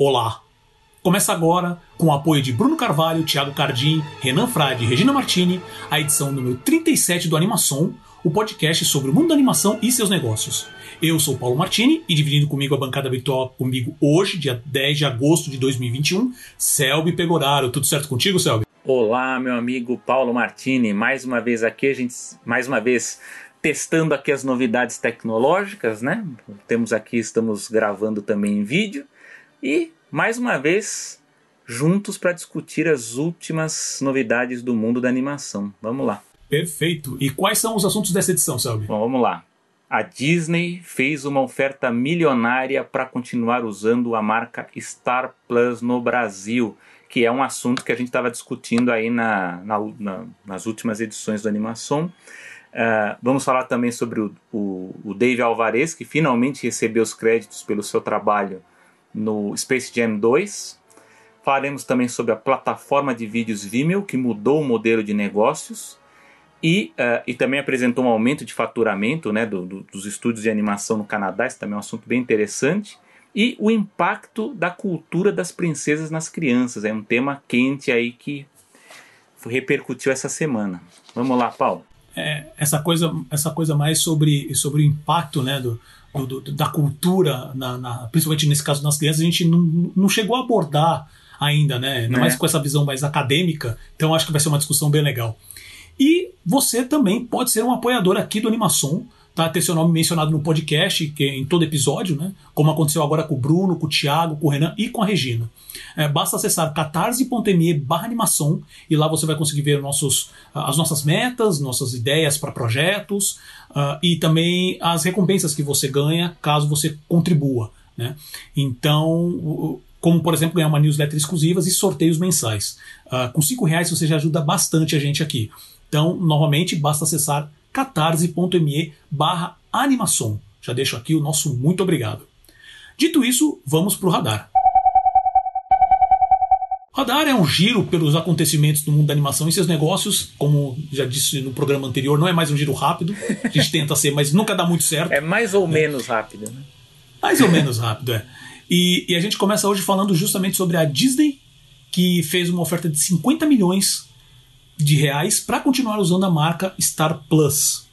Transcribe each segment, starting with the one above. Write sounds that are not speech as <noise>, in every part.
Olá! Começa agora, com o apoio de Bruno Carvalho, Thiago Cardim, Renan Frade e Regina Martini, a edição número 37 do Animação, o podcast sobre o mundo da animação e seus negócios. Eu sou Paulo Martini e dividindo comigo a bancada virtual comigo hoje, dia 10 de agosto de 2021, Selby Pegoraro. Tudo certo contigo, Selby? Olá, meu amigo Paulo Martini. Mais uma vez aqui, a gente mais uma vez testando aqui as novidades tecnológicas, né? Temos aqui, estamos gravando também em vídeo e mais uma vez juntos para discutir as últimas novidades do mundo da animação. Vamos lá. Perfeito. E quais são os assuntos dessa edição, Selby? Bom, vamos lá. A Disney fez uma oferta milionária para continuar usando a marca Star Plus no Brasil que é um assunto que a gente estava discutindo aí na, na, na, nas últimas edições do Animação. Uh, vamos falar também sobre o, o, o Dave Alvarez, que finalmente recebeu os créditos pelo seu trabalho no Space Jam 2. Falaremos também sobre a plataforma de vídeos Vimeo, que mudou o modelo de negócios e, uh, e também apresentou um aumento de faturamento né, do, do, dos estúdios de animação no Canadá. Esse também é um assunto bem interessante e o impacto da cultura das princesas nas crianças. É um tema quente aí que repercutiu essa semana. Vamos lá, Paulo. É, essa coisa essa coisa mais sobre, sobre o impacto né, do, do, da cultura, na, na, principalmente nesse caso nas crianças, a gente não, não chegou a abordar ainda, né? Ainda é. mais com essa visão mais acadêmica. Então acho que vai ser uma discussão bem legal. E você também pode ser um apoiador aqui do Animação tá? ter seu nome mencionado no podcast, que é em todo episódio, né? como aconteceu agora com o Bruno, com o Thiago, com o Renan e com a Regina. É, basta acessar catarse.me barra animação e lá você vai conseguir ver nossos, as nossas metas, nossas ideias para projetos uh, e também as recompensas que você ganha caso você contribua. Né? Então, como por exemplo ganhar uma newsletter exclusiva e sorteios mensais. Uh, com cinco reais você já ajuda bastante a gente aqui. Então, novamente, basta acessar catarse.me barra animação. Já deixo aqui o nosso muito obrigado. Dito isso, vamos para o radar. Radar é um giro pelos acontecimentos do mundo da animação e seus negócios. Como já disse no programa anterior, não é mais um giro rápido. A gente tenta ser, mas nunca dá muito certo. É mais ou é. menos rápido, né? Mais ou menos rápido, é. E, e, a gente começa hoje falando justamente sobre a Disney, que fez uma oferta de 50 milhões de reais para continuar usando a marca Star Plus.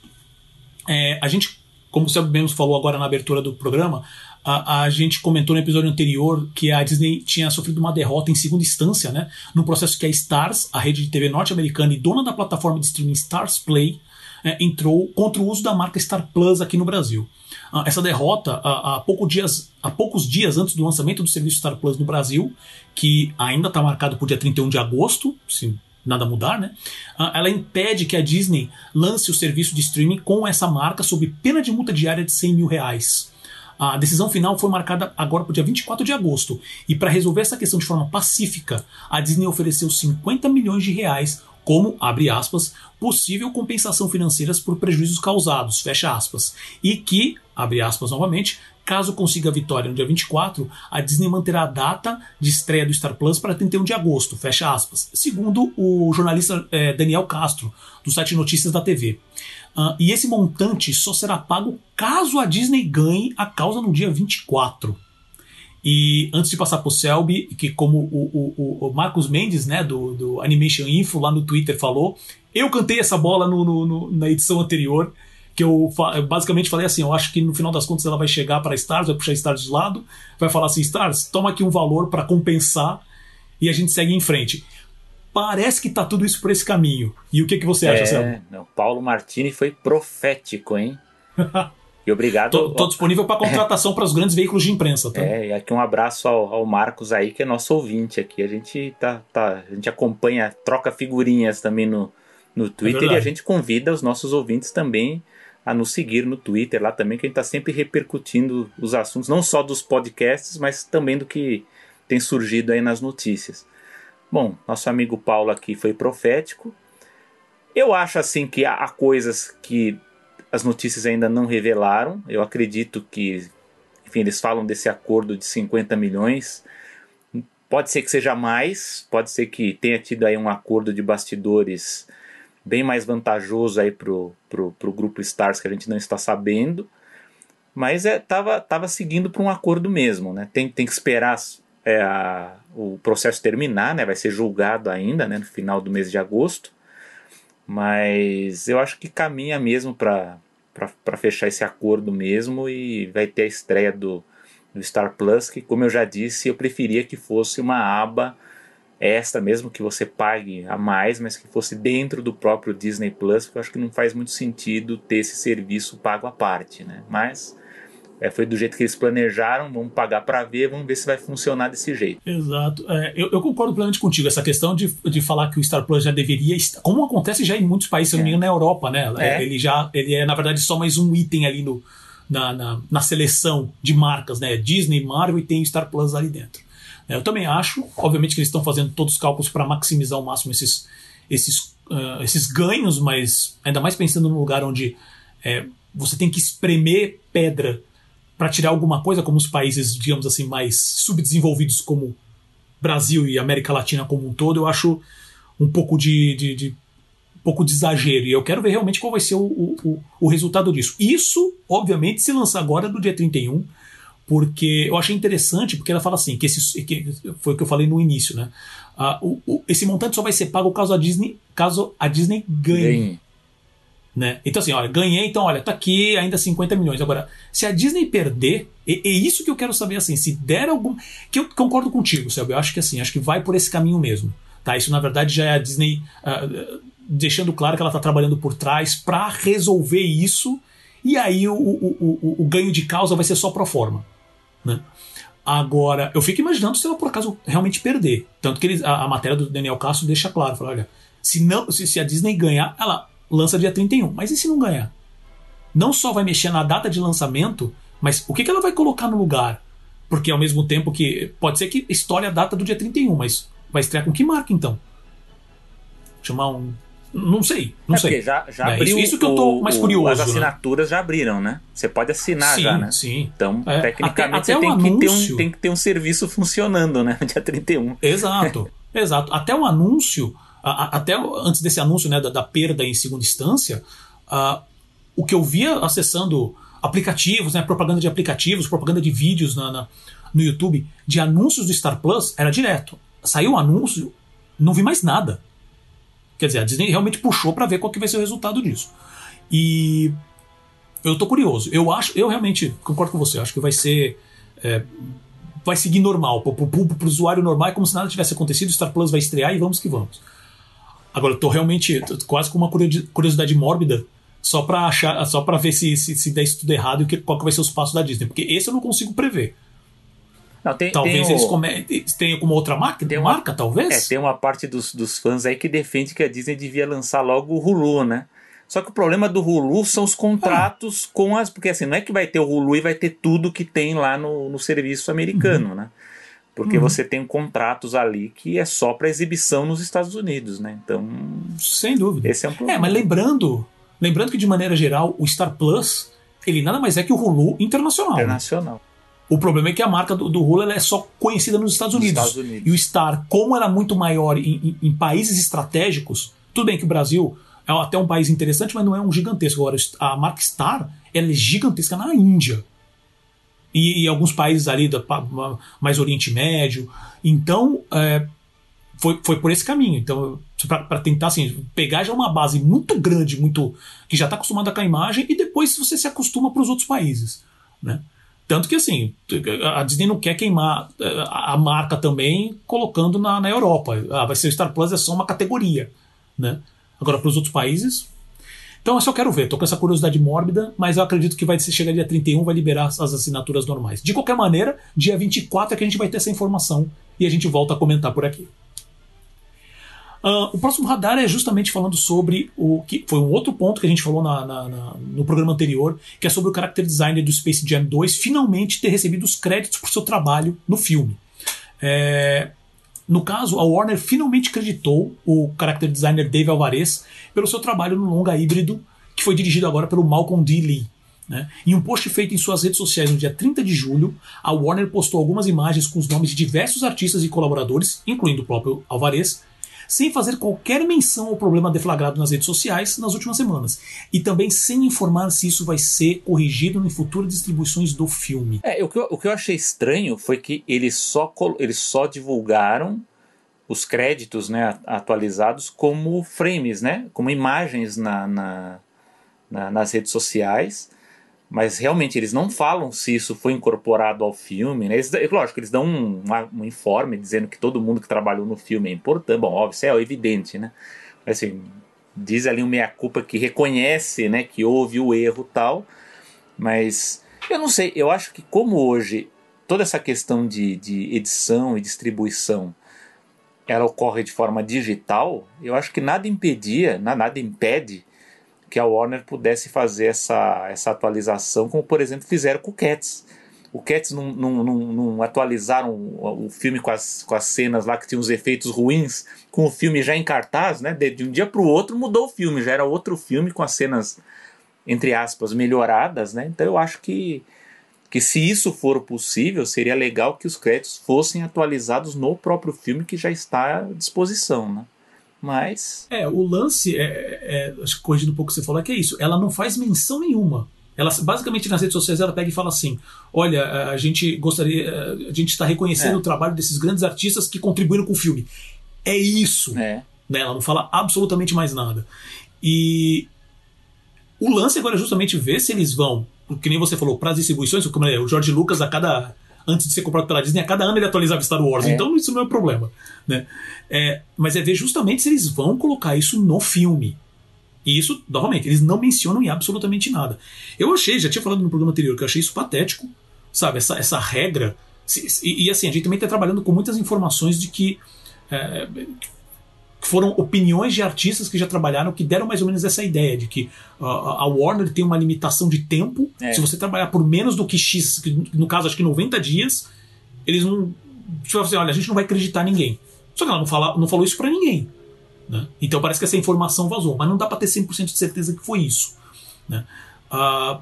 É, a gente, como você mesmo falou agora na abertura do programa, a, a, gente comentou no episódio anterior que a Disney tinha sofrido uma derrota em segunda instância, né, no processo que a Stars, a rede de TV norte-americana e dona da plataforma de streaming Stars Play, é, entrou contra o uso da marca Star Plus aqui no Brasil. Ah, essa derrota, há, pouco dias, há poucos dias antes do lançamento do serviço Star Plus no Brasil, que ainda está marcado para o dia 31 de agosto, se nada mudar, né? Ah, ela impede que a Disney lance o serviço de streaming com essa marca sob pena de multa diária de 100 mil reais. A decisão final foi marcada agora para o dia 24 de agosto. E para resolver essa questão de forma pacífica, a Disney ofereceu 50 milhões de reais como, abre aspas, possível compensação financeiras por prejuízos causados, fecha aspas. E que, abre aspas novamente, Caso consiga a vitória no dia 24, a Disney manterá a data de estreia do Star Plus para 31 de agosto, fecha aspas, segundo o jornalista é, Daniel Castro, do site Notícias da TV. Uh, ah, e esse montante só será pago caso a Disney ganhe a causa no dia 24. E antes de passar para o Selby, que como o, o, o, Marcos Mendes, né, do, do Animation Info, lá no Twitter falou, eu cantei essa bola no, no, no, na edição anterior que eu, eu, basicamente falei assim: eu acho que no final das contas ela vai chegar para Stars, vai puxar a Stars de lado, vai falar assim: Stars, toma aqui um valor para compensar e a gente segue em frente. Parece que tá tudo isso por esse caminho. E o que, que você acha, é? Não, Paulo Martini foi profético, hein? E obrigado. tô, tô disponível para contratação para os grandes veículos de imprensa, tá? É, e aqui um abraço ao, ao, Marcos aí, que é nosso ouvinte aqui. A gente tá, tá, a gente acompanha, troca figurinhas também no, no Twitter é e a gente convida os nossos ouvintes também a nos seguir no Twitter lá também, que a gente está sempre repercutindo os assuntos, não só dos podcasts, mas também do que tem surgido aí nas notícias. Bom, nosso amigo Paulo aqui foi profético. Eu acho assim que há coisas que as notícias ainda não revelaram. Eu acredito que, enfim, eles falam desse acordo de 50 milhões. Pode ser que seja mais, pode ser que tenha tido aí um acordo de bastidores bem mais vantajoso aí pro, pro, pro grupo Stars que a gente não está sabendo. Mas é, tava, tava seguindo para um acordo mesmo, né? Tem, tem que esperar é, a, o processo terminar, né? Vai ser julgado ainda, né? No final do mês de agosto. Mas eu acho que caminha mesmo para fechar esse acordo mesmo e vai ter a estreia do, do Star Plus, que como eu já disse, eu preferia que fosse uma aba extra mesmo que você pague a mais, mas que fosse dentro do próprio Disney Plus, porque eu acho que não faz muito sentido ter esse serviço pago à parte, né? Mas é, foi do jeito que eles planejaram, vamos pagar para ver, vamos ver se vai funcionar desse jeito. Exato. É, eu, eu, concordo plenamente contigo. Essa questão de, de falar que o Star Plus já deveria estar. Como acontece já em muitos países, se não me engano, na Europa, né? É. Ele já ele é, na verdade, só mais um item ali no, na, na, na seleção de marcas, né? Disney, Marvel e tem o Star Plus ali dentro. É, eu também acho, obviamente, que eles estão fazendo todos os cálculos para maximizar ao máximo esses, esses, uh, esses ganhos, mas ainda mais pensando num lugar onde é, você tem que espremer pedra para tirar alguma coisa, como os países, digamos assim, mais subdesenvolvidos como Brasil e América Latina como um todo, eu acho um pouco de, de, de um pouco de exagero. E eu quero ver realmente qual vai ser o, o, o resultado disso. Isso, obviamente, se lançar agora do dia 31, porque eu achei interessante, porque ela fala assim, que, esse, que foi o que eu falei no início, né? Uh, o, o, esse montante só vai ser pago caso a Disney, caso a Disney ganhe. ganhe. Né? Então, assim, olha, ganhei, então, olha, tá aqui ainda 50 milhões. Agora, se a Disney perder, é, isso que eu quero saber, assim, se der algum. Que eu concordo contigo, Selby, eu acho que assim, acho que vai por esse caminho mesmo. Tá? Isso, na verdade, já é a Disney uh, deixando claro que ela tá trabalhando por trás para resolver isso, e aí o, o, o, o, ganho de causa vai ser só pro forma. Né? Agora, eu fico imaginando se ela por acaso realmente perder. Tanto que a, a matéria do Daniel Castro deixa claro: fala, olha, se, não, se, se a Disney ganhar, ela lança dia 31. Mas e se não ganhar? Não só vai mexer na data de lançamento, mas o que, que ela vai colocar no lugar? Porque ao mesmo tempo que. Pode ser que estoure a data do dia 31, mas vai estrear com que marca então? Chamar um. Não sei, não é sei. já, já é, abriu. Isso, que eu tô mais curioso. As né? assinaturas né? já abriram, né? Você pode assinar sim, já, né? Sim. Então, é, tecnicamente, até, até você tem, anúncio... que ter um, tem que ter um serviço funcionando, né? <laughs> Dia 31. Exato, <laughs> exato. Até o anúncio até antes desse anúncio né, da, da, perda em segunda instância, uh, o que eu via acessando aplicativos, né, propaganda de aplicativos, propaganda de vídeos na, na, no YouTube, de anúncios do Star Plus, era direto. Saiu um anúncio, não vi mais nada. Quer dizer, a Disney realmente puxou para ver qual que vai ser o resultado disso. E eu tô curioso. Eu acho, eu realmente concordo com você. Acho que vai ser é, vai seguir normal. Pro, pro, pro, usuário normal é como se nada tivesse acontecido. Star Plus vai estrear e vamos que vamos. Agora, eu tô realmente tô quase com uma curiosidade mórbida só para achar, só para ver se, se, se der isso tudo errado e que, qual que vai ser os passos da Disney, porque esse eu não consigo prever. Não, tem, talvez tem eles come... tenham como outra marca, tem uma, marca, talvez? É, tem uma parte dos, dos fãs aí que defende que a Disney devia lançar logo o Hulu, né? Só que o problema do Hulu são os contratos ah. com as. Porque assim, não é que vai ter o Hulu e vai ter tudo que tem lá no, no serviço americano, uhum. né? porque uhum. você tem contratos ali que é só para exibição nos Estados Unidos, né? Então, sem dúvida. Esse é um problema. É, mas lembrando, lembrando que de maneira geral o Star Plus ele nada mais é que o Hulu internacional. Né? Internacional. Né? O problema é que a marca do, do Hulu é só conhecida nos Estados Unidos. Estados Unidos. E o Star, como era muito maior em, em, em, países estratégicos, tudo bem que o Brasil é até um país interessante, mas não é um gigantesco. Agora, a marca Star ela é gigantesca na Índia e, e alguns países ali do mais Oriente Médio. Então, é, foi, foi por esse caminho. Então, para tentar assim, pegar já uma base muito grande, muito que já está acostumada com a imagem, e depois você se acostuma para os outros países. Né? Tanto que assim, a Disney não quer queimar é, a marca também colocando na, na Europa. Ah, vai ser Star Plus, é só uma categoria. Né? Agora, para os outros países, então eu só quero ver, tô com essa curiosidade mórbida, mas eu acredito que vai chegar dia 31, vai liberar as assinaturas normais. De qualquer maneira, dia 24 é que a gente vai ter essa informação e a gente volta a comentar por aqui. Uh, o próximo radar é justamente falando sobre o que foi um outro ponto que a gente falou na, na, na, no programa anterior, que é sobre o character designer do Space Jam 2 finalmente ter recebido os créditos por seu trabalho no filme. É, no caso, a Warner finalmente creditou o character designer Dave Alvarez pelo seu trabalho no longa híbrido, que foi dirigido agora pelo Malcolm D. Lee. Né? Em um post feito em suas redes sociais no dia 30 de julho, a Warner postou algumas imagens com os nomes de diversos artistas e colaboradores, incluindo o próprio Alvarez, sem fazer qualquer menção ao problema deflagrado nas redes sociais nas últimas semanas. E também sem informar se isso vai ser corrigido em futuras distribuições do filme. É, o que eu, o que eu achei estranho foi que eles só, eles só divulgaram os créditos né, atualizados como frames, né, como imagens na, na, na, nas redes sociais, mas realmente eles não falam se isso foi incorporado ao filme. Né? Eles, lógico, eles dão um, um, informe dizendo que todo mundo que trabalhou no filme é importante. Bom, óbvio, isso é evidente, né? Mas, assim, diz ali um meia-culpa que reconhece né, que houve o erro tal, mas eu não sei, eu acho que como hoje toda essa questão de, de edição e distribuição ela ocorre de forma digital, eu acho que nada impedia, nada impede que a Warner pudesse fazer essa, essa atualização, como por exemplo fizeram com o Cats. O Cats não, não, não, não atualizaram o, filme com as, com as cenas lá que tinham os efeitos ruins, com o filme já em cartaz, né? De, de um dia para o outro mudou o filme, já era outro filme com as cenas, entre aspas, melhoradas, né? Então eu acho que que se isso for possível, seria legal que os créditos fossem atualizados no próprio filme que já está à disposição, né? Mas. É, o lance, é, é, acho que corrigindo um pouco o que você falou, é que é isso. Ela não faz menção nenhuma. Ela, basicamente, nas redes sociais, ela pega e fala assim: olha, a gente gostaria. A gente está reconhecendo é. o trabalho desses grandes artistas que contribuíram com o filme. É isso. É. Né? Ela não fala absolutamente mais nada. E o lance agora é justamente ver se eles vão que nem você falou, para as distribuições, como é, o George Lucas, a cada. Antes de ser comprado pela Disney, a cada ano ele atualizava Star Wars. É. Então isso não é um problema. Né? É, mas é ver justamente se eles vão colocar isso no filme. E isso, novamente, eles não mencionam em absolutamente nada. Eu achei, já tinha falado no programa anterior, que eu achei isso patético, sabe? Essa, essa regra. E, e assim, a gente também está trabalhando com muitas informações de que. É, foram opiniões de artistas que já trabalharam que deram mais ou menos essa ideia de que uh, a Warner tem uma limitação de tempo. É. Se você trabalhar por menos do que X, no caso acho que 90 dias, eles não. Tipo assim, olha, a gente não vai acreditar ninguém. Só que ela não, fala, não falou isso para ninguém. Né? Então parece que essa informação vazou, mas não dá para ter 100% de certeza que foi isso. Né? Uh,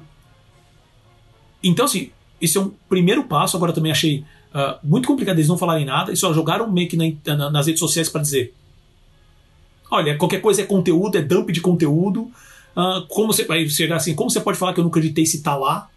então, assim, esse é um primeiro passo. Agora também achei uh, muito complicado eles não falarem nada e só jogaram meio que na, na, nas redes sociais para dizer Olha, qualquer coisa é conteúdo, é dump de conteúdo. Uh, como você vai chegar assim, como você pode falar que eu não acreditei se tá lá?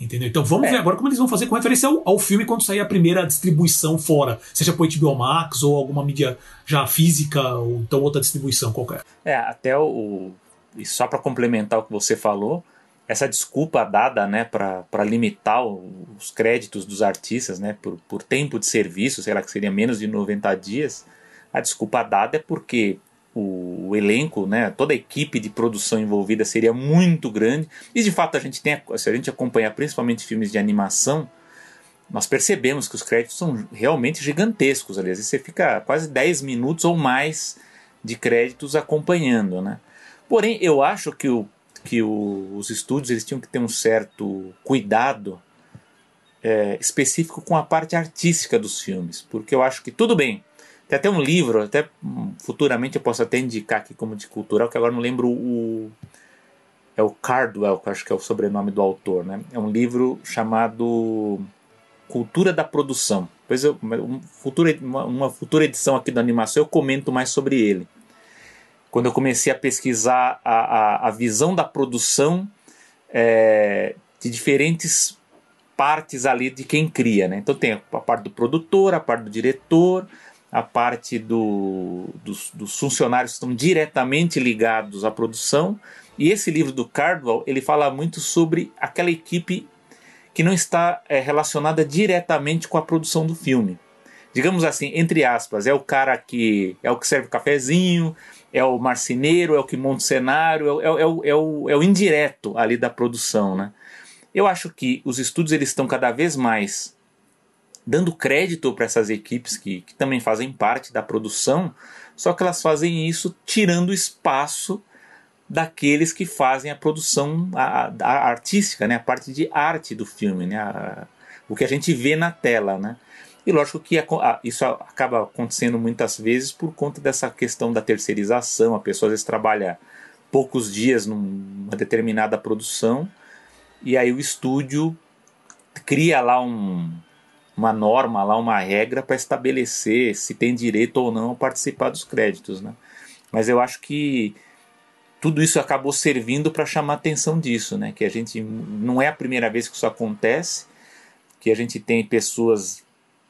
Entendeu? Então vamos é. ver agora como eles vão fazer com referência ao, ao, filme quando sair a primeira distribuição fora, seja por HBO Max ou alguma mídia já física ou então outra distribuição qualquer. É, até o. E só para complementar o que você falou, essa desculpa dada né, para limitar os créditos dos artistas né, por, por tempo de serviço, sei lá, que seria menos de 90 dias, a desculpa dada é porque o, elenco, né, toda a equipe de produção envolvida seria muito grande. E de fato a gente tem, se a gente acompanhar principalmente filmes de animação, nós percebemos que os créditos são realmente gigantescos. Aliás, você fica quase 10 minutos ou mais de créditos acompanhando, né? Porém, eu acho que, o, que o, os estúdios eles tinham que ter um certo cuidado é, específico com a parte artística dos filmes, porque eu acho que tudo bem tem até um livro, até futuramente eu posso até indicar aqui como de cultural, que agora não lembro o. É o Cardwell, que acho que é o sobrenome do autor, né? É um livro chamado Cultura da Produção. Depois eu, uma, futura, uma, uma futura edição aqui da animação eu comento mais sobre ele. Quando eu comecei a pesquisar a, a, a visão da produção é, de diferentes partes ali de quem cria, né? Então tem a parte do produtor, a parte do diretor, a parte do, dos, dos, funcionários que estão diretamente ligados à produção. E esse livro do Cardwell ele fala muito sobre aquela equipe que não está é, relacionada diretamente com a produção do filme. Digamos assim, entre aspas, é o cara que é o que serve o cafezinho, é o marceneiro, é o que monta o cenário, é, é, é, o, é, o, é o indireto ali da produção, né? Eu acho que os estudos eles estão cada vez mais dando crédito para essas equipes que, que também fazem parte da produção, só que elas fazem isso tirando espaço daqueles que fazem a produção a, a artística, né? a parte de arte do filme, né? A, o que a gente vê na tela. Né? E lógico que isso acaba acontecendo muitas vezes por conta dessa questão da terceirização, a pessoa às vezes trabalha poucos dias numa determinada produção e aí o estúdio cria lá um, uma norma lá, uma regra para estabelecer se tem direito ou não a participar dos créditos, né? Mas eu acho que tudo isso acabou servindo para chamar atenção disso, né? Que a gente não é a primeira vez que isso acontece, que a gente tem pessoas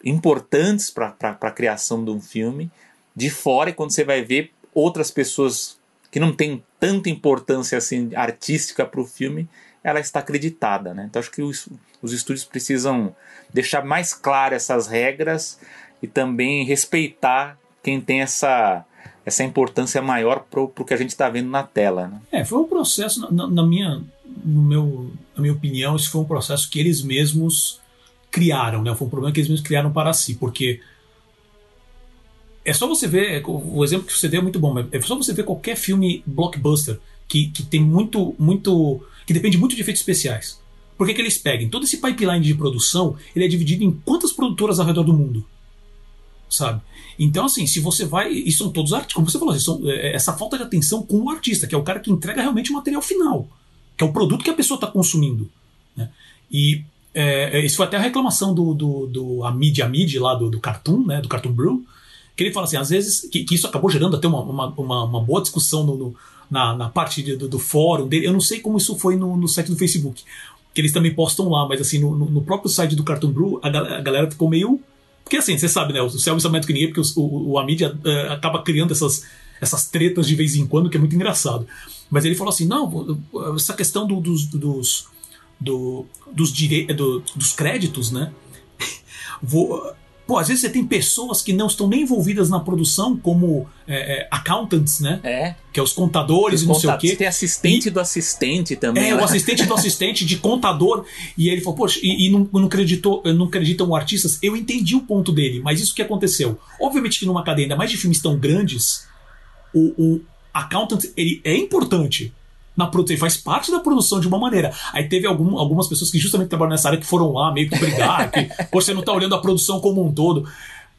importantes para a criação de um filme de fora e quando você vai ver outras pessoas que não têm tanta importância assim artística para o filme, ela está acreditada, né? Então acho que os, os estúdios precisam deixar mais claras essas regras e também respeitar quem tem essa essa importância maior para o que a gente está vendo na tela. Né? É, foi um processo, na, na, minha, no meu, na minha opinião, isso foi um processo que eles mesmos criaram, né? Foi um problema que eles mesmos criaram para si, porque é só você ver, o exemplo que você deu é muito bom, mas é só você ver qualquer filme blockbuster que, que tem muito, muito, que depende muito de efeitos especiais. Por que, que eles pegam? Todo esse pipeline de produção, ele é dividido em quantas produtoras ao redor do mundo, sabe? Então, assim, se você vai. E são todos artistas, como você falou, são, é, essa falta de atenção com o artista, que é o cara que entrega realmente o material final, que é o produto que a pessoa está consumindo. Né? E é, é, isso foi até a reclamação do, do, do Amid Amid lá do, do Cartoon, né? Do Cartoon Brew, que ele fala assim, às vezes, que, que isso acabou gerando até uma, uma, uma, uma boa discussão no, no, na, na parte do, do, fórum dele. Eu não sei como isso foi no, no site do Facebook, que eles também postam lá, mas assim, no, no próprio site do Cartoon Brew, a, a galera ficou meio porque assim, você sabe, né? O céu é mais que ninguém, porque o, o, a mídia uh, acaba criando essas, essas tretas de vez em quando, que é muito engraçado. Mas ele falou assim: não, essa questão do, dos, dos, do, dos, dire... do, dos créditos, né? <laughs> Vou, Pô, às vezes você tem pessoas que não estão nem envolvidas na produção, como é, é, accountants, né? É. Que é os contadores os e não sei o quê. Tem assistente e, do assistente também. É, né? o assistente do assistente, de contador. E ele falou, poxa, e, e não, não, acreditou, não acreditam artistas. Eu entendi o ponto dele, mas isso que aconteceu. Obviamente que numa cadeia, ainda mais de filmes tão grandes, o, o accountant ele é importante na produção, ele faz parte da produção de uma maneira. Aí teve algum, algumas pessoas que justamente trabalham nessa área que foram lá meio que brigar, que <laughs> você não está olhando a produção como um todo.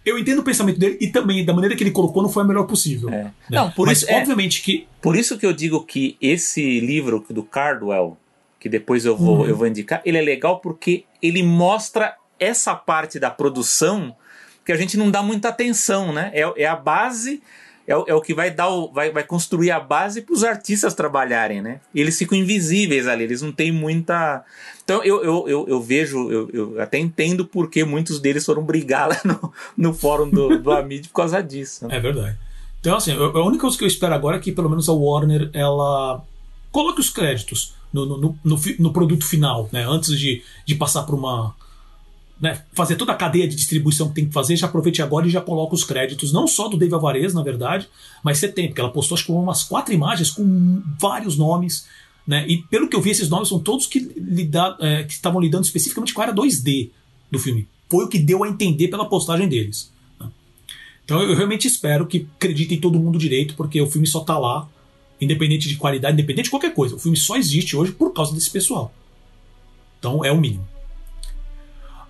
Eu entendo o pensamento dele e também da maneira que ele colocou não foi a melhor possível. É. Né? Não, por Mas isso, é obviamente é, que. Por isso que eu digo que esse livro do Cardwell, que depois eu vou, uhum. eu vou indicar, ele é legal porque ele mostra essa parte da produção que a gente não dá muita atenção, né? É, é a base é, é o que vai dar o, vai, vai construir a base para os artistas trabalharem, né? Eles ficam invisíveis ali, eles não têm muita. Então eu, eu, eu, eu vejo, eu, eu, até entendo porque muitos deles foram brigar <laughs> lá no, no fórum do, do Amid por causa disso. Né? É verdade. Então, assim, a única coisa que eu espero agora é que pelo menos a Warner ela coloque os créditos no, no, no, no produto final, né? Antes de, de passar por uma né, fazer toda a cadeia de distribuição que tem que fazer, já aproveite agora e já coloca os créditos, não só do Dave Alvarez, na verdade, mas você tem, porque ela postou acho que umas quatro imagens com vários nomes, né, e pelo que eu vi, esses nomes são todos que, lida, é, que estavam lidando especificamente com a área 2D do filme. Foi o que deu a entender pela postagem deles. Né. Então eu realmente espero que acreditem todo mundo direito, porque o filme só tá lá, independente de qualidade, independente de qualquer coisa. O filme só existe hoje por causa desse pessoal. Então é o mínimo.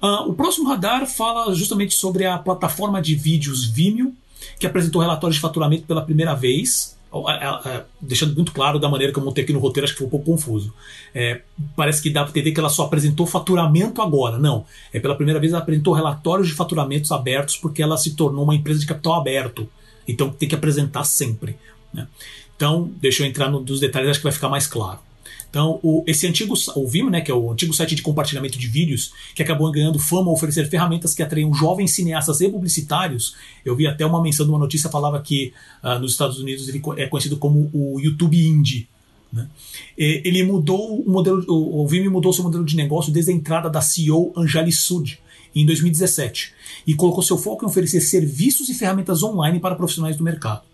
Uh, o próximo radar fala justamente sobre a plataforma de vídeos Vimeo, que apresentou relatórios de faturamento pela primeira vez, deixando muito claro da maneira que eu montei aqui no roteiro, acho que foi um pouco confuso. É, parece que dá para entender que ela só apresentou faturamento agora. Não. É pela primeira vez ela apresentou relatórios de faturamentos abertos porque ela se tornou uma empresa de capital aberto. Então tem que apresentar sempre. Né? Então, deixa eu entrar nos detalhes, acho que vai ficar mais claro. Então, o, esse antigo, o Vimeo, né, que é o antigo site de compartilhamento de vídeos, que acabou ganhando fama ao oferecer ferramentas que atraiam jovens cineastas e publicitários. Eu vi até uma menção de uma notícia falava que uh, nos Estados Unidos ele é conhecido como o YouTube Indie. Né? Ele mudou o modelo, o Vimeo mudou seu modelo de negócio desde a entrada da CEO Anjali Sud em 2017 e colocou seu foco em oferecer serviços e ferramentas online para profissionais do mercado.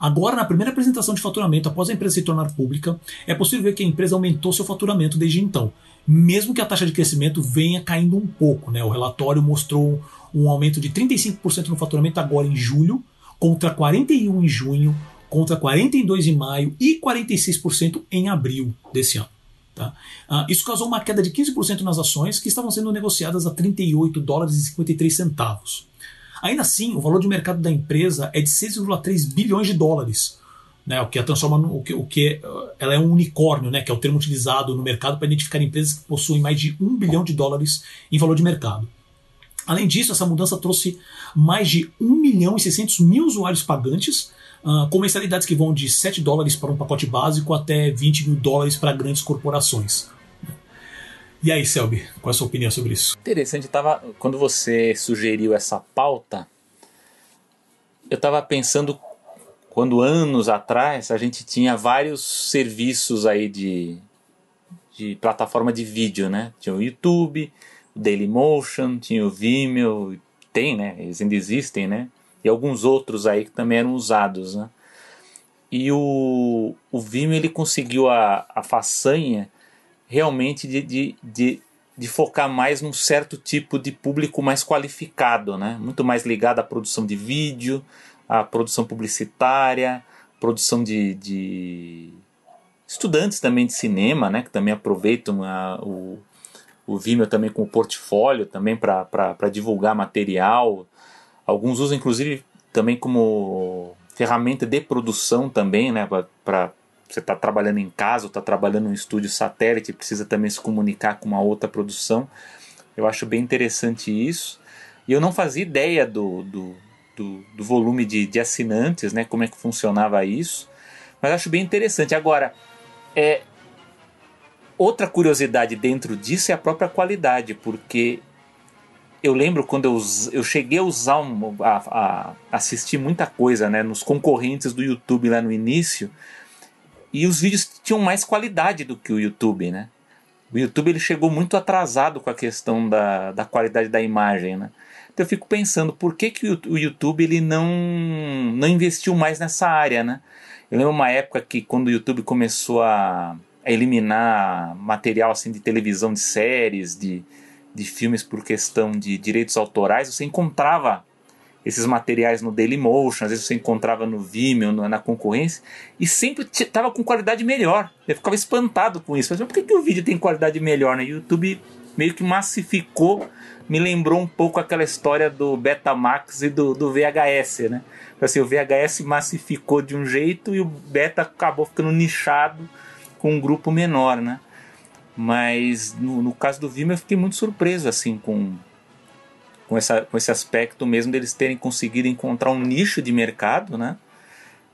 Agora, na primeira apresentação de faturamento, após a empresa se tornar pública, é possível ver que a empresa aumentou seu faturamento desde então, mesmo que a taxa de crescimento venha caindo um pouco. Né? O relatório mostrou um aumento de 35% no faturamento agora em julho, contra 41% em junho, contra 42% em maio e 46% em abril desse ano. Tá? Uh, isso causou uma queda de 15% nas ações que estavam sendo negociadas a 38 dólares e 53 centavos. Ainda assim, o valor de mercado da empresa é de 6,3 bilhões de dólares. Né, o que a transforma no, o que, o que ela é um unicórnio, né, que é o termo utilizado no mercado para identificar empresas que possuem mais de um bilhão de dólares em valor de mercado. Além disso, essa mudança trouxe mais de 1 milhão e 600 mil usuários pagantes, uh, com mensalidades que vão de 7 dólares para um pacote básico até 20 mil dólares para grandes corporações. E aí, Selby, qual é a sua opinião sobre isso? Interessante, tava, quando você sugeriu essa pauta, eu estava pensando quando anos atrás a gente tinha vários serviços aí de, de plataforma de vídeo, né? Tinha o YouTube, o Dailymotion, tinha o Vimeo, tem, né? Eles ainda existem, né? E alguns outros aí que também eram usados, né? E o, o Vimeo ele conseguiu a, a façanha realmente de, de, de, de focar mais num certo tipo de público mais qualificado, né? Muito mais ligado à produção de vídeo, à produção publicitária, produção de, de estudantes também de cinema, né? Que também aproveitam a, o, o Vimeo também com o portfólio também para divulgar material. Alguns usam inclusive também como ferramenta de produção também, né, para você está trabalhando em casa, está trabalhando em um estúdio satélite, precisa também se comunicar com uma outra produção. Eu acho bem interessante isso. E eu não fazia ideia do, do, do, do volume de, de assinantes, né, como é que funcionava isso. Mas acho bem interessante. Agora, é, Outra curiosidade dentro disso é a própria qualidade, porque eu lembro quando eu, eu cheguei a usar, um, a, a, assistir muita coisa né, nos concorrentes do YouTube lá no início, e os vídeos tinham mais qualidade do que o YouTube, né? O YouTube ele chegou muito atrasado com a questão da, da qualidade da imagem, né? Então eu fico pensando, por que, que o YouTube ele não, não investiu mais nessa área, né? Eu lembro uma época que quando o YouTube começou a eliminar material assim de televisão, de séries, de, de filmes por questão de direitos autorais, você encontrava esses materiais no Dailymotion, às vezes você encontrava no Vimeo, na concorrência, e sempre estava com qualidade melhor. Eu ficava espantado com isso. Mas por que, que o vídeo tem qualidade melhor? Né? YouTube meio que massificou, me lembrou um pouco aquela história do Betamax e do, do VHS, né? Assim, o VHS massificou de um jeito e o Beta acabou ficando nichado com um grupo menor, né? Mas no, no caso do Vimeo eu fiquei muito surpreso assim com com, essa, com esse aspecto mesmo deles terem conseguido encontrar um nicho de mercado, né?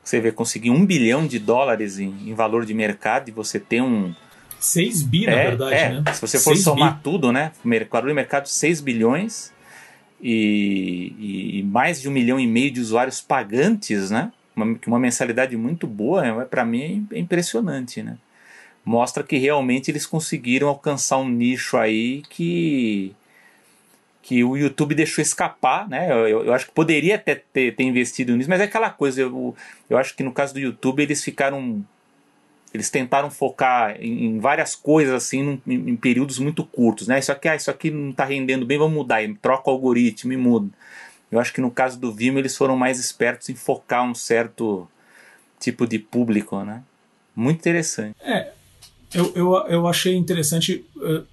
Você vê conseguir um bilhão de dólares em, em valor de mercado e você ter um 6 bi, na é, verdade, é. né? Se você for somar bi. tudo, né? Valor de mercado 6 bilhões e, e, mais de um milhão e meio de usuários pagantes, né? Uma, uma mensalidade muito boa, é, para mim é impressionante, né? mostra que realmente eles conseguiram alcançar um nicho aí que que o YouTube deixou escapar, né? Eu, eu acho que poderia até ter, ter, investido nisso, mas é aquela coisa, eu, eu acho que no caso do YouTube eles ficaram. Eles tentaram focar em, em várias coisas assim em, em, períodos muito curtos, né? Isso aqui, ah, isso aqui não está rendendo bem, vamos mudar, troca o algoritmo e muda. Eu acho que no caso do Vimeo eles foram mais espertos em focar um certo tipo de público, né? Muito interessante. É, eu, eu, eu achei interessante uh,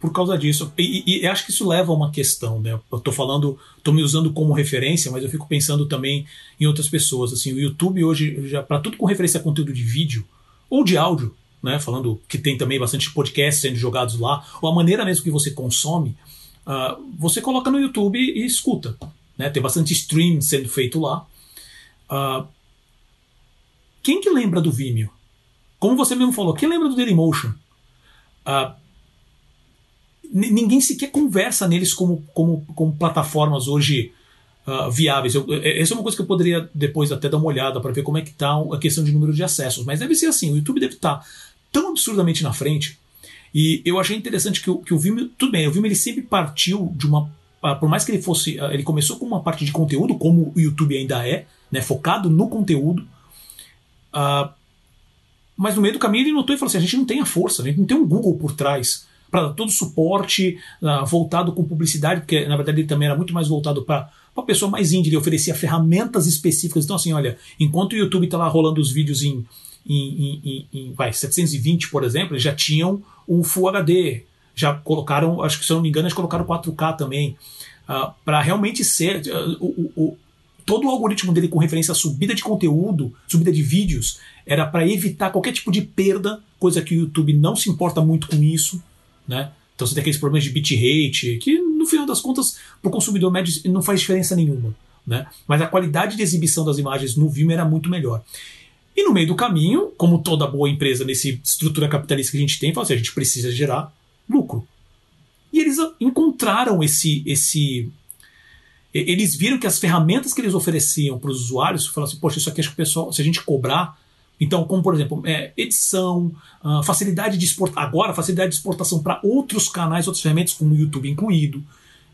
por causa disso. E, e, acho que isso leva a uma questão, né? Eu tô falando, tô me usando como referência, mas eu fico pensando também em outras pessoas. Assim, o YouTube hoje, já para tudo com referência a conteúdo de vídeo ou de áudio, né? Falando que tem também bastante podcasts sendo jogados lá, ou a maneira mesmo que você consome, uh, você coloca no YouTube e escuta. Né? Tem bastante stream sendo feito lá. Uh, quem que lembra do Vimeo? Como você mesmo falou, quem lembra do Dailymotion? Uh, ninguém sequer conversa neles como, como, como plataformas hoje uh, viáveis. Eu, essa é uma coisa que eu poderia depois até dar uma olhada para ver como é que está a questão de número de acessos. Mas deve ser assim, o YouTube deve estar tá tão absurdamente na frente. E eu achei interessante que o, que o Vimeo, tudo bem, o Vimeo ele sempre partiu de uma, uh, por mais que ele fosse, uh, ele começou com uma parte de conteúdo, como o YouTube ainda é, né, focado no conteúdo. Uh, mas no meio do caminho ele notou e falou assim: a gente não tem a força, a gente não tem um Google por trás para todo suporte uh, voltado com publicidade, porque na verdade ele também era muito mais voltado para a pessoa mais índia, ele oferecia ferramentas específicas. Então, assim, olha, enquanto o YouTube está lá rolando os vídeos em, em, em, em vai, 720, por exemplo, eles já tinham o Full HD, já colocaram, acho que se eu não me engano, eles colocaram 4K também, uh, ah, para realmente ser. Uh, o, o, todo o algoritmo dele com referência à subida de conteúdo, subida de vídeos, era para evitar qualquer tipo de perda, coisa que o YouTube não se importa muito com isso, né? Então você tem aqueles problemas de bitrate, que no final das contas, para o consumidor médio não faz diferença nenhuma. Né? Mas a qualidade de exibição das imagens no Vimeo era muito melhor. E no meio do caminho, como toda boa empresa nessa estrutura capitalista que a gente tem, fala assim, a gente precisa gerar lucro. E eles encontraram esse, esse eles viram que as ferramentas que eles ofereciam para os usuários, falaram assim, poxa, isso aqui acho que o pessoal, se a gente cobrar, então, como por exemplo, é, edição, uh, facilidade de exportação, agora facilidade de exportação para outros canais, outras ferramentas, como o YouTube incluído.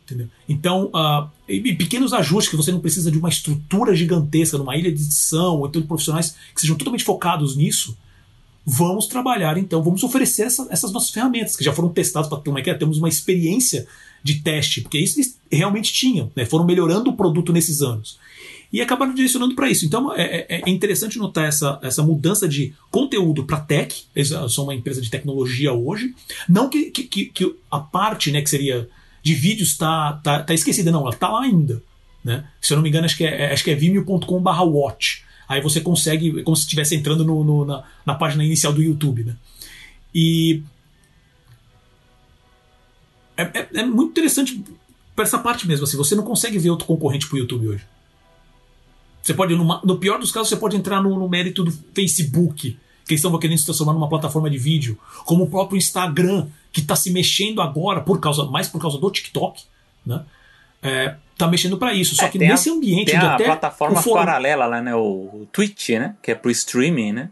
Entendeu? Então, uh, e pequenos ajustes que você não precisa de uma estrutura gigantesca, numa ilha de edição, ou então de profissionais que sejam totalmente focados nisso. Vamos trabalhar então, vamos oferecer essa, essas nossas ferramentas que já foram testadas para ter uma, é temos uma experiência de teste, porque isso eles realmente tinham, né? foram melhorando o produto nesses anos. E acabaram direcionando para isso. Então é, é, é, interessante notar essa, essa mudança de conteúdo para tech. Eles são uma empresa de tecnologia hoje. Não que, que, que a parte né, que seria de vídeos está tá, tá esquecida, não, ela está lá ainda. Né? Se eu não me engano, acho que é, é acho que é vimeo.com/watch. Aí você consegue, como se estivesse entrando no, no, na, na página inicial do YouTube. Né? E é, é, é, muito interessante para essa parte mesmo. Assim, você não consegue ver outro concorrente para o YouTube hoje. Você pode, no, no, pior dos casos, você pode entrar no, no mérito do Facebook, que eles estão querendo se transformar numa plataforma de vídeo, como o próprio Instagram, que está se mexendo agora por causa mais por causa do TikTok, né? É, tá mexendo para isso. Só é, que nesse a, ambiente tem a até plataforma fórum... paralela lá, né, o Twitch, né, que é pro streaming, né?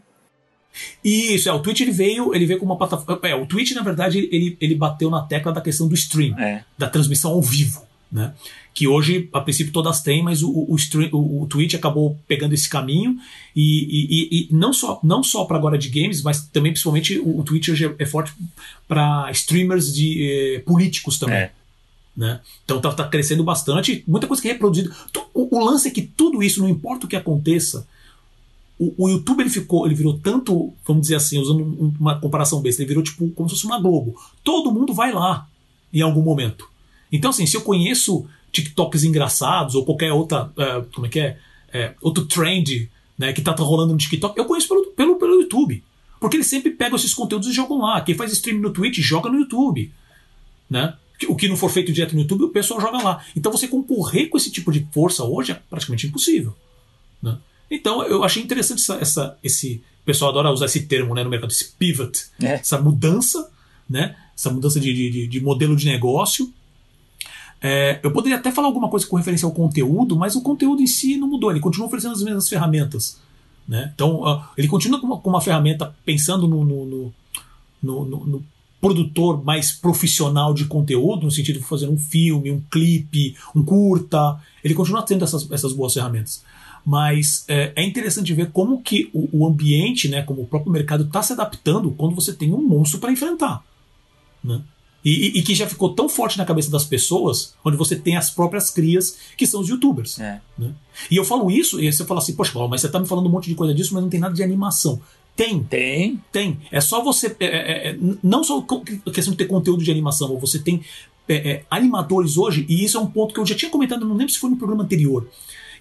Isso, é, o Twitch ele veio, ele veio com uma plataforma. É, o Twitch, na verdade, ele, ele bateu na tecla da questão do stream, é. da transmissão ao vivo. Né? Que hoje, a princípio, todas têm, mas o, o, o, o Twitch acabou pegando esse caminho. E, e, e não só, não só para agora de games, mas também, principalmente, o, o Twitch hoje é, é forte para streamers de eh, políticos também. É. Né? Então tá, tá, crescendo bastante, muita coisa que é reproduzida. O, o lance é que tudo isso, não importa o que aconteça, o, o, YouTube ele ficou, ele virou tanto, vamos dizer assim, usando uma comparação besta, ele virou tipo como se fosse uma Globo. Todo mundo vai lá em algum momento. Então, assim, se eu conheço TikToks engraçados ou qualquer outra, uh, como é que é, é outro trend né, que tá rolando no TikTok, eu conheço pelo, pelo, pelo YouTube. Porque eles sempre pegam esses conteúdos e jogam lá. Quem faz stream no Twitch joga no YouTube. Né? O que não for feito direto no YouTube, o pessoal joga lá. Então você concorrer com esse tipo de força hoje é praticamente impossível. Né? Então eu achei interessante essa, essa, esse. O pessoal adora usar esse termo né, no mercado, esse pivot, é. essa mudança, né, essa mudança de, de, de modelo de negócio. É, eu poderia até falar alguma coisa com referência ao conteúdo, mas o conteúdo em si não mudou, ele continua oferecendo as mesmas ferramentas. Né? Então, uh, ele continua com uma, com uma, ferramenta pensando no, no, no, no, produtor mais profissional de conteúdo, no sentido de fazer um filme, um clipe, um curta. Ele continua tendo essas, essas boas ferramentas. Mas é, é interessante ver como que o, o, ambiente, né, como o próprio mercado está se adaptando quando você tem um monstro para enfrentar. Né? E, e, que já ficou tão forte na cabeça das pessoas, onde você tem as próprias crias, que são os youtubers. É. Né? E eu falo isso, e você fala assim, poxa, Paulo, mas você está me falando um monte de coisa disso, mas não tem nada de animação. Tem. Tem. Tem. É só você. É, é, é não só a questão de ter conteúdo de animação, você tem é, é, animadores hoje, e isso é um ponto que eu já tinha comentado, não lembro se foi no programa anterior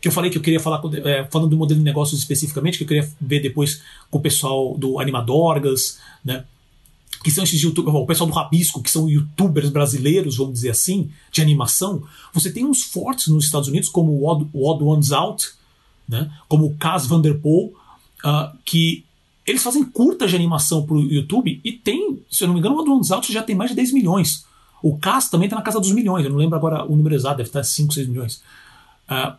que eu falei que eu queria falar, é, falando do modelo de negócios especificamente, que eu queria ver depois com o pessoal do Animadorgas, né? Que são esses youtubers, o pessoal do Rabisco, que são youtubers brasileiros, vamos dizer assim, de animação. Você tem uns fortes nos Estados Unidos, como o Odd, o Odd Ones Out, né? como o Cas Vanderpool, uh, que eles fazem curtas de animação para o YouTube e tem, se eu não me engano, o Odd Ones Out já tem mais de 10 milhões. O Cas também está na casa dos milhões, eu não lembro agora o número exato, deve estar 5, 6 milhões. Uh,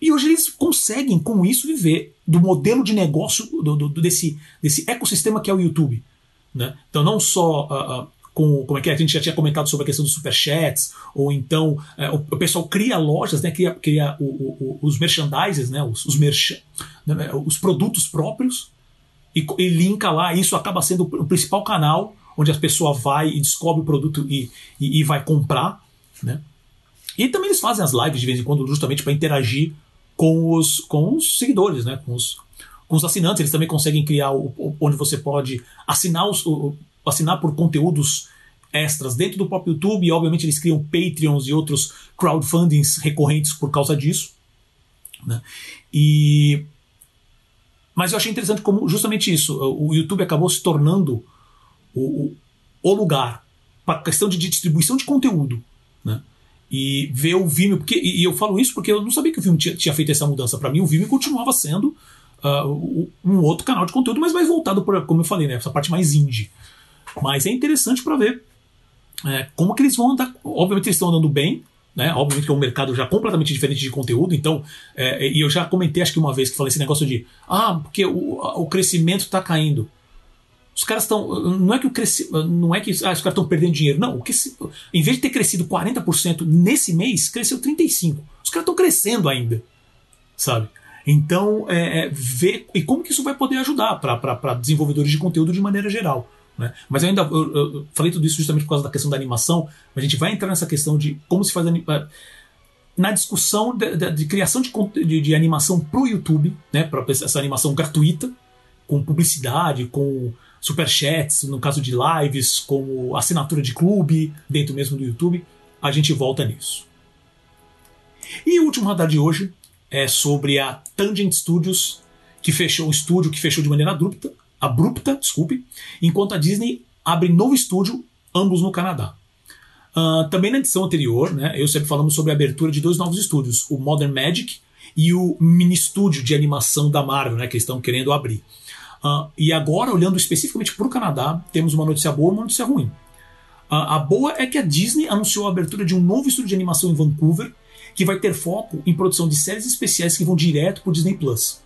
e hoje eles conseguem, com isso, viver do modelo de negócio do, do, desse, desse ecossistema que é o YouTube. Né? Então, não só uh, uh, com. Como é que é? A gente já tinha comentado sobre a questão dos superchats, ou então uh, o, pessoal cria lojas, né? cria, cria o, o, os merchandises, né? os, os, merch, né? os produtos próprios, e, e linka lá. Isso acaba sendo o principal canal onde a pessoa vai e descobre o produto e, e, e vai comprar. Né? E também eles fazem as lives de vez em quando, justamente para interagir com os, com os seguidores, né? com, os, com os assinantes. Eles também conseguem criar o, o, onde você pode assinar, os, o, assinar por conteúdos extras dentro do próprio YouTube. E, obviamente, eles criam Patreons e outros crowdfundings recorrentes por causa disso. Né? E mas eu achei interessante como justamente isso. O YouTube acabou se tornando o, o lugar para a questão de distribuição de conteúdo. Né? E ver o Vimeo, porque, e eu falo isso porque eu não sabia que o Vimeo tinha, tinha feito essa mudança. Para mim, o Vimeo continuava sendo uh, um outro canal de conteúdo, mas mais voltado para, como eu falei, né, essa parte mais indie. Mas é interessante para ver é, como que eles vão andar. Obviamente eles estão andando bem, né? Obviamente que é um mercado já completamente diferente de conteúdo, então, é, e eu já comentei acho que uma vez que falei esse negócio de ah, porque o, o crescimento está caindo. Os caras estão. Não é que o crescimento. Não é que ah, os caras estão perdendo dinheiro. Não, o que, em vez de ter crescido 40% nesse mês, cresceu 35%. Os caras estão crescendo ainda. Sabe? Então, é, é, ver. E como que isso vai poder ajudar para desenvolvedores de conteúdo de maneira geral. Né? Mas eu ainda eu, eu falei tudo isso justamente por causa da questão da animação, a gente vai entrar nessa questão de como se faz na discussão de, de, de criação de, de, de animação para o YouTube, né, para essa animação gratuita, com publicidade, com superchats, no caso de lives, como assinatura de clube dentro mesmo do YouTube, a gente volta nisso. E o último radar de hoje é sobre a Tangent Studios, que fechou o estúdio, que fechou de maneira abrupta, abrupta, desculpe, enquanto a Disney abre novo estúdio, ambos no Canadá. Uh, também na edição anterior, né, eu sempre falamos sobre a abertura de dois novos estúdios, o Modern Magic e o mini estúdio de animação da Marvel, né, que estão querendo abrir. Uh, e agora, olhando especificamente para o Canadá, temos uma notícia boa e uma notícia ruim. Uh, a boa é que a Disney anunciou a abertura de um novo estúdio de animação em Vancouver, que vai ter foco em produção de séries especiais que vão direto para o Disney Plus.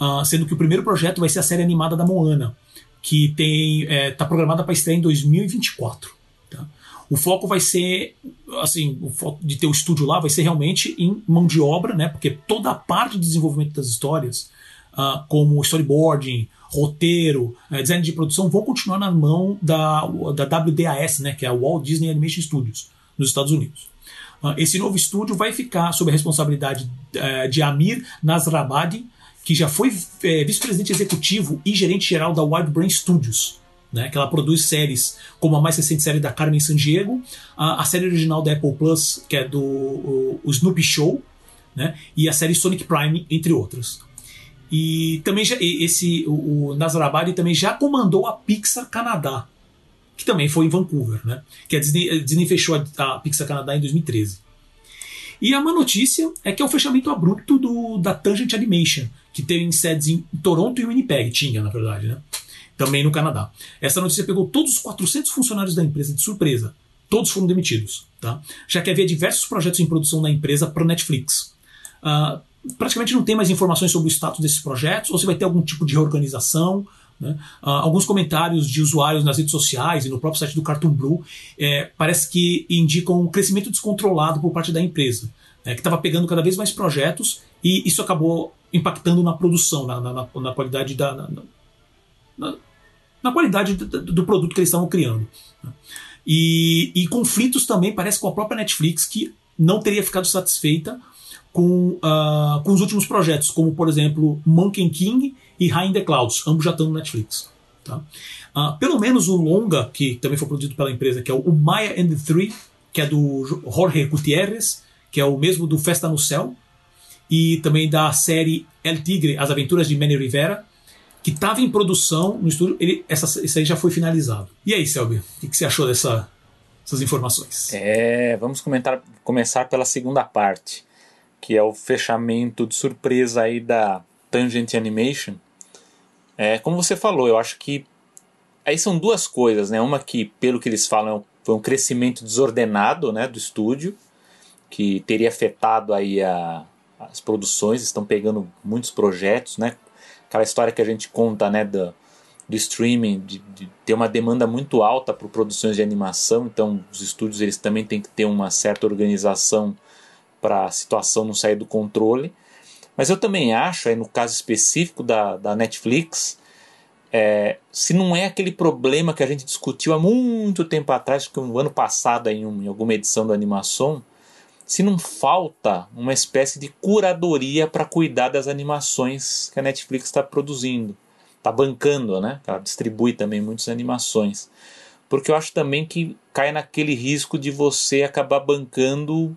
Uh, sendo que o primeiro projeto vai ser a série animada da Moana, que tem está é, tá programada para estrear em 2024. Tá? O foco vai ser, assim, o foco de ter o estúdio lá vai ser realmente em mão de obra, né? Porque toda a parte de desenvolvimento das histórias, uh, como storyboarding, roteiro, uh, design de produção, vão continuar na mão da, da WDAS, né? Que é a Walt Disney Animation Studios, nos Estados Unidos. Uh, esse novo estúdio vai ficar sob a responsabilidade eh, de Amir Nasrabadi, que já foi é, vice-presidente executivo e gerente geral da Wild Brain Studios, né, que ela produz séries como a mais recente série da Carmen Sandiego, a, a série original da Apple Plus, que é do o, o Snoopy Show, né, e a série Sonic Prime, entre outras. E também já, esse o, o Nazarabadi também já comandou a Pixar Canadá, que também foi em Vancouver, né? Que a Disney, a Disney fechou a, a Pixar Canadá em 2013. E a má notícia é que é o fechamento abrupto do, da Tangent Animation, que tem sedes em Toronto e Winnipeg, tinha, na verdade, né? Também no Canadá. Essa notícia pegou todos os 400 funcionários da empresa de surpresa. Todos foram demitidos, tá? Já que havia diversos projetos em produção da empresa para Netflix. Uh, praticamente não tem mais informações sobre o status desses projetos, ou se vai ter algum tipo de reorganização. Né? Uh, alguns comentários de usuários nas redes sociais e no próprio site do Cartoon Blue é, parece que indicam um crescimento descontrolado por parte da empresa, né, que estava pegando cada vez mais projetos e isso acabou impactando na produção, na, na, na qualidade da. Na, na qualidade do, do, produto que eles estavam criando. E, e, conflitos também parece com a própria Netflix, que não teria ficado satisfeita com, uh, com os últimos projetos, como por exemplo Monkey King e High in the Clouds, ambos já estão no Netflix. Tá? Uh, pelo menos o longa, que também foi produzido pela empresa, que é o Maya and the Three, que é do Jorge Gutierrez, que é o mesmo do Festa no Céu, e também da série El Tigre, As Aventuras de Manny Rivera, que estava em produção no estúdio. Ele, essa, isso aí já foi finalizado. E aí, Selby, o que, que você achou dessa, dessas informações? É, vamos comentar, começar pela segunda parte, que é o fechamento de surpresa aí da Tangent Animation. É, como você falou, eu acho que aí são duas coisas, né? Uma que, pelo que eles falam, foi um crescimento desordenado, né, do estúdio, que teria afetado aí a, as produções estão pegando muitos projetos, né? Aquela história que a gente conta, né, do, do streaming, de, de ter uma demanda muito alta para produções de animação, então os estúdios eles também têm que ter uma certa organização para a situação não sair do controle. Mas eu também acho, aí no caso específico da, da Netflix, é, se não é aquele problema que a gente discutiu há muito tempo atrás, que um ano passado em, um, em alguma edição da animação, se não falta uma espécie de curadoria para cuidar das animações que a Netflix está produzindo, está bancando, né? Ela distribui também muitas animações, porque eu acho também que cai naquele risco de você acabar bancando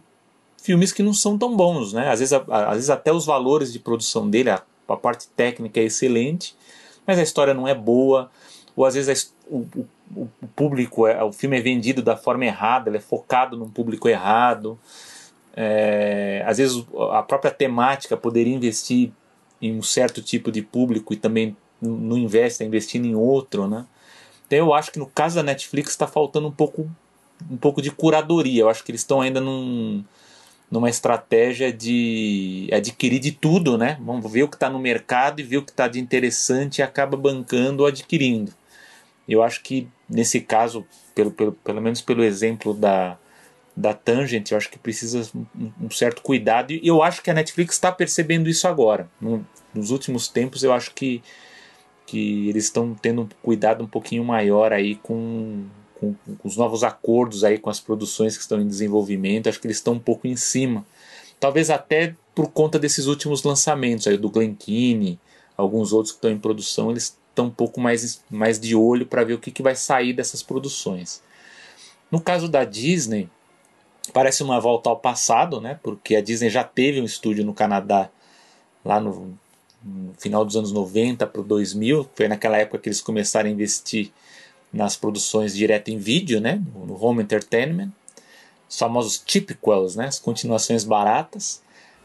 filmes que não são tão bons, né? Às vezes, às vezes até os valores de produção dele, a, a parte técnica é excelente, mas a história não é boa, ou às vezes a, o, o público, é, o filme é vendido da forma errada, ele é focado num público errado. É, às vezes a própria temática poderia investir em um certo tipo de público e também não investe, está investindo em outro, né? Então eu acho que no caso da Netflix está faltando um pouco, um pouco de curadoria. Eu acho que eles estão ainda num, numa estratégia de adquirir de tudo, né? Vamos ver o que está no mercado e ver o que está de interessante e acaba bancando ou adquirindo. Eu acho que nesse caso, pelo, pelo, pelo menos pelo exemplo da, da Tangent, eu acho que precisa um, um certo cuidado e eu acho que a Netflix está percebendo isso agora. No, nos últimos tempos, eu acho que, que eles estão tendo um cuidado um pouquinho maior aí com, com, com, os novos acordos aí com as produções que estão em desenvolvimento. Acho que eles estão um pouco em cima. Talvez até por conta desses últimos lançamentos aí do Glenkine, alguns outros que estão em produção, eles estão um pouco mais, mais de olho para ver o que, que vai sair dessas produções. No caso da Disney, parece uma volta ao passado, né? Porque a Disney já teve um estúdio no Canadá lá no, no final dos anos 90 para o 2000, foi naquela época que eles começaram a investir nas produções direto em vídeo, né? No home entertainment, os famosos typicals, né? As continuações baratas.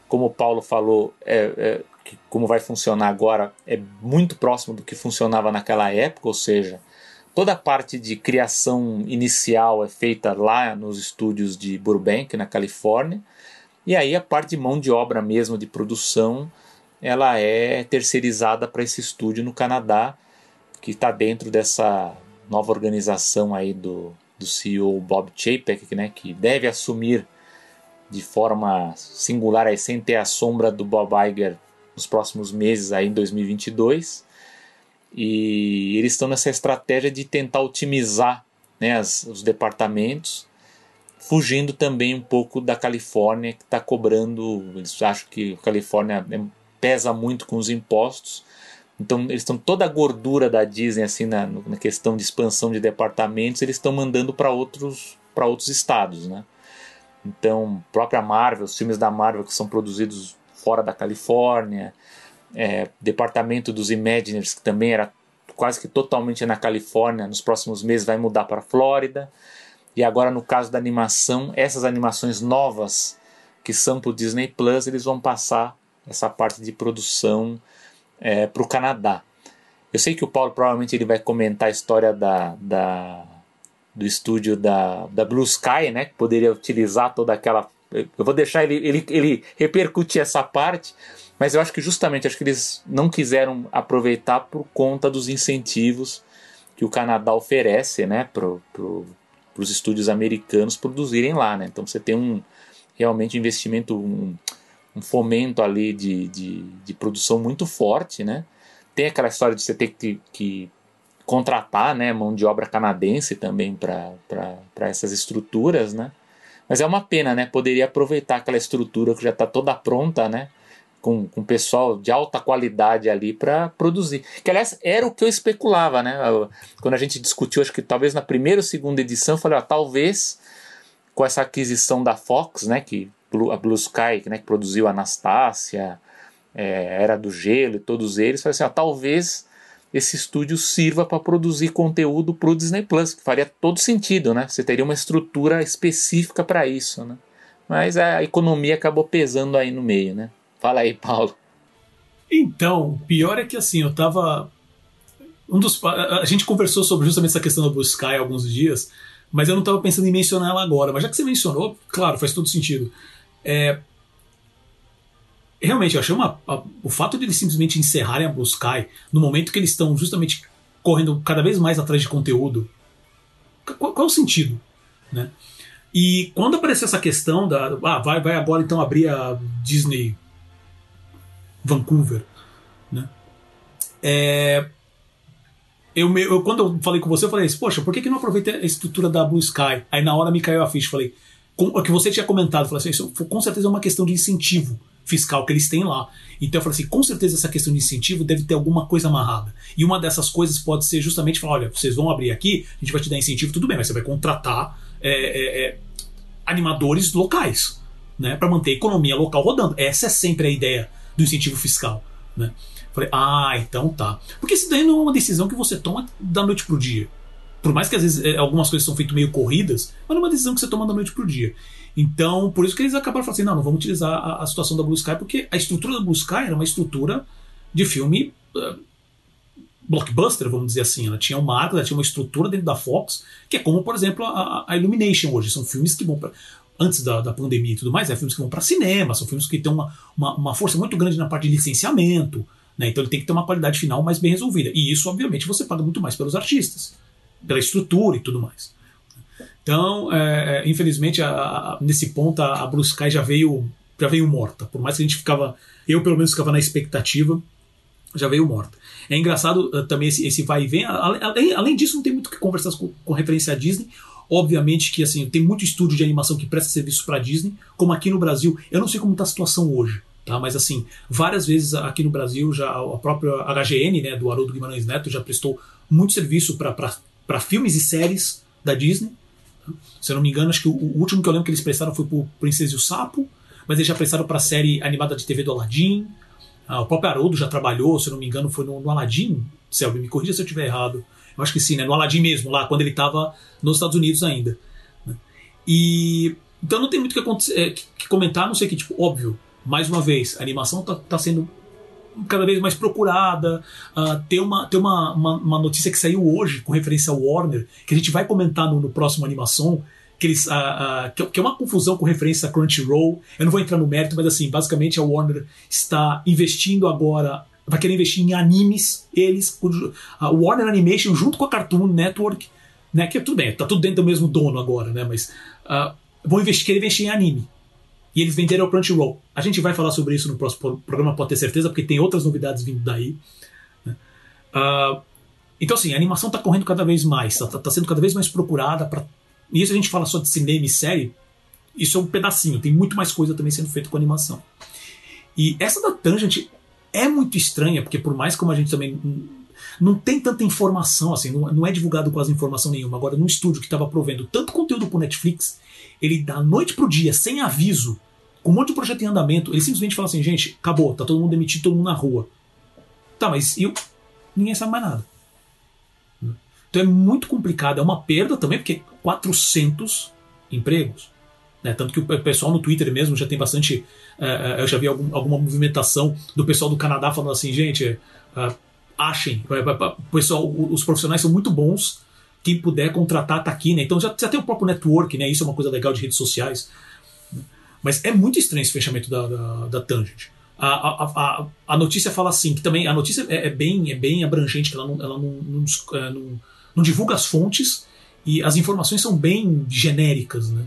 Como o Paulo falou, é, é como vai funcionar agora é muito próximo do que funcionava naquela época, ou seja, toda a parte de criação inicial é feita lá nos estúdios de Burbank, na Califórnia, e aí a parte de mão de obra mesmo de produção ela é terceirizada para esse estúdio no Canadá, que está dentro dessa nova organização aí do, do CEO Bob Chapek, né, que deve assumir de forma singular aí, sem ter a sombra do Bob Iger nos próximos meses aí em 2022 e eles estão nessa estratégia de tentar otimizar né, as, os departamentos, fugindo também um pouco da Califórnia que está cobrando. Eles acham que a Califórnia é, pesa muito com os impostos, então eles estão toda a gordura da Disney assim na, na questão de expansão de departamentos, eles estão mandando para outros para outros estados, né? Então, própria Marvel, os filmes da Marvel que são produzidos fora da Califórnia, é, departamento dos Imaginers, que também era quase que totalmente na Califórnia, nos próximos meses vai mudar para a Flórida. E agora, no caso da animação, essas animações novas que são para o Disney Plus, eles vão passar essa parte de produção é, para o Canadá. Eu sei que o Paulo provavelmente ele vai comentar a história da, da, do estúdio da, da Blue Sky, né, que poderia utilizar toda aquela eu vou deixar ele, ele, ele repercutir essa parte, mas eu acho que justamente acho que eles não quiseram aproveitar por conta dos incentivos que o Canadá oferece né, para pro, os estúdios americanos produzirem lá. Né? Então você tem um realmente investimento, um, um fomento ali de, de, de, produção muito forte. Né? Tem aquela história de você ter que, que contratar né, mão de obra canadense também para essas estruturas. Né? Mas é uma pena, né? Poderia aproveitar aquela estrutura que já está toda pronta, né? Com, com pessoal de alta qualidade ali para produzir. Que aliás era o que eu especulava, né? Quando a gente discutiu, acho que talvez na primeira ou segunda edição, eu falei, ó, talvez com essa aquisição da Fox, né? Que a Blue Sky, né, que produziu Anastácia, é, Era do Gelo e todos eles, falei assim, ó, talvez esse estúdio sirva para produzir conteúdo para o Disney Plus, que faria todo sentido, né? Você teria uma estrutura específica para isso, né? Mas a economia acabou pesando aí no meio, né? Fala aí, Paulo. Então, pior é que assim, eu tava. Um dos, a gente conversou sobre justamente essa questão do Blue Sky há alguns dias, mas eu não estava pensando em mencionar ela agora. Mas já que você mencionou, claro, faz todo sentido. É, realmente, eu achei uma, a, o fato de eles simplesmente encerrarem a Blue Sky no momento que eles estão justamente correndo cada vez mais atrás de conteúdo, qual, qual é o sentido? Né? E quando apareceu essa questão da. Ah, vai, vai agora então abrir a Disney Vancouver. Né? É, eu, eu, quando eu falei com você, eu falei assim, poxa, por que, que não aproveita a estrutura da Blue Sky? Aí na hora me caiu a ficha, falei, o que você tinha comentado, falei assim, isso com certeza é uma questão de incentivo fiscal que eles têm lá. Então eu falei assim, com certeza essa questão de incentivo deve ter alguma coisa amarrada. E uma dessas coisas pode ser justamente falar, olha, vocês vão abrir aqui, a gente vai te dar incentivo, tudo bem, mas você vai contratar é, é, é, animadores locais, né, para manter a economia local rodando. Essa é sempre a ideia do incentivo fiscal, né. Falei, ah, então tá. Porque isso daí não é uma decisão que você toma da noite pro dia. Por mais que às vezes é, algumas coisas são feitas meio corridas, mas é uma decisão que você toma da noite pro dia. Então, por isso que eles acabaram falando assim: não, não vamos utilizar a, a situação da Blue Sky, porque a estrutura da Blue Sky era uma estrutura de filme uh, blockbuster, vamos dizer assim. Ela tinha uma marca, ela tinha uma estrutura dentro da Fox, que é como, por exemplo, a, a Illumination hoje. São filmes que vão para antes da, da pandemia e tudo mais, é filmes que vão para cinema, são filmes que têm uma, uma, uma, força muito grande na parte de licenciamento, né? então ele tem que ter uma qualidade final mais bem resolvida. E isso, obviamente, você paga muito mais pelos artistas, pela estrutura e tudo mais. Então, é, é, infelizmente, a, a, nesse ponto, a, a Blue já veio, já veio morta. Por mais que a gente ficava, eu pelo menos ficava na expectativa, já veio morta. É engraçado uh, também esse, esse vai e vem. Além, além disso, não tem muito o que conversar com, com referência à Disney. Obviamente que assim tem muito estúdio de animação que presta serviço para Disney, como aqui no Brasil. Eu não sei como está a situação hoje, tá? Mas assim, várias vezes aqui no Brasil já a própria HGN, né, do Haroldo Guimarães Neto, já prestou muito serviço para filmes e séries da Disney. Se eu não me engano, acho que o, o, último que eu lembro que eles prestaram foi pro Princesa e o Sapo, mas eles já prestaram para a série animada de TV do Aladdin. Ah, o próprio Haroldo já trabalhou, se eu não me engano, foi no, no Aladdin. Selby, me corrija se eu estiver errado. Eu acho que sim, né? No Aladdin mesmo, lá, quando ele estava nos Estados Unidos ainda. Né? E. Então não tem muito que, é, que, que comentar, não sei que, tipo, óbvio, mais uma vez, a animação está tá sendo cada vez mais procurada. Uh, tem uma, tem uma, uma, uma, notícia que saiu hoje com referência ao Warner, que a gente vai comentar no, no próximo animação. Que, eles, uh, uh, que, é uma confusão com referência a Crunchyroll. Eu não vou entrar no mérito, mas assim, basicamente a Warner está investindo agora, vai querer investir em animes, eles, a Warner Animation junto com a Cartoon Network, né? Que é tudo bem, tá tudo dentro do mesmo dono agora, né? Mas vão investir, querer investir em anime e eles venderam ao Crunchyroll. A gente vai falar sobre isso no próximo programa, pode ter certeza, porque tem outras novidades vindo daí. Uh, então, assim, a animação está correndo cada vez mais, está tá sendo cada vez mais procurada. Pra... E isso a gente fala só de cinema e série, isso é um pedacinho, tem muito mais coisa também sendo feita com animação. E essa da Tangent é muito estranha, porque por mais como a gente também não tem tanta informação, assim, não, não é divulgado quase informação nenhuma. Agora, num estúdio que estava provendo tanto conteúdo pro Netflix, ele da noite pro dia, sem aviso, com um monte de projeto em andamento, ele simplesmente fala assim, gente, acabou, tá todo mundo demitido, todo mundo na rua. Tá, mas eu. Ninguém sabe mais nada. Então é muito complicado, é uma perda também, porque 400 empregos. Né? Tanto que o pessoal no Twitter mesmo já tem bastante. Uh, eu já vi algum, alguma movimentação do pessoal do Canadá falando assim, gente, uh, achem. Pessoal, os profissionais são muito bons. Quem puder contratar tá aqui, né? Então já, já tem o próprio network, né? Isso é uma coisa legal de redes sociais. Mas é muito estranho esse fechamento da, da, da Tangent. A, a, a, a, notícia fala assim, que também a notícia é, é bem, é bem abrangente, que ela, não, ela não, não, é, não, não divulga as fontes e as informações são bem genéricas, né?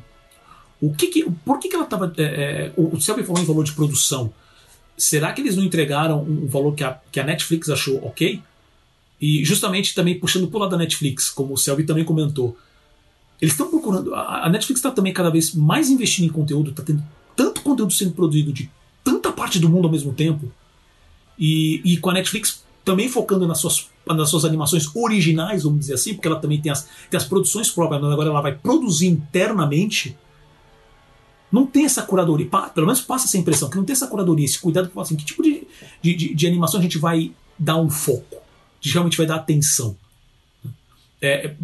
O que, que por que, que ela estava. É, é, o Selby falou em valor de produção será que eles não entregaram um valor que a, que a Netflix achou ok? E justamente também puxando pro lado da Netflix, como o Selby também comentou, eles estão procurando. A Netflix está também cada vez mais investindo em conteúdo, está tendo tanto conteúdo sendo produzido de tanta parte do mundo ao mesmo tempo. E, e com a Netflix também focando nas suas, nas suas animações originais, vamos dizer assim, porque ela também tem as, tem as produções próprias, mas agora ela vai produzir internamente não tem essa curadoria, pelo menos passa essa impressão, que não tem essa curadoria, esse cuidado que assim, que tipo de, de, de, de animação a gente vai dar um foco, realmente vai dar atenção. É,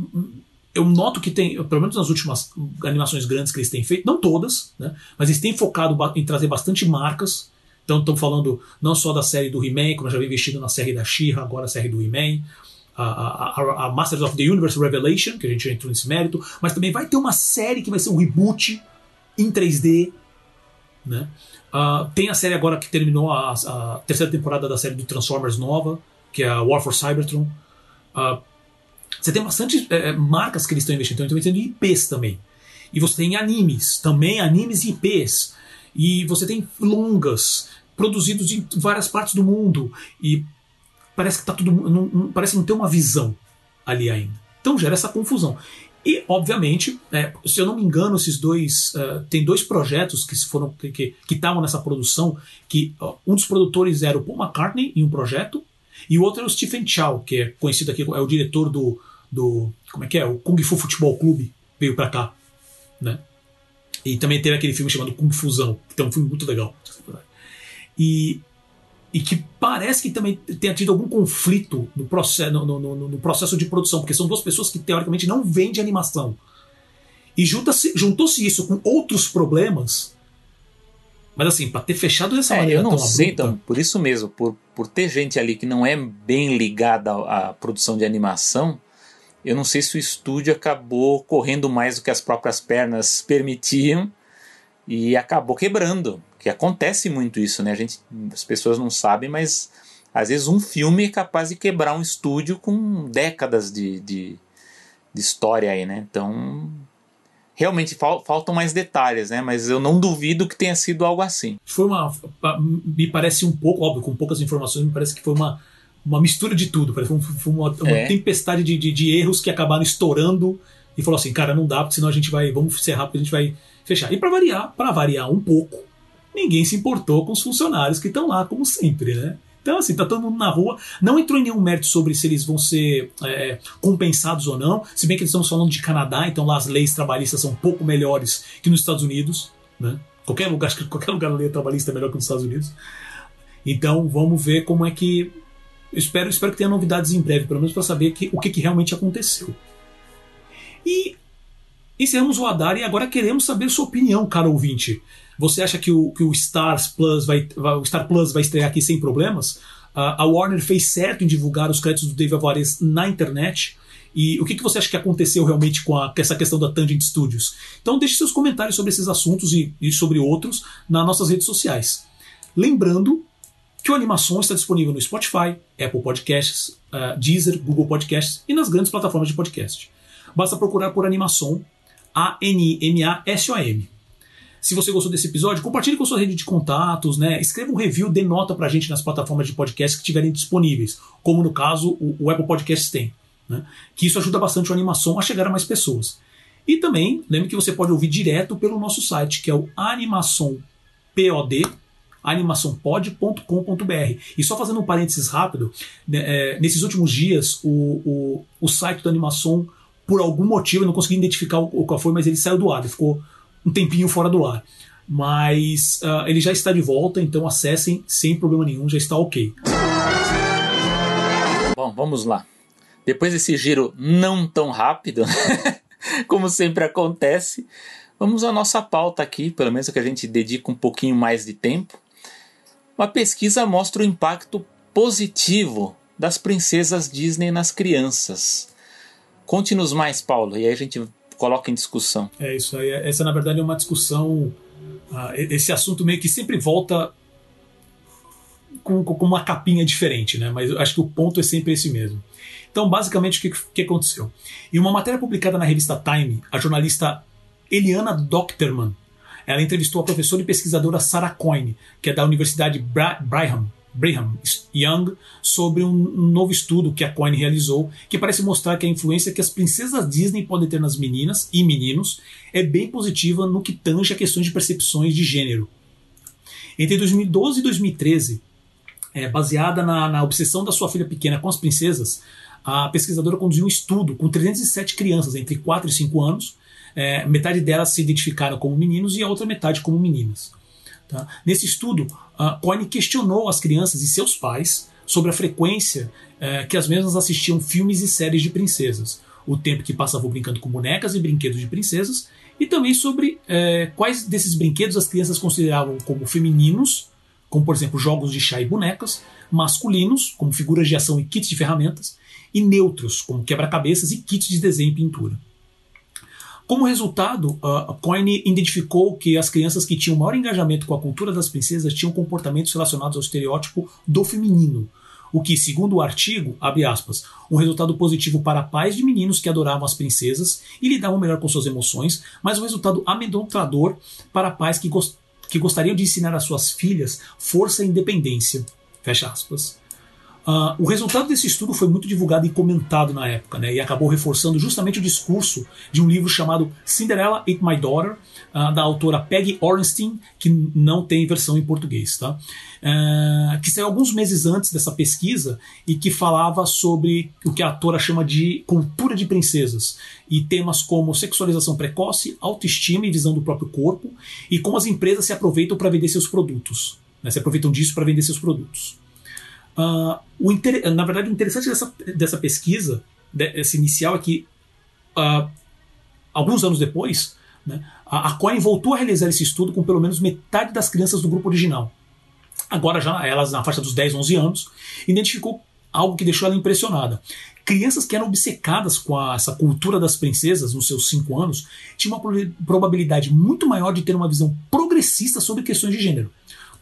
eu noto que tem, pelo menos nas últimas animações grandes que eles têm feito, não todas, né, mas eles têm focado em trazer bastante marcas. Então estão falando não só da série do He-Man, como eu já vi investido na série da She-Ra, agora a série do He-Man, a, a, a, Masters of the Universe Revelation, que a gente já entrou nesse mérito, mas também vai ter uma série que vai ser um reboot em 3D. Né? Uh, tem a série agora que terminou a, a, terceira temporada da série do Transformers nova, que é a War for Cybertron. Uh, você tem bastante é, é, marcas que eles estão investindo, então estão investindo em IPs também. E você tem animes, também animes e IPs. E você tem longas, produzidos em várias partes do mundo. E parece que tá tudo. Não, não, parece não ter uma visão ali ainda. Então gera essa confusão. E, obviamente, é, se eu não me engano, esses dois. Uh, tem dois projetos que foram que estavam nessa produção. que uh, Um dos produtores era o Paul McCartney em um projeto, e o outro era o Stephen Chow, que é conhecido aqui, é o diretor do. do como é que é? O Kung Fu Futebol Clube, veio pra cá. Né? E também teve aquele filme chamado Kung Fusão, que é um filme muito legal. E e que parece que também tenha tido algum conflito no processo, no, no, no processo de produção, porque são duas pessoas que teoricamente não vêm de animação. E juntou-se isso com outros problemas. Mas assim, para ter fechado dessa é, maneira. Eu não sei, então, por isso mesmo, por, por ter gente ali que não é bem ligada à, à produção de animação, eu não sei se o estúdio acabou correndo mais do que as próprias pernas permitiam e acabou quebrando. Que acontece muito isso, né? A gente, as pessoas não sabem, mas às vezes um filme é capaz de quebrar um estúdio com décadas de, de, de história aí, né? Então realmente fal, faltam mais detalhes, né? Mas eu não duvido que tenha sido algo assim. Foi uma. Me parece um pouco, óbvio, com poucas informações, me parece que foi uma, uma mistura de tudo. Parece que foi uma, uma é. tempestade de, de, de, erros que acabaram estourando e falou assim, cara, não dá, porque senão a gente vai. Vamos ser rápido, a gente vai fechar. E para variar, para variar um pouco, ninguém se importou com os funcionários que estão lá, como sempre, né? Então, assim, tá todo mundo na rua. Não entrou em nenhum mérito sobre se eles vão ser é, compensados ou não. Se bem que eles estamos falando de Canadá, então lá as leis trabalhistas são um pouco melhores que nos Estados Unidos. Né? Qualquer lugar, qualquer lugar a lei trabalhista é melhor que nos Estados Unidos. Então, vamos ver como é que. Espero, espero que tenha novidades em breve, pelo menos para saber que, o que, que realmente aconteceu. E encerramos o Adar e agora queremos saber sua opinião, caro ouvinte. Você acha que o, que o Stars Plus vai, o Star Plus vai estrear aqui sem problemas? Uh, a Warner fez certo em divulgar os créditos do Dave Alvarez na internet. E o que, que você acha que aconteceu realmente com, a, com essa questão da Tangent Studios? Então deixe seus comentários sobre esses assuntos e, e sobre outros nas nossas redes sociais. Lembrando que o Animação está disponível no Spotify, Apple Podcasts, uh, Deezer, Google Podcasts e nas grandes plataformas de podcast. Basta procurar por Animação, A-N-I-M-A-S-O-M. Se você gostou desse episódio, compartilhe com sua rede de contatos, né? Escreva um review, dê nota pra gente nas plataformas de podcast que estiverem disponíveis, como no caso o, o Apple Podcasts tem. Né? Que isso ajuda bastante a animação a chegar a mais pessoas. E também, lembre que você pode ouvir direto pelo nosso site, que é o animaçãopod, animaçãopod.com.br. E só fazendo um parênteses rápido, né, é, nesses últimos dias, o, o, o site do Animação, por algum motivo, eu não consegui identificar o, o qual foi, mas ele saiu do ar, ele ficou um tempinho fora do ar. Mas uh, ele já está de volta, então acessem sem problema nenhum, já está ok. Bom, vamos lá. Depois desse giro não tão rápido, <laughs> como sempre acontece, vamos à nossa pauta aqui, pelo menos que a gente dedica um pouquinho mais de tempo. Uma pesquisa mostra o impacto positivo das princesas Disney nas crianças. Conte-nos mais, Paulo, e aí a gente coloca em discussão. É isso aí. Essa, na verdade, é uma discussão. Uh, esse assunto meio que sempre volta com, com, uma capinha diferente, né? Mas eu acho que o ponto é sempre esse mesmo. Então, basicamente, o que, que aconteceu? Em uma matéria publicada na revista Time, a jornalista Eliana Docterman ela entrevistou a professora e pesquisadora Sarah Coyne, que é da Universidade Bra Brigham, Brigham Young sobre um novo estudo que a Coyne realizou, que parece mostrar que a influência que as princesas Disney podem ter nas meninas e meninos é bem positiva no que tange a questões de percepções de gênero. Entre 2012 e 2013, é, baseada na, na obsessão da sua filha pequena com as princesas, a pesquisadora conduziu um estudo com 307 crianças entre 4 e 5 anos. É, metade delas se identificaram como meninos e a outra metade como meninas. Tá? Nesse estudo, uh, Coyne questionou as crianças e seus pais sobre a frequência uh, que as mesmas assistiam filmes e séries de princesas, o tempo que passavam brincando com bonecas e brinquedos de princesas, e também sobre uh, quais desses brinquedos as crianças consideravam como femininos, como por exemplo jogos de chá e bonecas, masculinos, como figuras de ação e kits de ferramentas, e neutros, como quebra-cabeças e kits de desenho e pintura. Como resultado, a Coyne identificou que as crianças que tinham maior engajamento com a cultura das princesas tinham comportamentos relacionados ao estereótipo do feminino, o que, segundo o artigo, abre aspas, um resultado positivo para pais de meninos que adoravam as princesas e lidavam melhor com suas emoções, mas um resultado amedrontador para pais que, gost que gostariam de ensinar às suas filhas força e independência. Fecha aspas. Uh, o resultado desse estudo foi muito divulgado e comentado na época, né, e acabou reforçando justamente o discurso de um livro chamado Cinderella Ate My Daughter, uh, da autora Peggy Orenstein, que não tem versão em português, tá? Uh, que saiu alguns meses antes dessa pesquisa e que falava sobre o que a autora chama de cultura de princesas e temas como sexualização precoce, autoestima e visão do próprio corpo e como as empresas se aproveitam para vender seus produtos, né, se aproveitam disso para vender seus produtos. Uh, o inter... Na verdade, o interessante dessa, dessa pesquisa, dessa inicial, é que uh, alguns anos depois, né, a, a Cohen voltou a realizar esse estudo com pelo menos metade das crianças do grupo original. Agora, já elas na faixa dos 10, 11 anos, identificou algo que deixou ela impressionada. Crianças que eram obcecadas com a, essa cultura das princesas nos seus 5 anos tinham uma probabilidade muito maior de ter uma visão progressista sobre questões de gênero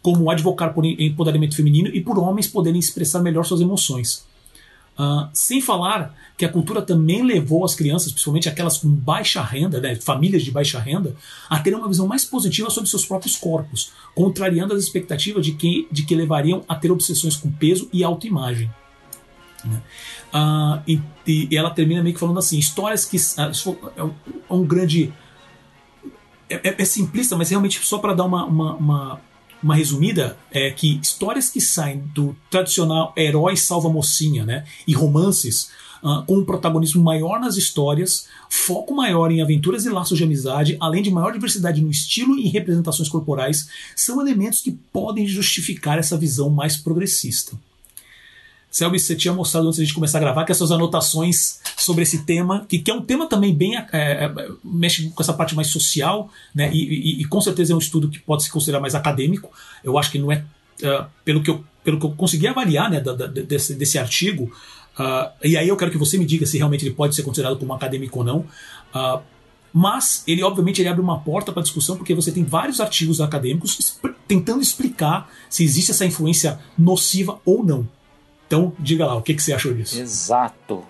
como advocar por empoderamento feminino e por homens poderem expressar melhor suas emoções. Uh, sem falar que a cultura também levou as crianças, principalmente aquelas com baixa renda, né, famílias de baixa renda, a terem uma visão mais positiva sobre seus próprios corpos, contrariando as expectativas de que, de que levariam a ter obsessões com peso e autoimagem. Né? Uh, e, e, ela termina meio que falando assim: histórias que. Uh, é, um, grande. É, é, é, simplista, mas realmente só para dar uma, uma, uma uma resumida é que histórias que saem do tradicional herói salva mocinha, né, e romances uh, com um protagonismo maior nas histórias, foco maior em aventuras e laços de amizade, além de maior diversidade no estilo e representações corporais, são elementos que podem justificar essa visão mais progressista. Selby, você tinha mostrado antes de a gente começar a gravar que as suas anotações sobre esse tema, que, que é um tema também bem. É, é, mexe com essa parte mais social, né? E, e, e, com certeza é um estudo que pode se considerar mais acadêmico. Eu acho que não é. Uh, pelo, que eu, pelo que eu consegui avaliar né, da, da, desse, desse artigo, uh, e aí eu quero que você me diga se realmente ele pode ser considerado como acadêmico ou não. Uh, mas ele, obviamente, ele abre uma porta para discussão porque você tem vários artigos acadêmicos tentando explicar se existe essa influência nociva ou não. Então, diga lá, o que, que você achou disso? Exato.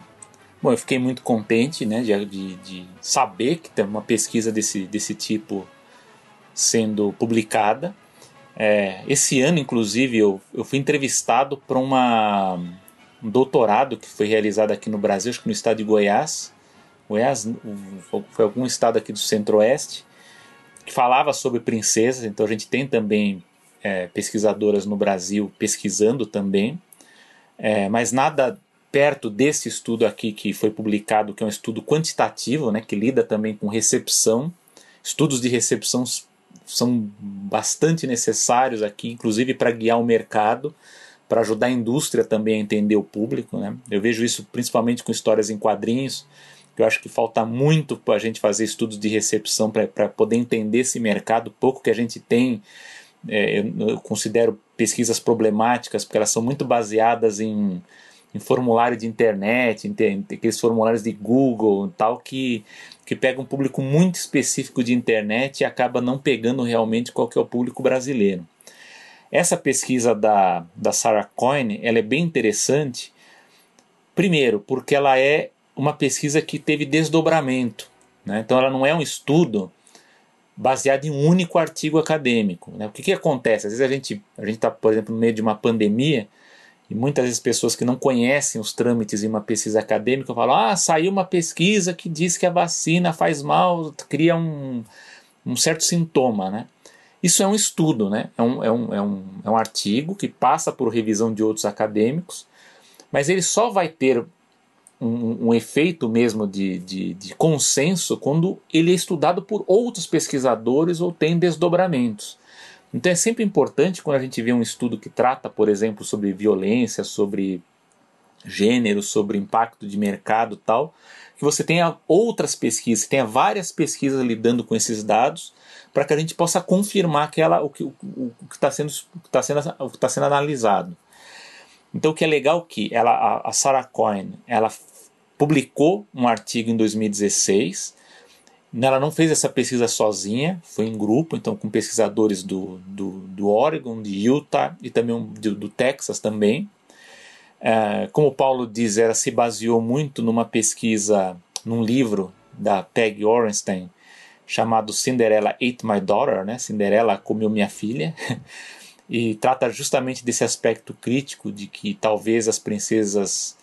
Bom, eu fiquei muito contente né, de, de, de saber que tem uma pesquisa desse, desse tipo sendo publicada. É, esse ano, inclusive, eu, eu fui entrevistado para um doutorado que foi realizado aqui no Brasil, acho que no estado de Goiás. Goiás foi algum estado aqui do Centro-Oeste, que falava sobre princesas. Então a gente tem também é, pesquisadoras no Brasil pesquisando também. É, mas nada perto desse estudo aqui que foi publicado, que é um estudo quantitativo, né, que lida também com recepção. Estudos de recepção são bastante necessários aqui, inclusive para guiar o mercado, para ajudar a indústria também a entender o público. Né? Eu vejo isso principalmente com histórias em quadrinhos, que eu acho que falta muito para a gente fazer estudos de recepção para poder entender esse mercado. Pouco que a gente tem, é, eu considero pesquisas problemáticas, porque elas são muito baseadas em, em formulário de internet, em, em aqueles formulários de Google e tal, que, que pega um público muito específico de internet e acaba não pegando realmente qual que é o público brasileiro. Essa pesquisa da, da Sarah Coyne ela é bem interessante, primeiro, porque ela é uma pesquisa que teve desdobramento. Né? Então ela não é um estudo baseado em um único artigo acadêmico. Né? O que, que acontece? Às vezes a gente a está, por exemplo, no meio de uma pandemia e muitas vezes pessoas que não conhecem os trâmites de uma pesquisa acadêmica falam: ah, saiu uma pesquisa que diz que a vacina faz mal, cria um, um certo sintoma. Né? Isso é um estudo, né? é, um, é, um, é, um, é um artigo que passa por revisão de outros acadêmicos, mas ele só vai ter um, um efeito mesmo de, de, de, consenso quando ele é estudado por outros pesquisadores ou tem desdobramentos. Então é sempre importante quando a gente vê um estudo que trata, por exemplo, sobre violência, sobre gênero, sobre impacto de mercado tal, que você tenha outras pesquisas, tenha várias pesquisas lidando com esses dados, para que a gente possa confirmar aquela, o que está sendo, tá sendo, tá sendo analisado. Então o que é legal é que ela, a, a Sarah Cohen, ela publicou um artigo em 2016. Ela não fez essa pesquisa sozinha, foi em grupo, então com pesquisadores do, do, do Oregon, de Utah e também do, do Texas também. É, como o Paulo diz, ela se baseou muito numa pesquisa, num livro da Peg Orenstein, chamado Cinderella Ate My Daughter, né? Cinderela comeu minha filha, <laughs> e trata justamente desse aspecto crítico de que talvez as princesas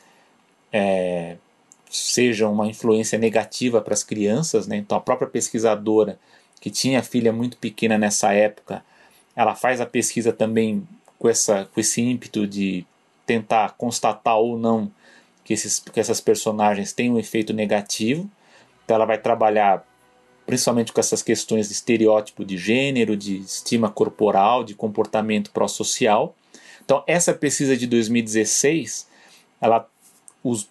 é, seja uma influência negativa para as crianças. Né? Então, a própria pesquisadora, que tinha filha muito pequena nessa época, ela faz a pesquisa também com, essa, com esse ímpeto de tentar constatar ou não que, esses, que essas personagens têm um efeito negativo. Então, ela vai trabalhar principalmente com essas questões de estereótipo de gênero, de estima corporal, de comportamento pró-social, Então, essa pesquisa de 2016, ela,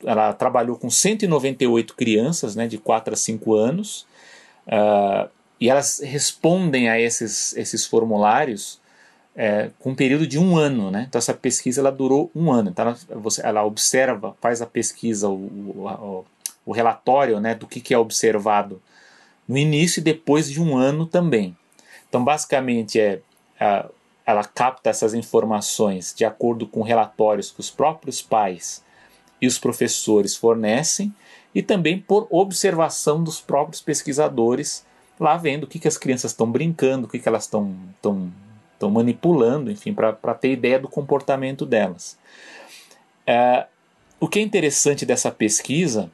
ela trabalhou com 198 crianças né, de 4 a 5 anos, uh, e elas respondem a esses, esses formulários é, com um período de um ano, né? Então essa pesquisa ela durou um ano. Então ela, você, ela observa, faz a pesquisa, o, o, o relatório, né, do que, que é observado no início e depois de um ano também. Então basicamente é ela capta essas informações de acordo com relatórios que os próprios pais e os professores fornecem e também por observação dos próprios pesquisadores lá vendo o que, que as crianças estão brincando, o que, que elas estão estão manipulando, enfim, para ter ideia do comportamento delas. É, o que é interessante dessa pesquisa,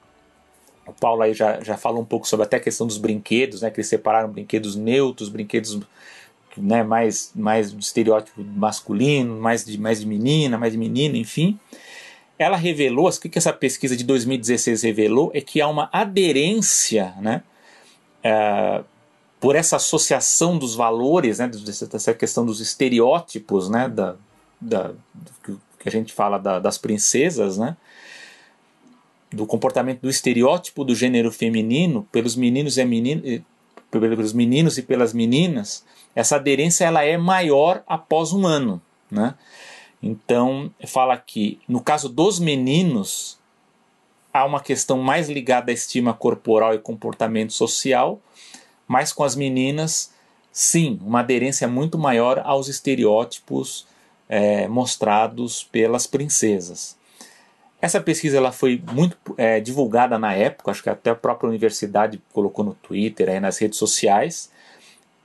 o Paulo aí já, já falou um pouco sobre até a questão dos brinquedos, né, que eles separaram brinquedos neutros, brinquedos né, mais, mais do estereótipo masculino, mais de, mais de menina, mais de menino, enfim. Ela revelou, o que, que essa pesquisa de 2016 revelou, é que há uma aderência né, é, por essa associação dos valores, né, dessa questão dos estereótipos, né, da, da que a gente fala da, das princesas, né, do comportamento do estereótipo do gênero feminino pelos meninos e menino, pelos meninos e pelas meninas, essa aderência ela é maior após um ano, né? Então fala que no caso dos meninos há uma questão mais ligada à estima corporal e comportamento social, mas com as meninas, sim, uma aderência muito maior aos estereótipos é, mostrados pelas princesas. Essa pesquisa ela foi muito é, divulgada na época, acho que até a própria universidade colocou no Twitter, aí nas redes sociais,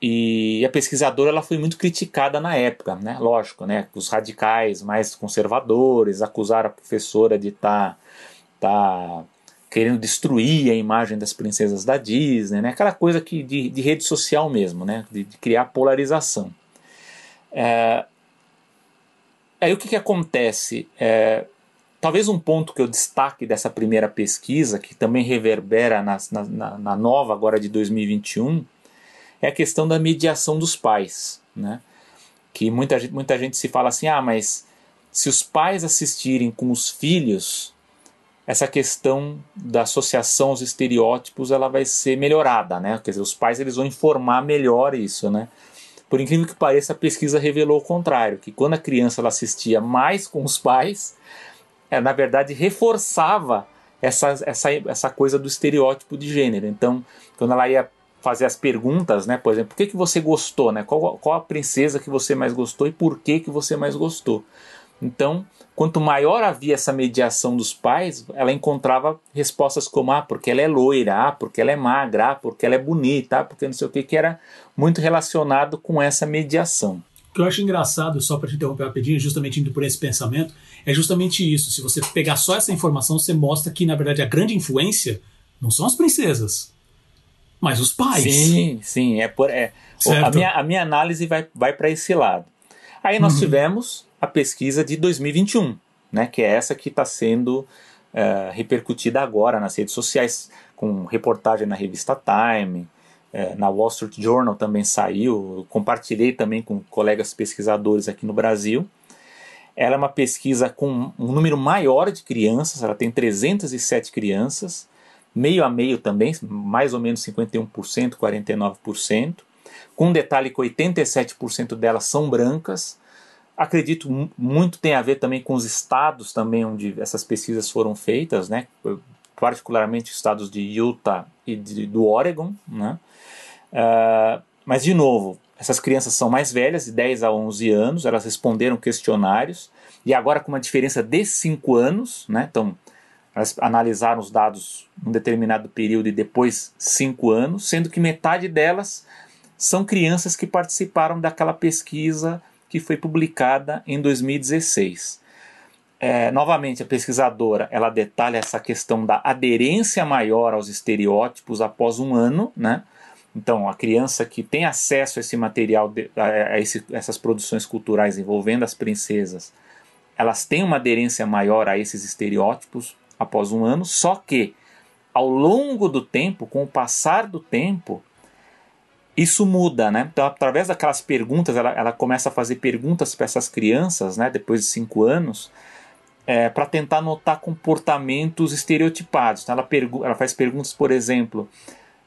e a pesquisadora ela foi muito criticada na época, né? Lógico, né? Os radicais mais conservadores acusaram a professora de estar tá, tá querendo destruir a imagem das princesas da Disney, né? aquela coisa que de, de rede social mesmo, né? de, de criar polarização. É, aí o que, que acontece? É, talvez um ponto que eu destaque dessa primeira pesquisa, que também reverbera na, na, na nova agora de 2021, é a questão da mediação dos pais. Né? Que muita, muita gente se fala assim, ah, mas se os pais assistirem com os filhos essa questão da associação aos estereótipos ela vai ser melhorada, né? Quer dizer, os pais eles vão informar melhor isso, né? Por incrível que pareça, a pesquisa revelou o contrário, que quando a criança ela assistia mais com os pais, é, na verdade reforçava essa, essa, essa coisa do estereótipo de gênero. Então, quando ela ia fazer as perguntas, né? Por exemplo, por que, que você gostou, né? Qual, qual a princesa que você mais gostou e por que, que você mais gostou? Então, quanto maior havia essa mediação dos pais, ela encontrava respostas como ah, porque ela é loira, ah, porque ela é magra, ah, porque ela é bonita, ah, porque não sei o que, que era muito relacionado com essa mediação. O que eu acho engraçado, só para te interromper rapidinho, justamente indo por esse pensamento, é justamente isso. Se você pegar só essa informação, você mostra que, na verdade, a grande influência não são as princesas, mas os pais. Sim, sim. É por, é, a, minha, a minha análise vai, vai para esse lado. Aí nós uhum. tivemos a pesquisa de 2021, né, que é essa que está sendo uh, repercutida agora nas redes sociais, com reportagem na revista Time, uh, na Wall Street Journal também saiu, compartilhei também com colegas pesquisadores aqui no Brasil. Ela é uma pesquisa com um número maior de crianças, ela tem 307 crianças, meio a meio também, mais ou menos 51%, 49%, com um detalhe que 87% delas são brancas, acredito muito tem a ver também com os estados também onde essas pesquisas foram feitas, né? particularmente estados de Utah e de, do Oregon. Né? Uh, mas, de novo, essas crianças são mais velhas, de 10 a 11 anos, elas responderam questionários, e agora com uma diferença de 5 anos, né? então elas analisaram os dados num determinado período e depois 5 anos, sendo que metade delas são crianças que participaram daquela pesquisa que foi publicada em 2016. É, novamente, a pesquisadora ela detalha essa questão da aderência maior aos estereótipos após um ano, né? Então, a criança que tem acesso a esse material, a esse, essas produções culturais envolvendo as princesas, elas têm uma aderência maior a esses estereótipos após um ano, só que ao longo do tempo, com o passar do tempo, isso muda, né? Então, através daquelas perguntas, ela, ela começa a fazer perguntas para essas crianças, né? Depois de cinco anos, é, para tentar notar comportamentos estereotipados. Então, ela, ela faz perguntas, por exemplo,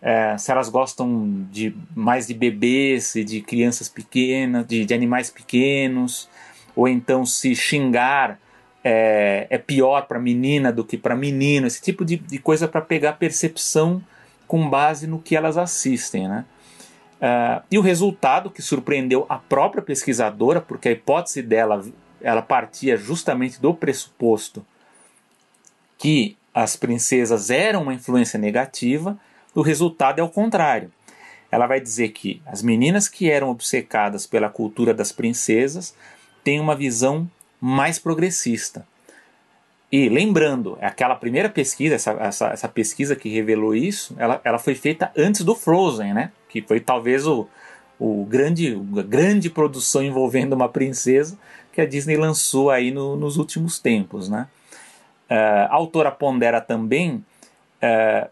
é, se elas gostam de mais de bebês de crianças pequenas, de, de animais pequenos, ou então se xingar é, é pior para menina do que para menino, esse tipo de, de coisa para pegar percepção com base no que elas assistem, né? Uh, e o resultado que surpreendeu a própria pesquisadora, porque a hipótese dela ela partia justamente do pressuposto que as princesas eram uma influência negativa, o resultado é o contrário. Ela vai dizer que as meninas que eram obcecadas pela cultura das princesas têm uma visão mais progressista. E lembrando, aquela primeira pesquisa, essa, essa, essa, pesquisa que revelou isso, ela, ela foi feita antes do Frozen, né? Que foi talvez o, o grande, a grande produção envolvendo uma princesa que a Disney lançou aí no, nos últimos tempos, né? Uh, a autora pondera também uh,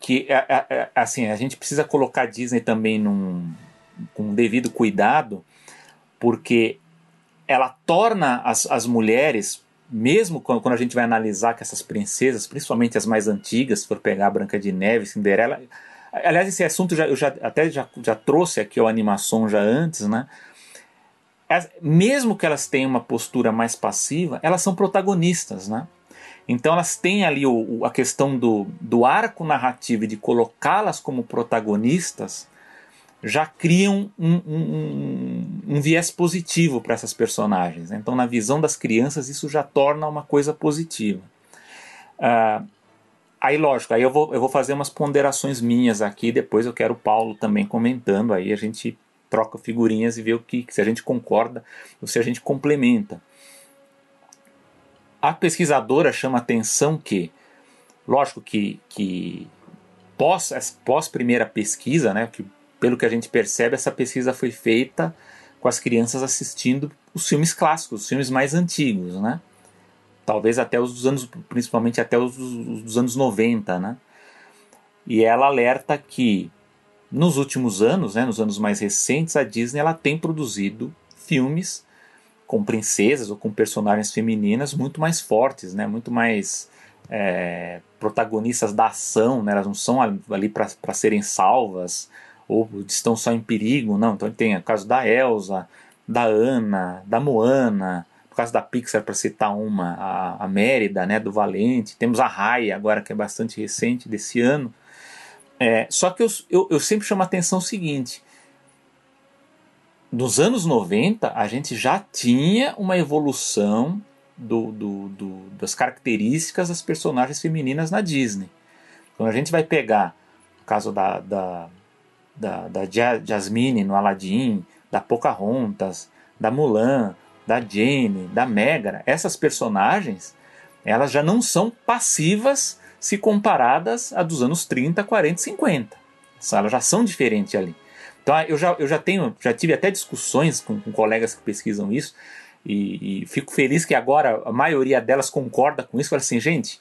que uh, assim a gente precisa colocar a Disney também num, com devido cuidado, porque ela torna as, as mulheres mesmo quando, a gente vai analisar que essas princesas, principalmente as mais antigas, se for pegar Branca de Neve, Cinderela, aliás esse assunto já, eu já, até já, já trouxe aqui o animação já antes, né? As, mesmo que elas tenham uma postura mais passiva, elas são protagonistas, né? Então elas têm ali o, o, a questão do, do arco narrativo e de colocá-las como protagonistas, já criam um, um, um viés positivo para essas personagens. Né? Então, na visão das crianças, isso já torna uma coisa positiva. Uh, aí, lógico, aí eu vou, eu vou fazer umas ponderações minhas aqui, depois eu quero o Paulo também comentando, aí a gente troca figurinhas e vê o que se a gente concorda ou se a gente complementa. A pesquisadora chama atenção que, lógico que, que pós, pós primeira pesquisa, né, que pelo que a gente percebe, essa pesquisa foi feita com as crianças assistindo os filmes clássicos, os filmes mais antigos, né? Talvez até os dos anos, principalmente até os dos, anos 90, né? E ela alerta que nos últimos anos, né, nos anos mais recentes, a Disney ela tem produzido filmes com princesas ou com personagens femininas muito mais fortes, né, muito mais é, protagonistas da ação, né, elas não são ali para serem salvas, ou estão só em perigo, não. Então tem o caso da Elsa, da Ana, da Moana, no caso da Pixar, para citar uma, a, a Mérida, né, do Valente, temos a Raya agora, que é bastante recente, desse ano. É, só que eu, eu, eu sempre chamo a atenção o seguinte, nos anos 90 a gente já tinha uma evolução do, do, do, das características das personagens femininas na Disney. Quando a gente vai pegar o caso da, da da, da Jasmine no Aladdin, da Pocahontas, da Mulan, da Jane, da Megara, essas personagens, elas já não são passivas se comparadas a dos anos 30, 40 50. Elas já são diferentes ali. Então eu já, eu já tenho, já tive até discussões com, com colegas que pesquisam isso, e, e, fico feliz que agora a maioria delas concorda com isso. Fala assim, gente,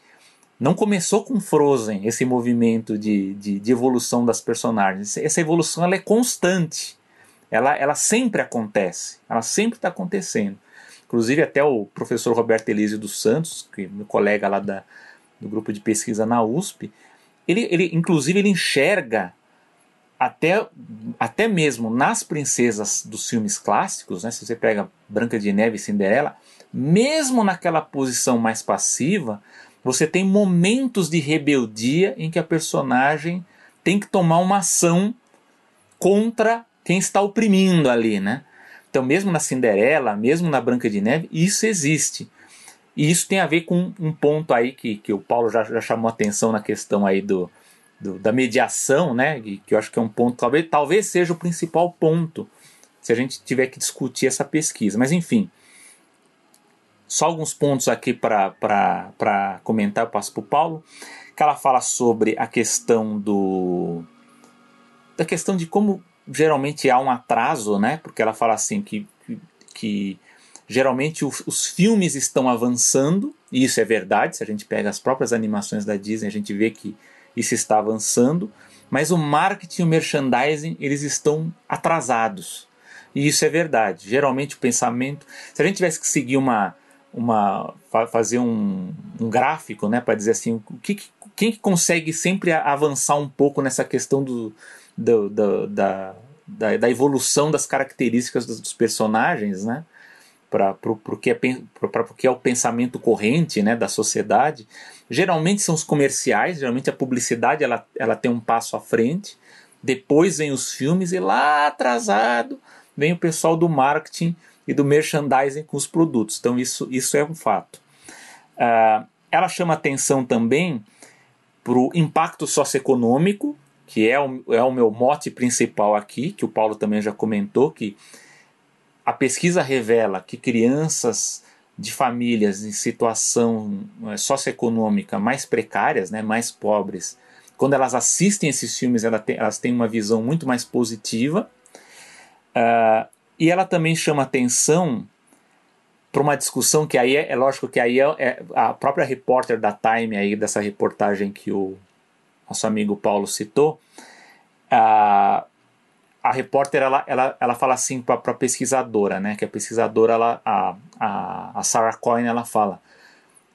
não começou com Frozen esse movimento de, de, de, evolução das personagens. Essa evolução ela é constante. Ela, ela sempre acontece. Ela sempre está acontecendo. Inclusive até o professor Roberto Elísio dos Santos, que é meu colega lá da, do grupo de pesquisa na USP, ele, ele inclusive ele enxerga até, até mesmo nas princesas dos filmes clássicos, né, se você pega Branca de Neve e Cinderela, mesmo naquela posição mais passiva, você tem momentos de rebeldia em que a personagem tem que tomar uma ação contra quem está oprimindo ali, né? Então, mesmo na Cinderela, mesmo na Branca de Neve, isso existe. E isso tem a ver com um ponto aí que, que o Paulo já, já chamou atenção na questão aí do, do, da mediação, né? Que, que eu acho que é um ponto, talvez, talvez seja o principal ponto se a gente tiver que discutir essa pesquisa. Mas enfim, só alguns pontos aqui para comentar, eu passo para o Paulo, que ela fala sobre a questão do da questão de como geralmente há um atraso, né? Porque ela fala assim que, que, geralmente os, os, filmes estão avançando, e isso é verdade, se a gente pega as próprias animações da Disney, a gente vê que isso está avançando, mas o marketing e o merchandising eles estão atrasados. E isso é verdade. Geralmente o pensamento, se a gente tivesse que seguir uma uma fazer um, um gráfico, né, para dizer assim, o que, quem que consegue sempre avançar um pouco nessa questão do, do, do da, da, da, evolução das características dos, dos personagens, né, para o é, que é o pensamento corrente né, da sociedade, geralmente são os comerciais, geralmente a publicidade ela, ela tem um passo à frente, depois vem os filmes e lá atrasado vem o pessoal do marketing e do merchandising com os produtos. Então, isso, isso é um fato. Uh, ela chama atenção também para o impacto socioeconômico, que é o, é o meu mote principal aqui, que o Paulo também já comentou, que a pesquisa revela que crianças de famílias em situação é, socioeconômica mais precárias, né, mais pobres, quando elas assistem esses filmes, elas têm, uma visão muito mais positiva. Uh, e ela também chama atenção para uma discussão que aí é, é lógico que aí é, é, a própria repórter da Time aí dessa reportagem que o nosso amigo Paulo citou, a, a repórter ela, ela, ela fala assim para a pesquisadora, né? Que a pesquisadora ela, a, a, a Sarah Coyne ela fala,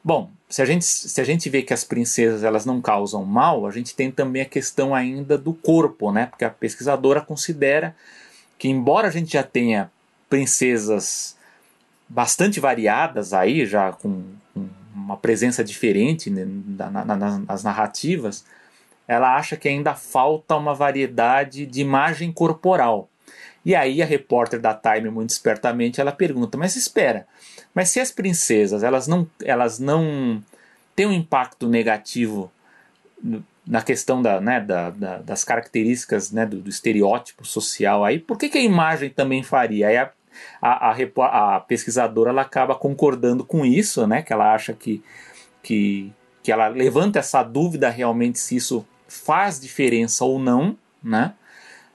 bom, se a gente se a gente vê que as princesas elas não causam mal, a gente tem também a questão ainda do corpo, né? Porque a pesquisadora considera que embora a gente já tenha princesas bastante variadas aí, já com, com uma presença diferente né, na, na, nas narrativas, ela acha que ainda falta uma variedade de imagem corporal. E aí a repórter da Time, muito espertamente, ela pergunta: mas espera, mas se as princesas elas não, elas não têm um impacto negativo na questão da, né, da, da, das características né, do, do, estereótipo social aí, por que, que a imagem também faria? Aí a, a, a, a, pesquisadora ela acaba concordando com isso, né, que ela acha que, que, que ela levanta essa dúvida realmente se isso faz diferença ou não, né,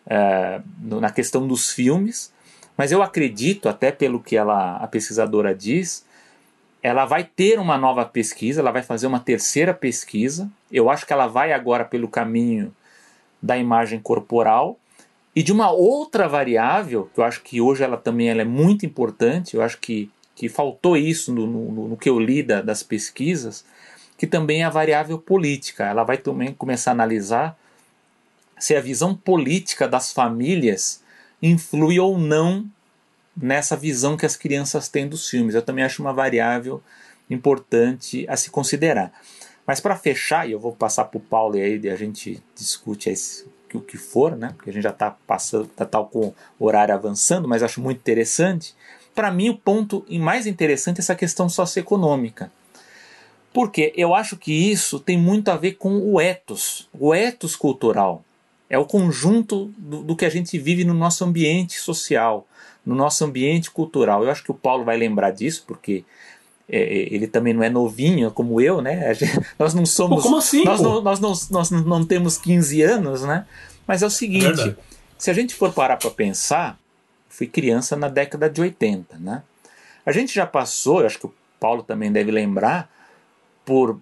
é, na questão dos filmes, mas eu acredito, até pelo que ela, a pesquisadora diz, ela vai ter uma nova pesquisa, ela vai fazer uma terceira pesquisa. Eu acho que ela vai agora pelo caminho da imagem corporal e de uma outra variável, que eu acho que hoje ela também ela é muito importante, eu acho que, que faltou isso no, no, no que eu li da, das pesquisas, que também é a variável política. Ela vai também começar a analisar se a visão política das famílias influi ou não nessa visão que as crianças têm dos filmes. Eu também acho uma variável importante a se considerar. Mas para fechar, e eu vou passar para o Paulo e aí a gente discute o que for, né? Porque a gente já está passando, tá tal com o horário avançando, mas acho muito interessante. Para mim, o ponto mais interessante é essa questão socioeconômica. Porque eu acho que isso tem muito a ver com o ethos, o ethos cultural. É o conjunto do, do que a gente vive no nosso ambiente social, no nosso ambiente cultural. Eu acho que o Paulo vai lembrar disso, porque é, é ele também não é novinho como eu, né? Gente, <laughs> nós não somos. Pô, como assim? Nós não, nós, não, nós não temos 15 anos, né? Mas é o seguinte: é se a gente for parar para pensar, fui criança na década de 80, né? A gente já passou, eu acho que o Paulo também deve lembrar, por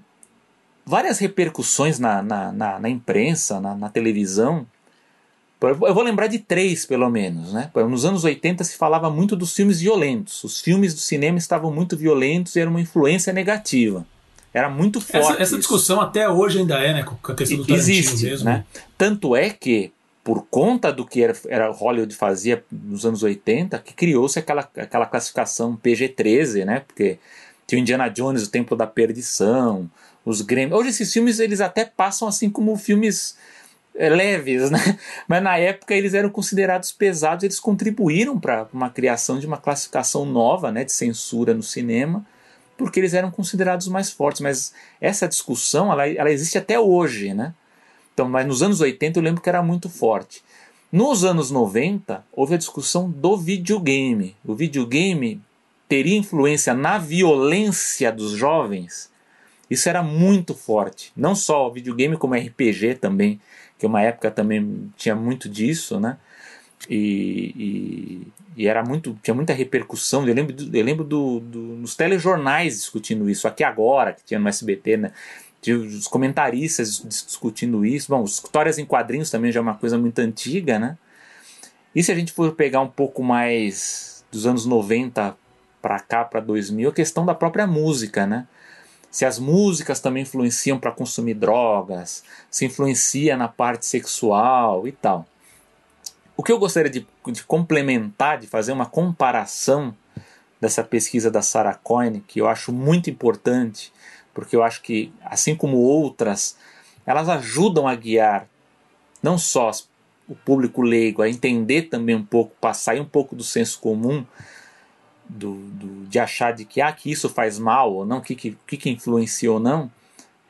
várias repercussões na, na, na, na imprensa, na, na televisão, eu vou lembrar de três, pelo menos. Né? Nos anos 80 se falava muito dos filmes violentos. Os filmes do cinema estavam muito violentos e era uma influência negativa. Era muito forte. Essa, essa discussão até hoje ainda é, né? Com a questão do Tarantino Existe, mesmo. Né? Tanto é que, por conta do que era, era Hollywood fazia nos anos 80, que criou-se aquela, aquela classificação PG-13, né? Porque tinha o Indiana Jones, o Templo da Perdição, os Grêmios. Hoje esses filmes eles até passam assim como filmes leves, né? <laughs> Mas na época eles eram considerados pesados, eles contribuíram para uma criação de uma classificação nova, né, de censura no cinema, porque eles eram considerados mais fortes. Mas essa discussão, ela, ela existe até hoje, né? Então, mas nos anos 80 eu lembro que era muito forte. Nos anos 90, houve a discussão do videogame. O videogame teria influência na violência dos jovens? Isso era muito forte. Não só o videogame, como RPG também que uma época também tinha muito disso, né? E, e, e, era muito tinha muita repercussão eu lembro eu lembro do, do, nos telejornais discutindo isso aqui agora que tinha no SBT né de, os comentaristas discutindo isso. Bom, histórias em quadrinhos também já é uma coisa muito antiga, né? E se a gente for pegar um pouco mais dos anos 90 para cá, para 2000, a questão da própria música, né? Se as músicas também influenciam para consumir drogas, se influencia na parte sexual e tal. O que eu gostaria de, de complementar, de fazer uma comparação dessa pesquisa da Sarah Coyne, que eu acho muito importante, porque eu acho que, assim como outras, elas ajudam a guiar não só o público leigo a entender também um pouco, passar um pouco do senso comum, do, do, de achar de que, ah, que isso faz mal ou não, o que, que, que influencia ou não,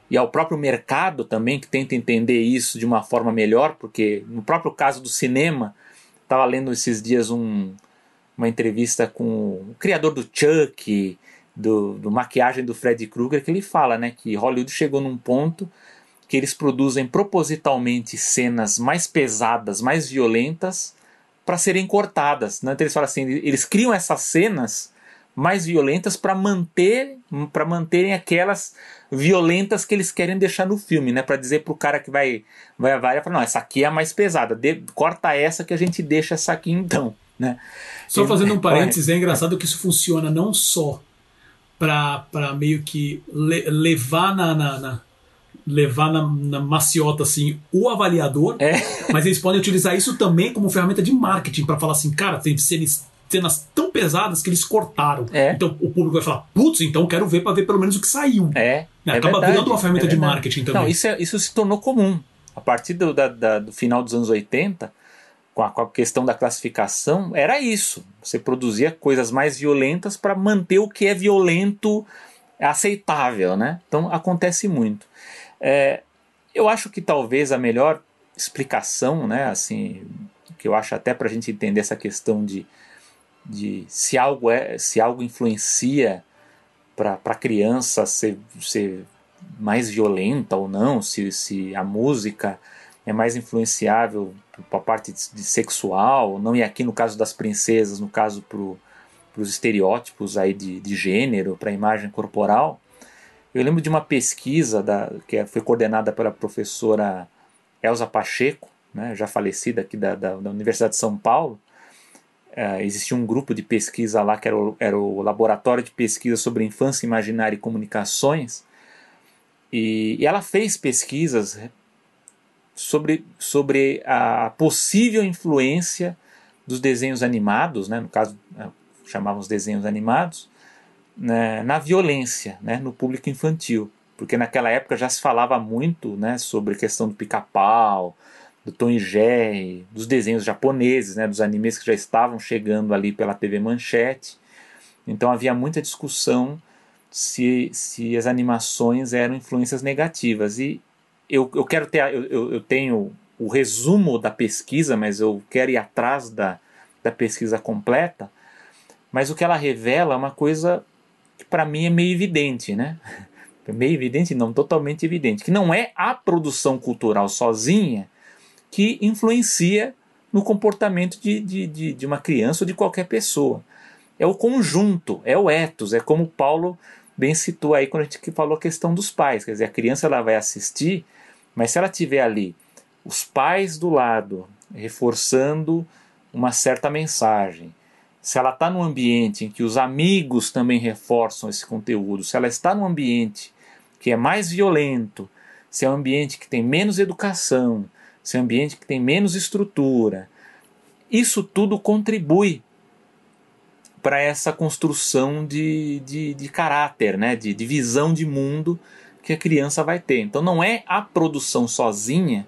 e ao próprio mercado também, que tenta entender isso de uma forma melhor, porque no próprio caso do cinema, estava lendo esses dias um, uma entrevista com o criador do Chuck, do, do maquiagem do Freddy Krueger, que ele fala né, que Hollywood chegou num ponto que eles produzem propositalmente cenas mais pesadas, mais violentas, para serem cortadas. Né? Então eles falam assim, eles criam essas cenas mais violentas para manter para manterem aquelas violentas que eles querem deixar no filme, né? Para dizer pro cara que vai vai avaliar, não, essa aqui é a mais pesada, de, corta essa que a gente deixa essa aqui então, né? Só fazendo um <laughs> parênteses, é engraçado que isso funciona não só para meio que le, levar na, na, na levar na, na, maciota assim o avaliador, é. mas eles podem utilizar isso também como ferramenta de marketing para falar assim, cara, tem cenas, cenas tão pesadas que eles cortaram. É. Então o público vai falar, putz, então quero ver para ver pelo menos o que saiu. É. Né? Acaba verdade, virando uma ferramenta é de marketing também. Não, isso, é, isso se tornou comum. A partir do, da, da, do final dos anos 80, com a, com a, questão da classificação, era isso. Você produzia coisas mais violentas para manter o que é violento aceitável, né? Então acontece muito. É, eu acho que talvez a melhor explicação, né, assim, que eu acho até para a gente entender essa questão de, de se algo é, se algo influencia para a criança ser, ser mais violenta ou não, se, se a música é mais influenciável para a parte de, de, sexual ou não, e aqui no caso das princesas, no caso para os estereótipos aí de, de gênero, para a imagem corporal, eu lembro de uma pesquisa da, que é, foi coordenada pela professora Elza Pacheco, né, já falecida aqui da, da, da Universidade de São Paulo. É, existia um grupo de pesquisa lá que era o, era o Laboratório de Pesquisa sobre Infância Imaginária e Comunicações. E, e ela fez pesquisas sobre, sobre a possível influência dos desenhos animados, né, no caso é, chamavam os desenhos animados, né, na violência, né, no público infantil, porque naquela época já se falava muito, né, sobre a questão do pica-pau, do Tom e Jerry, dos desenhos japoneses, né, dos animes que já estavam chegando ali pela TV Manchete. Então havia muita discussão se, se as animações eram influências negativas. E eu, eu quero ter, eu, eu tenho o resumo da pesquisa, mas eu quero ir atrás da, da pesquisa completa. Mas o que ela revela é uma coisa para mim é meio evidente, né? <laughs> Meio evidente, não, totalmente evidente, que não é a produção cultural sozinha que influencia no comportamento de, de, de, de uma criança ou de qualquer pessoa. É o conjunto, é o ethos, é como Paulo bem citou aí quando a gente falou a questão dos pais. Quer dizer, a criança ela vai assistir, mas se ela tiver ali os pais do lado reforçando uma certa mensagem, se ela está num ambiente em que os amigos também reforçam esse conteúdo, se ela está num ambiente que é mais violento, se é um ambiente que tem menos educação, se é um ambiente que tem menos estrutura, isso tudo contribui para essa construção de, de, de caráter, né? de, de visão de mundo que a criança vai ter. Então não é a produção sozinha,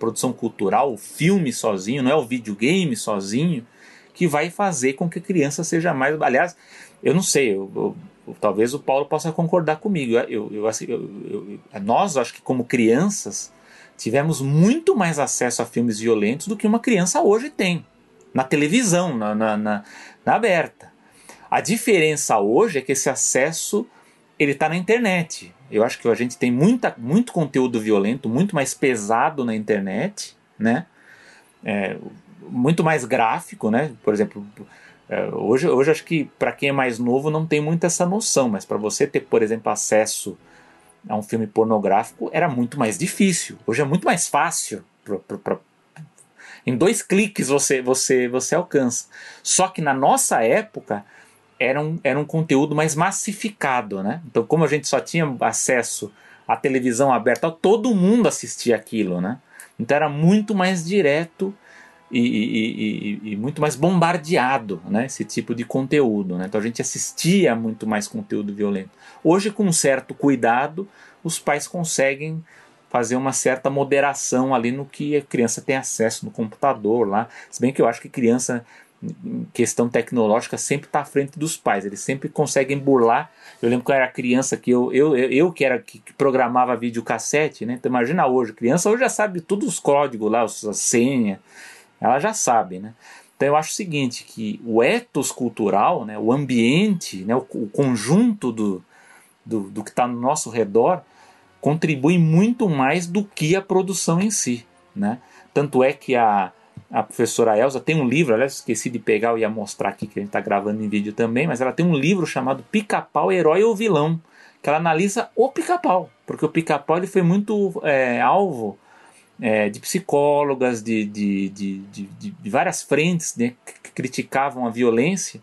produção cultural, o filme sozinho, não é o videogame sozinho que vai fazer com que a criança seja mais. Aliás, eu não sei, eu, eu, talvez o Paulo possa concordar comigo. Eu, eu, assim, nós, acho que como crianças, tivemos muito mais acesso a filmes violentos do que uma criança hoje tem, na televisão, na, na, na, na aberta. A diferença hoje é que esse acesso ele está na internet. Eu acho que a gente tem muita, muito conteúdo violento, muito mais pesado na internet, né? É, muito mais gráfico, né? Por exemplo, é, hoje, hoje acho que para quem é mais novo não tem muito essa noção, mas para você ter, por exemplo, acesso a um filme pornográfico era muito mais difícil. Hoje é muito mais fácil. Pra, pra, pra, em dois cliques você, você, você alcança. Só que na nossa época era um, era um conteúdo mais massificado. Né? Então, como a gente só tinha acesso à televisão aberta, todo mundo assistia aquilo. Né? Então era muito mais direto e, e, e, e, muito mais bombardeado, né? Esse tipo de conteúdo, né? Então a gente assistia muito mais conteúdo violento. Hoje, com um certo cuidado, os pais conseguem fazer uma certa moderação ali no que a criança tem acesso no computador lá. Se bem que eu acho que criança em questão tecnológica sempre está à frente dos pais, eles sempre conseguem burlar. Eu lembro que eu era criança que eu, eu, eu, eu que era que, programava videocassete, né? Então imagina hoje, criança hoje já sabe todos os códigos lá, a senha, ela já sabe, né? Então eu acho o seguinte, que o ethos cultural, né, o ambiente, né, o, o conjunto do, do, do que está no nosso redor, contribui muito mais do que a produção em si. Né? Tanto é que a, a professora Elsa tem um livro, aliás, esqueci de pegar, eu ia mostrar aqui que a gente está gravando em vídeo também, mas ela tem um livro chamado Pica-Pau, Herói ou Vilão, que ela analisa o pica-pau, porque o pica-pau ele foi muito é, alvo é, de psicólogas, de, de, de, de, várias frentes né, que criticavam a violência.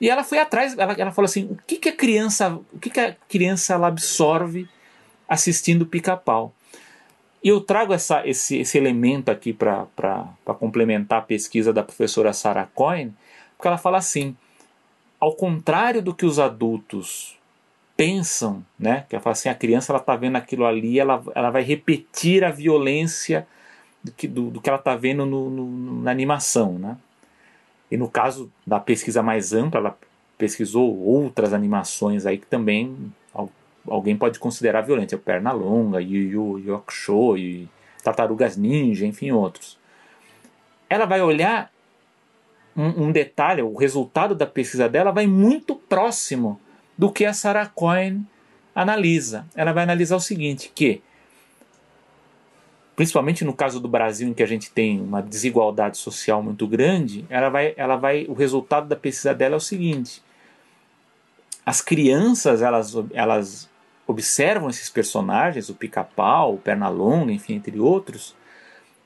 E ela foi atrás, ela, ela falou assim: o que, que a criança, o que, que a criança ela absorve assistindo pica-pau? E eu trago essa, esse, esse elemento aqui para complementar a pesquisa da professora Sarah Cohen, porque ela fala assim: ao contrário do que os adultos pensam, né? Que ela fala assim, a criança ela está vendo aquilo ali, ela, ela vai repetir a violência do que, do, do que ela está vendo no, no, na animação, né? E no caso da pesquisa mais ampla, ela pesquisou outras animações aí que também alguém pode considerar violentas, é o Longa, Yu Yu Hakusho, e Tartarugas Ninja, enfim, outros. Ela vai olhar um, um detalhe, o resultado da pesquisa dela vai muito próximo do que a Sarah Cohen analisa. Ela vai analisar o seguinte, que principalmente no caso do Brasil em que a gente tem uma desigualdade social muito grande, ela vai, ela vai, o resultado da pesquisa dela é o seguinte: as crianças elas, elas observam esses personagens, o Pica-Pau, o Pernalonga, enfim, entre outros,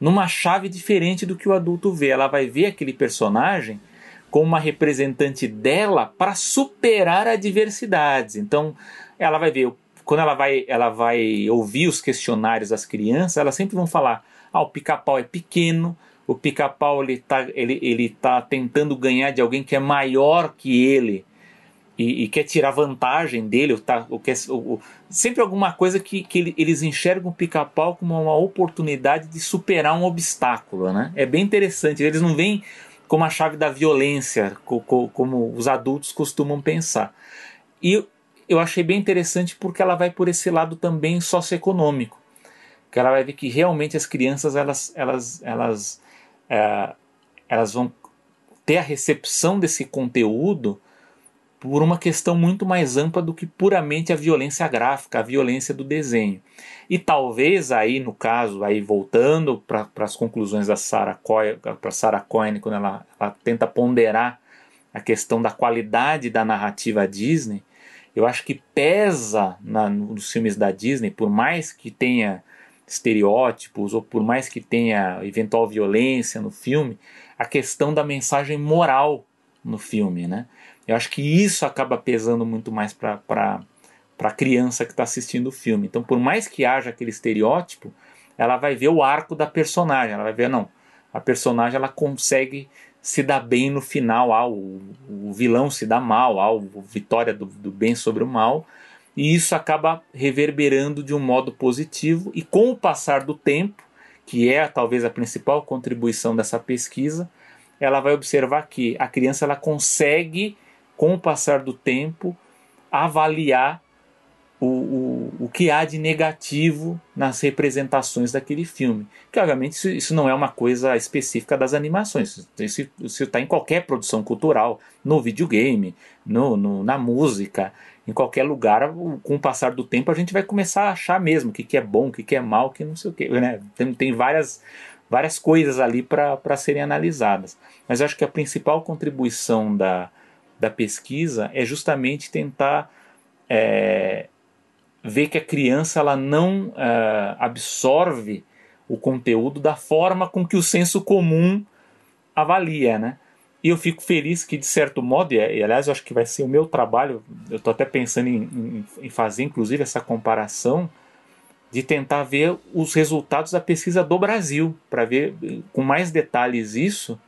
numa chave diferente do que o adulto vê. Ela vai ver aquele personagem como uma representante dela para superar adversidades. Então, ela vai ver, quando ela vai, ela vai ouvir os questionários das crianças, elas sempre vão falar: ah, o pica-pau é pequeno, o pica-pau ele está ele, ele tá tentando ganhar de alguém que é maior que ele. E, e quer tirar vantagem dele, ou tá, ou quer, ou, sempre alguma coisa que, que eles enxergam o pica-pau como uma oportunidade de superar um obstáculo. Né? É bem interessante, eles não veem como a chave da violência, como os adultos costumam pensar. E eu achei bem interessante porque ela vai por esse lado também socioeconômico, que ela vai ver que realmente as crianças elas, elas, elas, é, elas vão ter a recepção desse conteúdo por uma questão muito mais ampla do que puramente a violência gráfica, a violência do desenho. E talvez aí, no caso, aí voltando para as conclusões da Sarah para Sarah Cohen, quando ela, ela tenta ponderar a questão da qualidade da narrativa Disney, eu acho que pesa na, nos filmes da Disney, por mais que tenha estereótipos ou por mais que tenha eventual violência no filme, a questão da mensagem moral no filme, né? Eu acho que isso acaba pesando muito mais para a criança que está assistindo o filme. Então, por mais que haja aquele estereótipo, ela vai ver o arco da personagem. Ela vai ver, não, a personagem ela consegue se dar bem no final. Ah, o, o vilão se dá mal, ah, a vitória do, do bem sobre o mal. E isso acaba reverberando de um modo positivo. E com o passar do tempo, que é talvez a principal contribuição dessa pesquisa, ela vai observar que a criança ela consegue com o passar do tempo, avaliar o, o, o que há de negativo nas representações daquele filme. Que, obviamente, isso, isso não é uma coisa específica das animações. Isso está em qualquer produção cultural, no videogame, no, no, na música, em qualquer lugar. Com o passar do tempo, a gente vai começar a achar mesmo o que, que é bom, o que, que é mal, que não sei o que. Né? Tem, tem várias, várias coisas ali para serem analisadas. Mas eu acho que a principal contribuição da, da pesquisa é justamente tentar é, vê que a criança ela não uh, absorve o conteúdo da forma com que o senso comum avalia, né? E eu fico feliz que, de certo modo, e, aliás eu acho que vai ser o meu trabalho, eu estou até pensando em, em, em, fazer inclusive essa comparação, de tentar ver os resultados da pesquisa do Brasil, para ver com mais detalhes isso,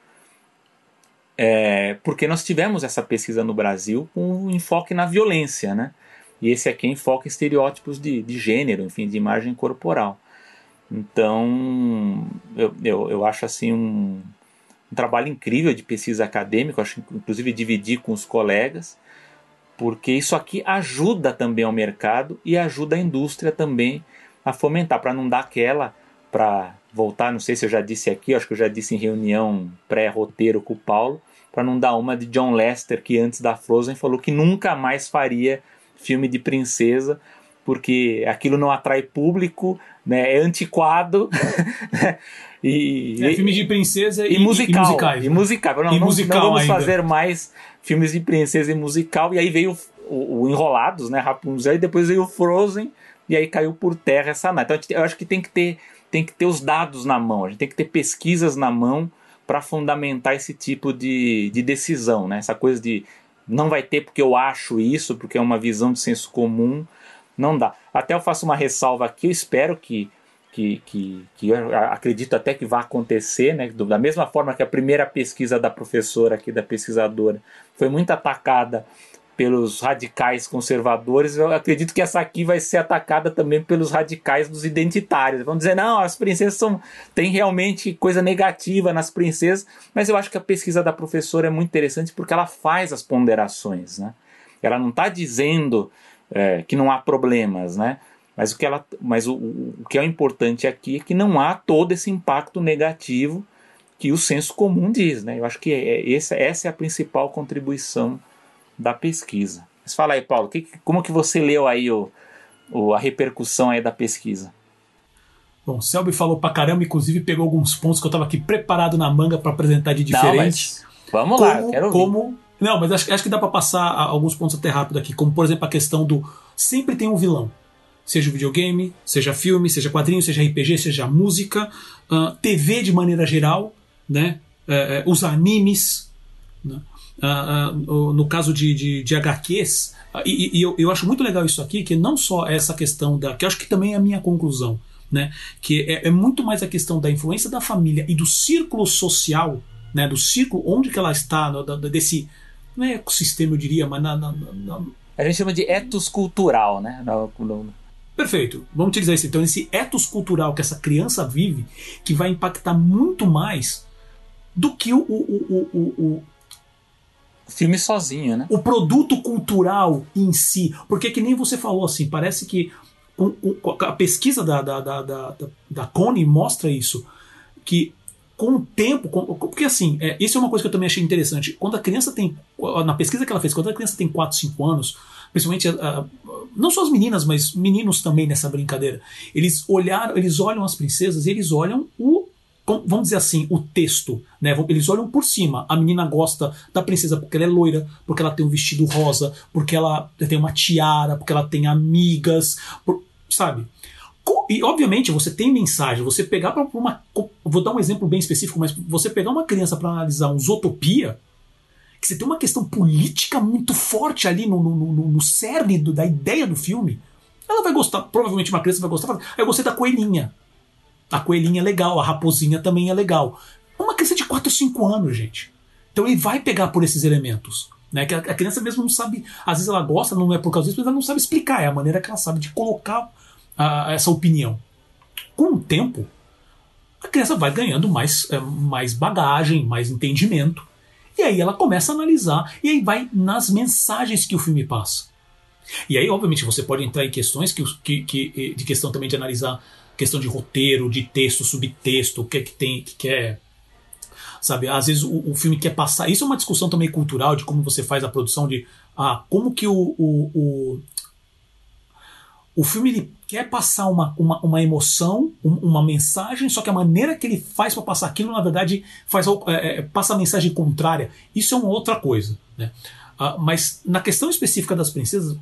é, porque nós tivemos essa pesquisa no Brasil com um enfoque na violência, né? E esse aqui enfoca estereótipos de, de gênero, enfim, de imagem corporal. Então, eu, eu, eu acho assim um, um trabalho incrível de pesquisa acadêmica, acho inclusive dividir com os colegas, porque isso aqui ajuda também ao mercado e ajuda a indústria também a fomentar, para não dar aquela, para voltar, não sei se eu já disse aqui, acho que eu já disse em reunião pré-roteiro com o Paulo, para não dar uma de John Lester, que antes da Frozen falou que nunca mais faria filme de princesa, porque aquilo não atrai público, né, é antiquado. <laughs> e, é, filme de princesa e, e, musical, e musicais. E né? musical. Não, e não, musical não vamos ainda. fazer mais filmes de princesa e musical. E aí veio o, o Enrolados, né, Rapunzel, e depois veio o Frozen, e aí caiu por terra essa nada. Então eu acho que tem que ter tem que ter os dados na mão, a gente tem que ter pesquisas na mão para fundamentar esse tipo de, de decisão, né? Essa coisa de não vai ter porque eu acho isso, porque é uma visão de senso comum, não dá. Até eu faço uma ressalva aqui, eu espero que, que, que, que eu acredito até que vá acontecer, né? Da mesma forma que a primeira pesquisa da professora aqui, da pesquisadora, foi muito atacada pelos radicais conservadores, eu acredito que essa aqui vai ser atacada também pelos radicais dos identitários. Vão dizer, não, as princesas são. tem realmente coisa negativa nas princesas, mas eu acho que a pesquisa da professora é muito interessante porque ela faz as ponderações. Né? Ela não está dizendo é, que não há problemas, né? Mas, o que, ela, mas o, o que é importante aqui é que não há todo esse impacto negativo que o senso comum diz. Né? Eu acho que é, é essa, essa é a principal contribuição da pesquisa. Mas fala aí, Paulo, que, como que você leu aí o, o, a repercussão aí da pesquisa? Bom, o Selby falou pra caramba, inclusive pegou alguns pontos que eu estava aqui preparado na manga para apresentar de diferente. Não, vamos como, lá, quero como Não, mas acho, acho que dá para passar alguns pontos até rápido aqui, como por exemplo a questão do sempre tem um vilão. Seja videogame, seja filme, seja quadrinho, seja RPG, seja música, uh, TV de maneira geral, né? Uh, uh, os animes, né? Uh, uh, no caso de, de, de HQs, uh, e, e eu, eu, acho muito legal isso aqui, que não só essa questão da. que eu acho que também é a minha conclusão, né? Que é, é, muito mais a questão da influência da família e do círculo social, né? Do círculo onde que ela está, no, desse. Não é ecossistema, eu diria, mas na, na, na, A gente chama de etos cultural, né? No, no... Perfeito. Vamos utilizar isso. Então, esse etos cultural que essa criança vive, que vai impactar muito mais do que o, o, o, o filme sozinho, né? O produto cultural em si. Porque que nem você falou assim, parece que a pesquisa da, da, da, da, da Connie mostra isso. Que com o tempo, com, porque assim, é, isso é uma coisa que eu também achei interessante. Quando a criança tem, na pesquisa que ela fez, quando a criança tem 4, 5 anos, principalmente uh, não só as meninas, mas meninos também nessa brincadeira, eles olharam, eles olham as princesas e eles olham o vamos dizer assim, o texto, né? Eles olham por cima. A menina gosta da princesa porque ela é loira, porque ela tem um vestido rosa, porque ela tem uma tiara, porque ela tem amigas, por, sabe? E obviamente você tem mensagem. Você pegar para uma, vou dar um exemplo bem específico, mas você pegar uma criança para analisar um Zootopia, que você tem uma questão política muito forte ali no, no, no, no cerne do, da ideia do filme, ela vai gostar. Provavelmente uma criança vai gostar. Eu gostei da coelhinha. A coelhinha é legal, a raposinha também é legal. Uma criança de 4 ou 5 anos, gente. Então ele vai pegar por esses elementos. Né? Que a, criança mesmo não sabe, às vezes ela gosta, não é por causa disso, mas ela não sabe explicar. É a maneira que ela sabe de colocar a, essa opinião. Com o tempo, a criança vai ganhando mais, é, mais bagagem, mais entendimento. E aí ela começa a analisar, e aí vai nas mensagens que o filme passa. E aí, obviamente, você pode entrar em questões que, que, que de questão também de analisar questão de roteiro, de texto, subtexto, o que é que tem, que quer. Sabe, às vezes o, o, filme quer passar. Isso é uma discussão também cultural de como você faz a produção de. Ah, como que o, o, o, o filme ele quer passar uma, uma, uma emoção, uma mensagem, só que a maneira que ele faz para passar aquilo, na verdade, faz, é, é, passa a mensagem contrária. Isso é uma outra coisa. Né? Ah, mas na questão específica das princesas,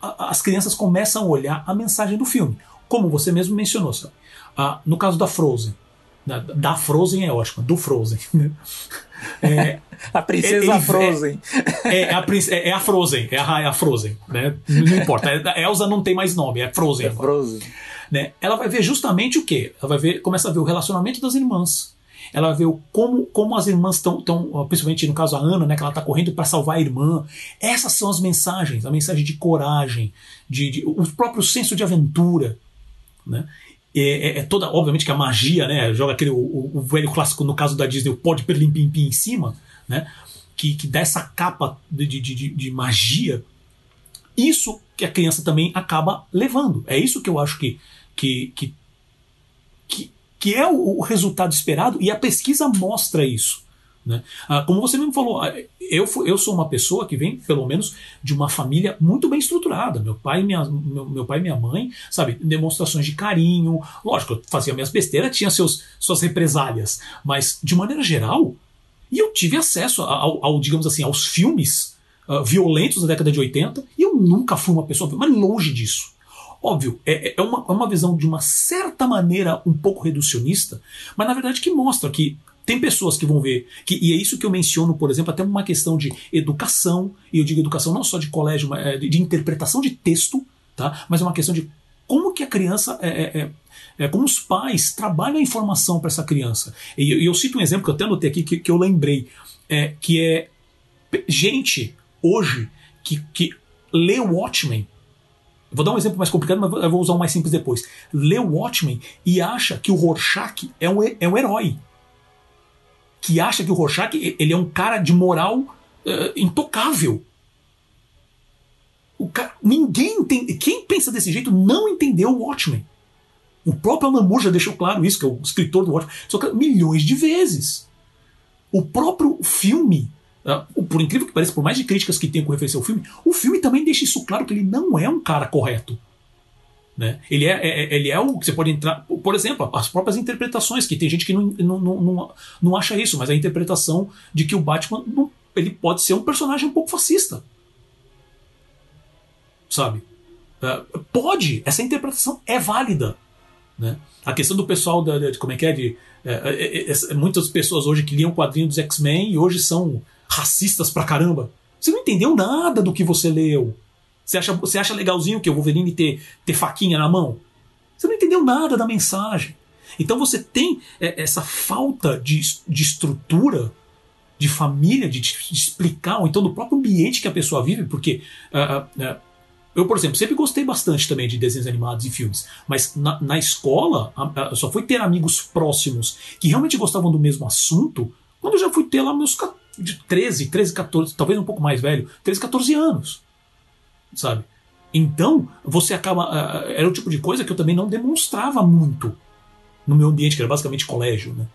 as crianças começam a olhar a mensagem do filme. Como você mesmo mencionou, sabe? Ah, no caso da Frozen. Da, da Frozen é ótimo, do Frozen. <laughs> Né? É, a princesa ele, Frozen. É, é, a, é, é, a Frozen, é a, a Frozen. Né? Não importa. A é, Elsa não tem mais nome, é Frozen. É Frozen. Né? Ela vai ver justamente o quê? Ela vai ver, começa a ver o relacionamento das irmãs. Ela vai ver o, como, como as irmãs estão, principalmente no caso a Ana, né, que ela está correndo para salvar a irmã. Essas são as mensagens, a mensagem de coragem, de, de o próprio senso de aventura. Né? É, é, é, toda, obviamente que a magia, né? Joga aquele o, o, velho clássico no caso da Disney, o pó de perlim pim pim em cima, né? Que, que dá essa capa de, de, de, de, magia. Isso que a criança também acaba levando. É isso que eu acho que, que, que, que, é o resultado esperado e a pesquisa mostra isso. Né? Ah, como você mesmo falou, ah, eu, eu sou uma pessoa que vem, pelo menos, de uma família muito bem estruturada. Meu pai, minha, meu, meu pai e minha mãe, sabe, demonstrações de carinho. Lógico, eu fazia minhas besteiras, tinha seus, suas represálias, mas de maneira geral, e eu tive acesso ao, ao digamos assim, aos filmes uh, violentos da década de 80, e eu nunca fui uma pessoa, mas longe disso. Óbvio, é, é, uma, é uma visão de uma certa maneira um pouco reducionista, mas na verdade que mostra que tem pessoas que vão ver, que, e é isso que eu menciono, por exemplo, até uma questão de educação, e eu digo educação não só de colégio, mas é, de, interpretação de texto, tá? mas é uma questão de como que a criança é, é, é, é como os pais trabalham a informação para essa criança. E eu, eu, cito um exemplo que eu até anotei aqui que, que eu lembrei, é, que é gente hoje que, que lê Watchmen. Vou dar um exemplo mais complicado, mas eu vou usar um mais simples depois. Lê Watchmen e acha que o Rorschach é um, é um herói que acha que o Rorschach ele é um cara de moral uh, intocável. O cara, ninguém entende. Quem pensa desse jeito não entendeu o Watchmen. O próprio Alan Moore já deixou claro isso, que é o escritor do Watchmen, só que milhões de vezes. O próprio filme, uh, por incrível que pareça, por mais de críticas que tenha com referência ao filme, o filme também deixa isso claro que ele não é um cara correto. Né? Ele, é, é, ele é o que você pode entrar. Por exemplo, as próprias interpretações, que tem gente que não, não, não, não acha isso, mas a interpretação de que o Batman não, ele pode ser um personagem um pouco fascista. Sabe? Uh, pode, essa interpretação é válida. Né? A questão do pessoal da, de, como é que é de uh, uh, muitas pessoas hoje que liam quadrinho dos X-Men e hoje são racistas pra caramba. Você não entendeu nada do que você leu. Você acha, você acha legalzinho que o Wolverine ter, ter faquinha na mão? Você não entendeu nada da mensagem. Então você tem é, essa falta de, de estrutura, de família, de, de, explicar, ou então do próprio ambiente que a pessoa vive, porque. Uh, uh, eu, por exemplo, sempre gostei bastante também de desenhos animados e filmes, mas na, na escola eu só fui ter amigos próximos que realmente gostavam do mesmo assunto quando eu já fui ter lá meus de 13, 13, 14, talvez um pouco mais velho, 13, 14 anos sabe? Então, você acaba. Uh, era o tipo de coisa que eu também não demonstrava muito no meu ambiente, que era basicamente colégio, né?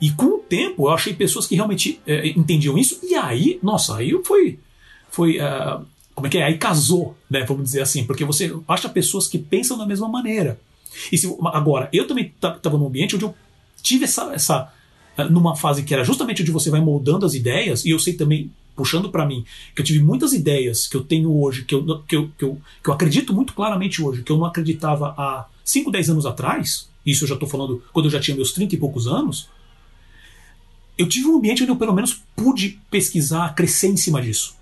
E com o tempo eu achei pessoas que realmente uh, entendiam isso, e aí, nossa, aí foi. foi uh, como é que é? Aí casou, né? Vamos dizer assim, porque você acha pessoas que pensam da mesma maneira. E se, agora, eu também estava num ambiente onde eu tive essa, essa. numa fase que era justamente onde você vai moldando as ideias, e eu sei também puxando para mim, que eu tive muitas ideias que eu tenho hoje, que eu, que, eu, que, eu, que eu acredito muito claramente hoje, que eu não acreditava há 5, 10 anos atrás, isso eu já estou falando quando eu já tinha meus 30 e poucos anos, eu tive um ambiente onde eu pelo menos pude pesquisar, crescer em cima disso.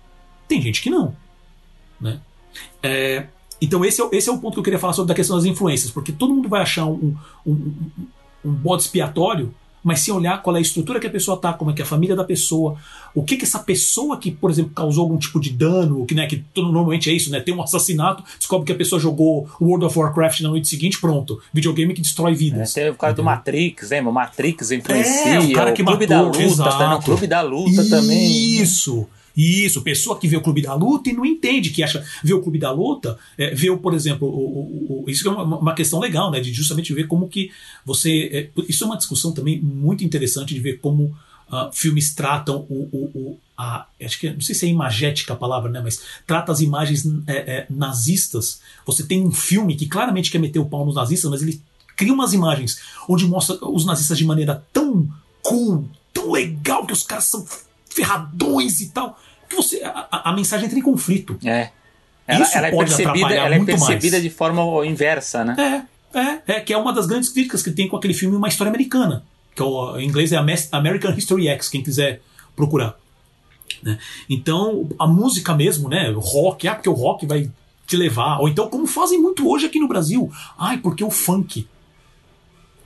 Tem gente que não. Né? É, então esse é, esse é o ponto que eu queria falar sobre a questão das influências, porque todo mundo vai achar um, um, um, um bode expiatório mas sem olhar qual é a estrutura que a pessoa tá, como é que é a família da pessoa, o que que essa pessoa que, por exemplo, causou algum tipo de dano, que, né, que normalmente é isso, né, tem um assassinato, descobre que a pessoa jogou World of Warcraft na noite seguinte, pronto, videogame que destrói vidas. É, tem o cara do Matrix, né, o Matrix influencia, é, o cara que o Clube matou, da Luta, exato. tá no Clube da Luta também. Isso. Isso, pessoa que vê o Clube da Luta e não entende, que acha vê o Clube da Luta, é, vê, por exemplo, o, o, o, isso é uma, uma, questão legal, né? De justamente ver como que você. É, isso é uma discussão também muito interessante de ver como uh, filmes tratam o, o, a, acho que não sei se é imagética a palavra, né? Mas trata as imagens é, é, nazistas. Você tem um filme que claramente quer meter o pau nos nazistas, mas ele cria umas imagens onde mostra os nazistas de maneira tão cool, tão legal que os caras são ferradões e tal, que você a, a, mensagem entra em conflito. É. Ela, Isso ela é pode percebida, atrapalhar ela é percebida mais. de forma inversa, né? É, é, é, que é uma das grandes críticas que tem com aquele filme Uma História Americana, que é o, em inglês é American History X, quem quiser procurar. né? Então, a música mesmo, né? O rock, ah, porque o rock vai te levar. Ou então, como fazem muito hoje aqui no Brasil, ai, porque o funk.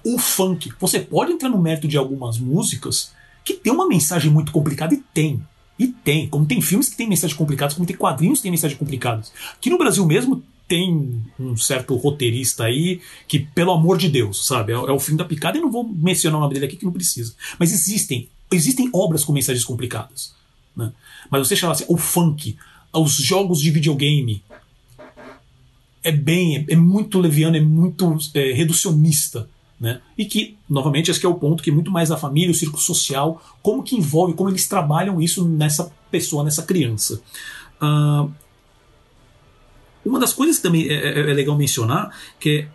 O funk. Você pode entrar no mérito de algumas músicas que tem uma mensagem muito complicada e tem. E tem. Como tem filmes que tem mensagens complicadas, como tem quadrinhos que tem mensagens complicadas. Aqui no Brasil mesmo tem um certo roteirista aí que, pelo amor de Deus, sabe? É, é o fim da picada e não vou mencionar o nome dele aqui que não precisa. Mas existem. Existem obras com mensagens complicadas. Né? Mas você chama assim, o funk, os jogos de videogame, é bem, é, é muito leviano, é muito é, reducionista. Né? E que, novamente, esse é o ponto que muito mais a família, o círculo social, como que envolve, como eles trabalham isso nessa pessoa, nessa criança. Ah, uma das coisas que também é, é- é legal mencionar, que é,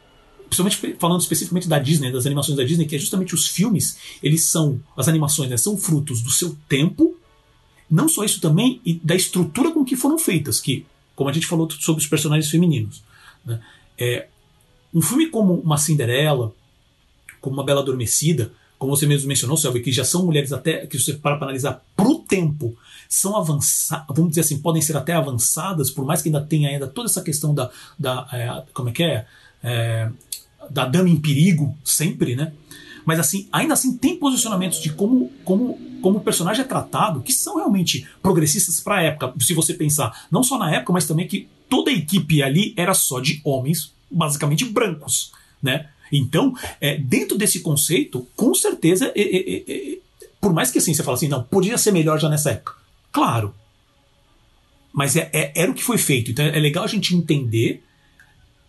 principalmente falando especificamente da Disney, das animações da Disney, que é justamente os filmes, eles são, as animações né, são frutos do seu tempo, não só isso também, e da estrutura com que foram feitas, que, como a gente falou sobre os personagens femininos, né, é, um filme como uma Cinderela, como uma Bela Adormecida, como você mesmo mencionou, Selby, que já são mulheres até, que você para para analisar pro tempo, são avançadas, vamos dizer assim, podem ser até avançadas, por mais que ainda tenha ainda toda essa questão da, da é, como é que é, é da dama em perigo, sempre, né? Mas assim, ainda assim tem posicionamentos de como, como, como o personagem é tratado que são realmente progressistas para a época. Se você pensar, não só na época, mas também que toda a equipe ali era só de homens, basicamente brancos, né? Então, é, dentro desse conceito, com certeza, é, por mais que assim você fala assim, não, podia ser melhor já nessa época. Claro. Mas é, é- era o que foi feito. Então é legal a gente entender.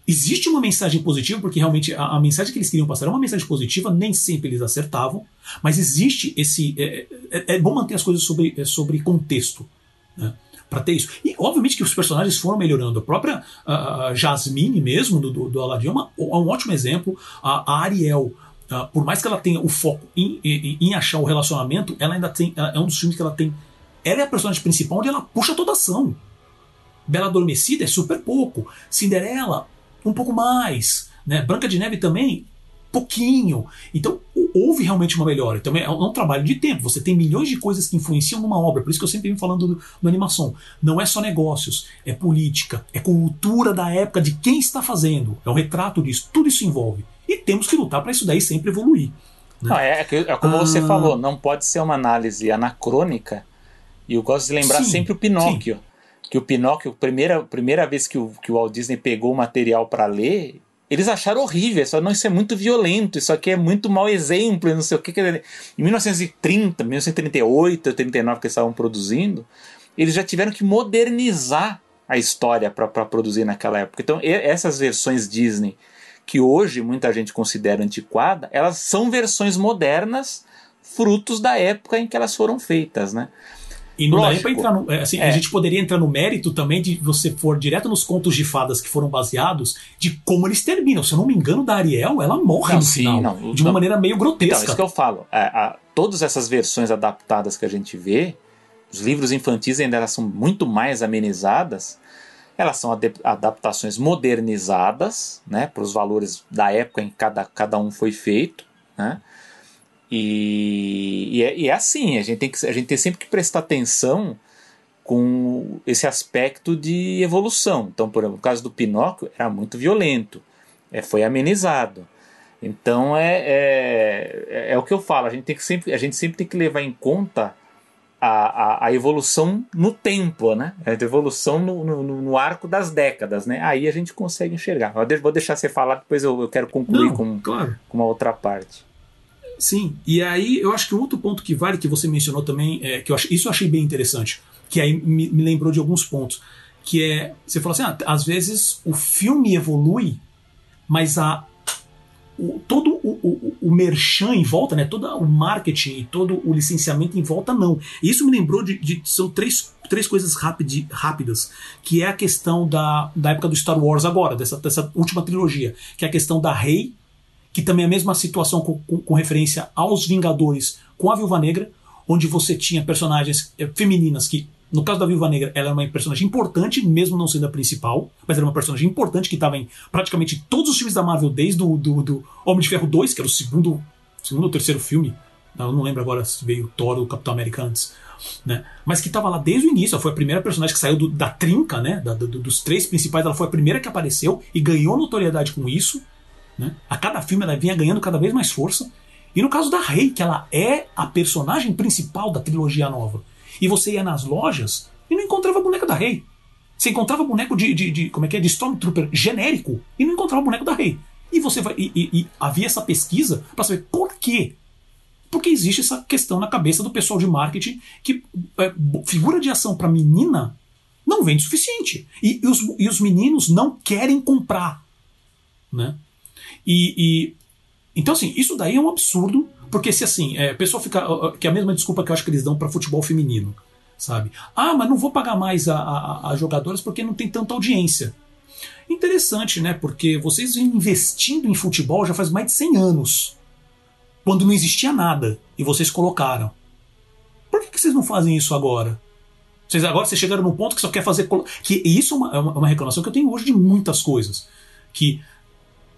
Existe uma mensagem positiva, porque realmente a, a mensagem que eles queriam passar é uma mensagem positiva, nem sempre eles acertavam, mas existe esse. É, é- é bom manter as coisas sobre, é, sobre contexto. Né? Pra ter isso. E obviamente que os personagens foram melhorando. A própria ah, Jasmine mesmo, do, do, Aladdin, é, uma- é um ótimo exemplo. A, a Ariel, ah, por mais que ela tenha o foco em, em, em achar o relacionamento, ela ainda tem. ela- É um dos filmes que ela tem. Ela é a personagem principal onde ela puxa toda a ação. Bela Adormecida é super pouco. Cinderela, um pouco mais. Né? Branca de Neve também, pouquinho. Então, o- houve realmente uma melhora. Também é um, é um trabalho de tempo. Você tem milhões de coisas que influenciam numa obra. Por isso que eu sempre venho falando do, do animação. Não é só negócios, é política, é cultura da época de quem está fazendo. É um retrato disso. Tudo isso envolve. E temos que lutar para isso daí sempre evoluir. Não, é, é é como você Ah. falou, não pode ser uma análise anacrônica. E eu gosto de lembrar Sim, sempre o Pinóquio. Que o Pinóquio, primeira, primeira vez que o, que o Walt Disney pegou o material para ler, eles acharam horrível. Só não, isso é muito violento, isso aqui é muito mau exemplo, não sei o que. Em 1930, 1938, 39 que eles estavam produzindo, eles já tiveram que modernizar a história para produzir naquela época. Então, essas versões Disney que hoje muita gente considera antiquada, elas são versões modernas, frutos da época em que elas foram feitas, né? E não dá nem pra entrar no. é, Assim, É. A gente poderia entrar no mérito também de você for direto nos contos de fadas que foram baseados, de como eles terminam. Se eu não me engano, da Ariel, ela morre Não, no sim, final. não, de uma não. maneira meio Então, grotesca. isso que eu falo. É, a- todas essas versões adaptadas que a gente vê, os livros infantis ainda elas são muito mais amenizadas. Elas são adaptações modernizadas, né, para os valores da época em que cada, cada um foi feito, né? E, e, é, e é assim, a gente, tem que, a gente tem sempre que prestar atenção com esse aspecto de evolução. Então, por exemplo, no caso do Pinóquio, era muito violento, é, foi amenizado. Então é, é, é o que eu falo, a gente, tem que sempre, a gente sempre tem que levar em conta a, a, a evolução no tempo, né? A evolução no, no, no arco das décadas, né? Aí a gente consegue enxergar. Eu vou deixar você falar, depois eu, eu quero concluir Não, com, claro. com uma outra parte. Sim, e aí eu acho que outro ponto que vale, que você mencionou também, é, que eu isso eu achei bem interessante, que aí me, me lembrou de alguns pontos, que é, você falou assim, ah, às vezes o filme evolui, mas a, o, todo o, o, o merchan em volta, né, todo o marketing e todo o licenciamento em volta, não. Isso me lembrou de, de- são três, três coisas rápidas, que é a questão da, da época do Star Wars agora, dessa, dessa última trilogia, que é a questão da Rey, que também é a mesma situação com, com- com referência aos Vingadores com a Viúva Negra, onde você tinha personagens eh, femininas que No caso da Viúva Negra, ela é uma personagem importante, mesmo não sendo a principal, mas ela é uma personagem importante que estava em praticamente todos os filmes da Marvel, desde o do, do Homem de Ferro 2, que era o segundo, segundo ou terceiro filme. Eu não lembro agora se veio Thor ou Capitão América antes. Né? Mas que estava lá desde o início. Ela foi a primeira personagem que saiu do, da trinca, né? Da, do, dos três principais. Ela foi a primeira que apareceu e ganhou notoriedade com isso. Né? A cada filme ela vinha ganhando cada vez mais força. E no caso da Rey, que ela é a personagem principal da trilogia nova. E você ia nas lojas e não encontrava boneco da Rey. Você encontrava boneco de, de, de, como é que é, de Stormtrooper genérico e não encontrava boneco da Rey. E você vai e, e, e havia essa pesquisa para saber por quê. Porque existe essa questão na cabeça do pessoal de marketing que é, figura de ação para menina não vende o suficiente. E, e, os, e os meninos não querem comprar. Né? E, e então, assim, isso daí é um absurdo, porque se assim, é, o pessoal fica. Que é a mesma desculpa que eu acho que eles dão para futebol feminino, sabe? Ah, mas não vou pagar mais a, a, a jogadoras porque não tem tanta audiência. Interessante, né? Porque vocês investindo em futebol já faz mais de 100 anos, quando não existia nada, e vocês colocaram. Por que, que vocês não fazem isso agora? Vocês agora vocês chegaram num ponto que só quer fazer. Que isso é uma, é uma reclamação que eu tenho hoje de muitas coisas. Que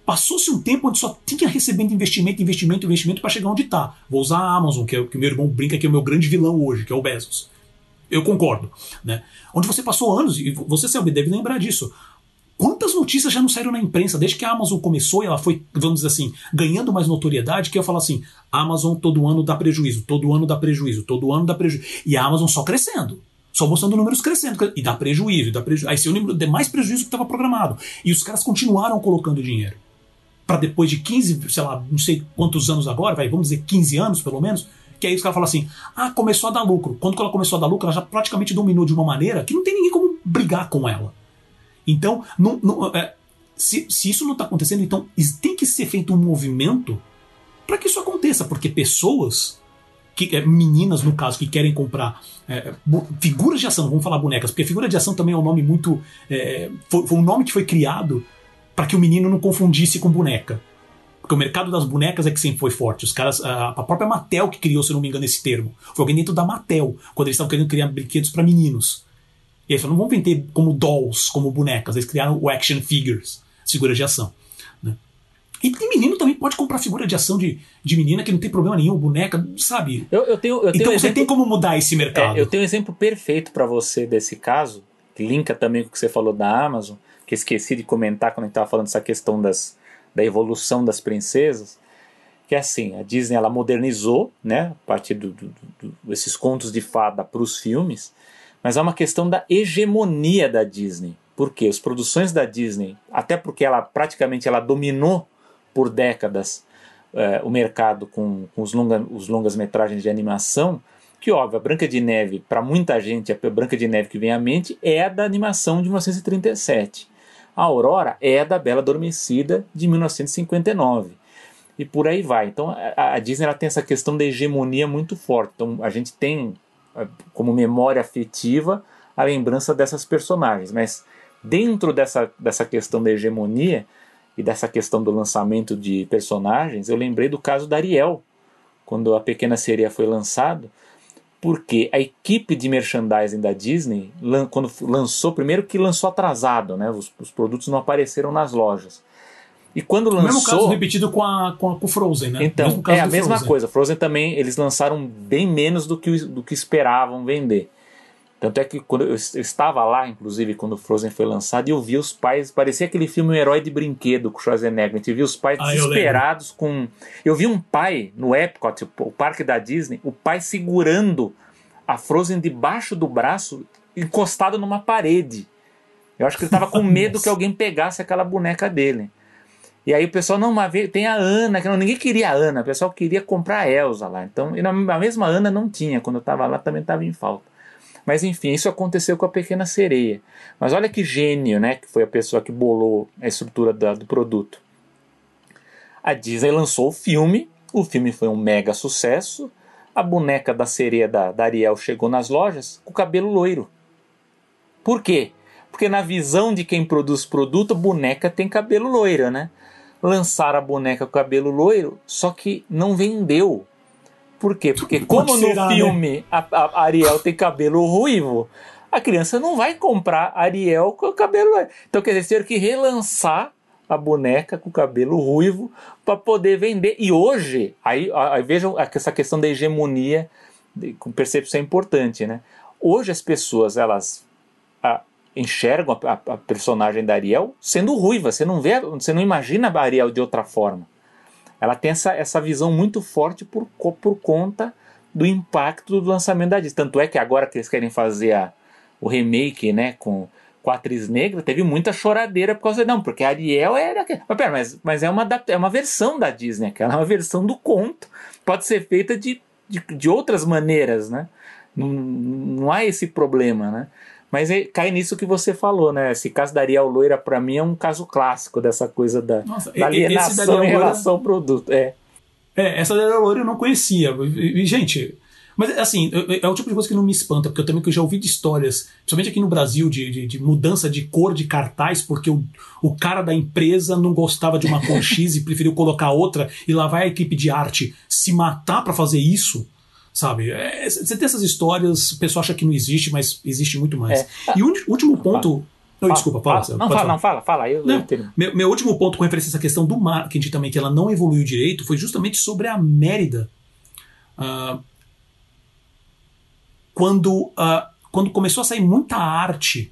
Passou-se um tempo onde só tinha recebendo investimento, investimento, investimento para chegar onde está. Vou usar a Amazon, que é o que meu irmão brinca que é o meu grande vilão hoje, que é o Bezos. Eu concordo. Né? Onde você passou anos, e você sabe, deve lembrar disso. Quantas notícias já não saíram na imprensa desde que a Amazon começou e ela foi, vamos dizer assim, ganhando mais notoriedade, que eu falo assim: Amazon todo ano dá prejuízo, todo ano dá prejuízo, todo ano dá prejuízo. E a Amazon só crescendo só mostrando números crescendo. E dá prejuízo, dá prejuízo. Aí se eu lembro de mais prejuízo que estava programado. E os caras continuaram colocando dinheiro para depois de 15, sei lá, não sei quantos anos agora, vai, vamos dizer 15 anos pelo menos, que aí os caras falam assim: ah, começou a dar lucro. Quando ela começou a dar lucro, ela já praticamente dominou de uma maneira que não tem ninguém como brigar com ela. Então, não, não, é, se, se isso não está acontecendo, então tem que ser feito um movimento para que isso aconteça, porque pessoas que, é, meninas, no caso, que querem comprar é, figuras de ação, vamos falar bonecas, porque figura de ação também é um nome muito. É, foi, foi, um nome que foi criado para que o menino não confundisse com boneca. Porque o mercado das bonecas é que sempre foi forte. Os caras, a, própria Mattel que criou, se não me engano, esse termo. Foi alguém dentro da Mattel, quando eles estavam querendo criar brinquedos para meninos. E eles falaram, não vamos vender como dolls, como bonecas. Eles criaram o action figures, figuras de ação. Né? E, menino também pode comprar figura de ação de, de menina que não tem problema nenhum, boneca, sabe? Eu, eu tenho, eu então você exemplo, tem como mudar esse mercado. É, eu tenho um exemplo perfeito para você desse caso, que linka também com o que você falou da Amazon que esqueci de comentar quando a gente estava falando dessa questão das, da evolução das princesas, que é assim, a Disney ela modernizou, né, a partir do, do, do, desses contos de fada para os filmes, mas é uma questão da hegemonia da Disney. Por quê? As produções da Disney, até porque ela praticamente ela dominou por décadas eh, o mercado com, com os, longa, os longas metragens de animação, que óbvio, a Branca de Neve, para muita gente, a Branca de Neve que vem à mente é a da animação de 1937. A Aurora é da Bela Adormecida de 1959. E por aí vai. Então a, Disney ela tem essa questão da hegemonia muito forte. Então a gente tem como memória afetiva a lembrança dessas personagens. Mas dentro dessa, dessa questão da hegemonia e dessa questão do lançamento de personagens, eu lembrei do caso da Ariel, quando a Pequena Sereia foi lançado porque a equipe de merchandising da Disney, quando lançou, primeiro que lançou atrasado, né? Os, os produtos não apareceram nas lojas. E quando lançou. O mesmo caso repetido com a, com a com Frozen, né? Então, é a mesma Frozen. coisa. Frozen também, eles lançaram bem menos do que, do que esperavam vender. Tanto é que quando eu, eu estava lá, inclusive, quando o Frozen foi lançado, e eu vi os pais, parecia aquele filme Um Herói de Brinquedo com Schwarzenegger. A gente viu os pais ah, desesperados eu com. Eu vi um pai no Epcot, o parque da Disney, o pai segurando a Frozen debaixo do braço, encostado numa parede. Eu acho que ele estava com <laughs> medo que alguém pegasse aquela boneca dele. E aí o pessoal, não, mas tem a Ana, que não, ninguém queria a Ana, o pessoal queria comprar a Elsa lá. Então, e a mesma Ana não tinha, quando eu estava lá também estava em falta. Mas enfim, isso aconteceu com a Pequena Sereia. Mas olha que gênio, né? Que foi a pessoa que bolou a estrutura da, do produto. A Disney lançou o filme, o filme foi um mega sucesso. A boneca da sereia da, da Ariel chegou nas lojas com o cabelo loiro. Por quê? Porque na visão de quem produz produto, boneca tem cabelo loiro, né? Lançaram a boneca com cabelo loiro, só que não vendeu Por quê? Porque como no será, né? filme a, a Ariel tem cabelo ruivo, a criança não vai comprar Ariel com o cabelo. Então, quer dizer, tiveram que relançar a boneca com o cabelo ruivo para poder vender. E hoje, aí, aí vejam essa questão da hegemonia com percepção é importante, né? Hoje as pessoas elas ah, enxergam a, a- a personagem da Ariel sendo ruiva. Você não vê, você não imagina a Ariel de outra forma. Ela tem essa, essa visão muito forte por, por conta do impacto do lançamento da Disney. Tanto é que agora que eles querem fazer a, o remake, né, com, com a atriz negra, teve muita choradeira por causa não, porque a Ariel era mas, pera, mas, mas é uma é uma versão da Disney, aquela é uma versão do conto, pode ser feita de, de, de outras maneiras, né? Não, não há esse problema, né? Mas é- cai nisso que você falou, né? Esse caso da Ariel loira para mim é um caso clássico dessa coisa da, Nossa, da da alienação Ariel em relação ao produto. É. É, essa da loira eu não conhecia. E, gente, mas assim, é o tipo de coisa que não me espanta, porque eu também que eu já ouvi de histórias, principalmente aqui no Brasil, de, de, de mudança de cor de cartaz, porque o, o cara da empresa não gostava de uma cor <laughs> X e preferiu colocar outra, e lá vai a equipe de arte se matar pra fazer isso. Sabe? É, Você tem essas histórias, o pessoal acha que não existe, mas existe muito mais. É. E o último ponto. Não, desculpa, fala. Não, pode fala, falar. não, fala, fala. Eu, Não, eu meu, meu último ponto com referência a essa questão do marketing também, que ela não evoluiu direito, foi justamente sobre a Mérida. Ah, quando, ah, quando começou a sair muita arte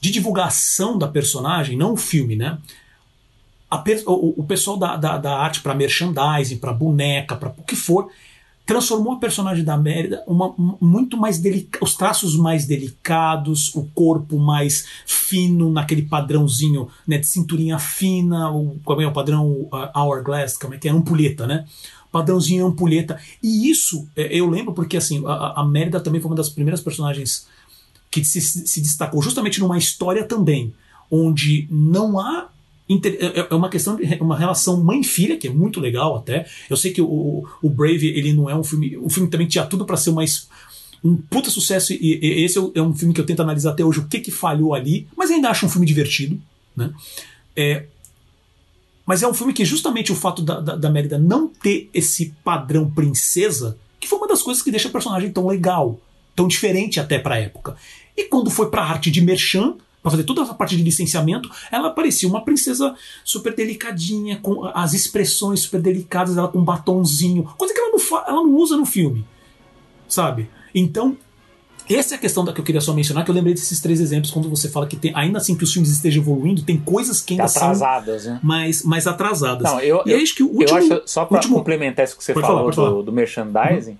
de divulgação da personagem, não o filme, né? Per- o, o pessoal da, da, da arte para merchandising, para boneca, para o que for, transformou a personagem da Mérida uma, um- muito mais delicada, os traços mais delicados, o corpo mais fino, naquele padrãozinho né, de cinturinha fina, o, como é o padrão uh, hourglass, como é que é? Ampulheta, né? Padrãozinho ampulheta. E isso é, eu lembro porque assim, a, a- Mérida também foi uma das primeiras personagens que se, se destacou justamente numa história também, onde não há é é uma questão de uma relação mãe-filha que é muito legal até. Eu sei que o, o Brave ele não é um filme, um filme também tinha tudo para ser mais um puta sucesso e, esse é o- é um filme que eu tento analisar até hoje o que que falhou ali, mas ainda acho um filme divertido, né? É, mas é um filme que justamente o fato da, da, da não ter esse padrão princesa, que foi uma das coisas que deixa a personagem tão legal, tão diferente até pra época. E quando foi pra arte de merchan, pra fazer toda essa parte de licenciamento, ela parecia uma princesa super delicadinha, com as expressões super delicadas, ela com um batonzinho, coisa que ela não, ela não usa no filme, sabe? Então, essa é a questão da que eu queria só mencionar, que eu lembrei desses três exemplos, quando você fala que tem, ainda assim que os filmes estejam evoluindo, tem coisas que ainda são Atrasadas, né? mais, mais atrasadas. Não, eu, e eu, acho que o último. acho, só para último- complementar isso que você Pode falou falar. do, do merchandising,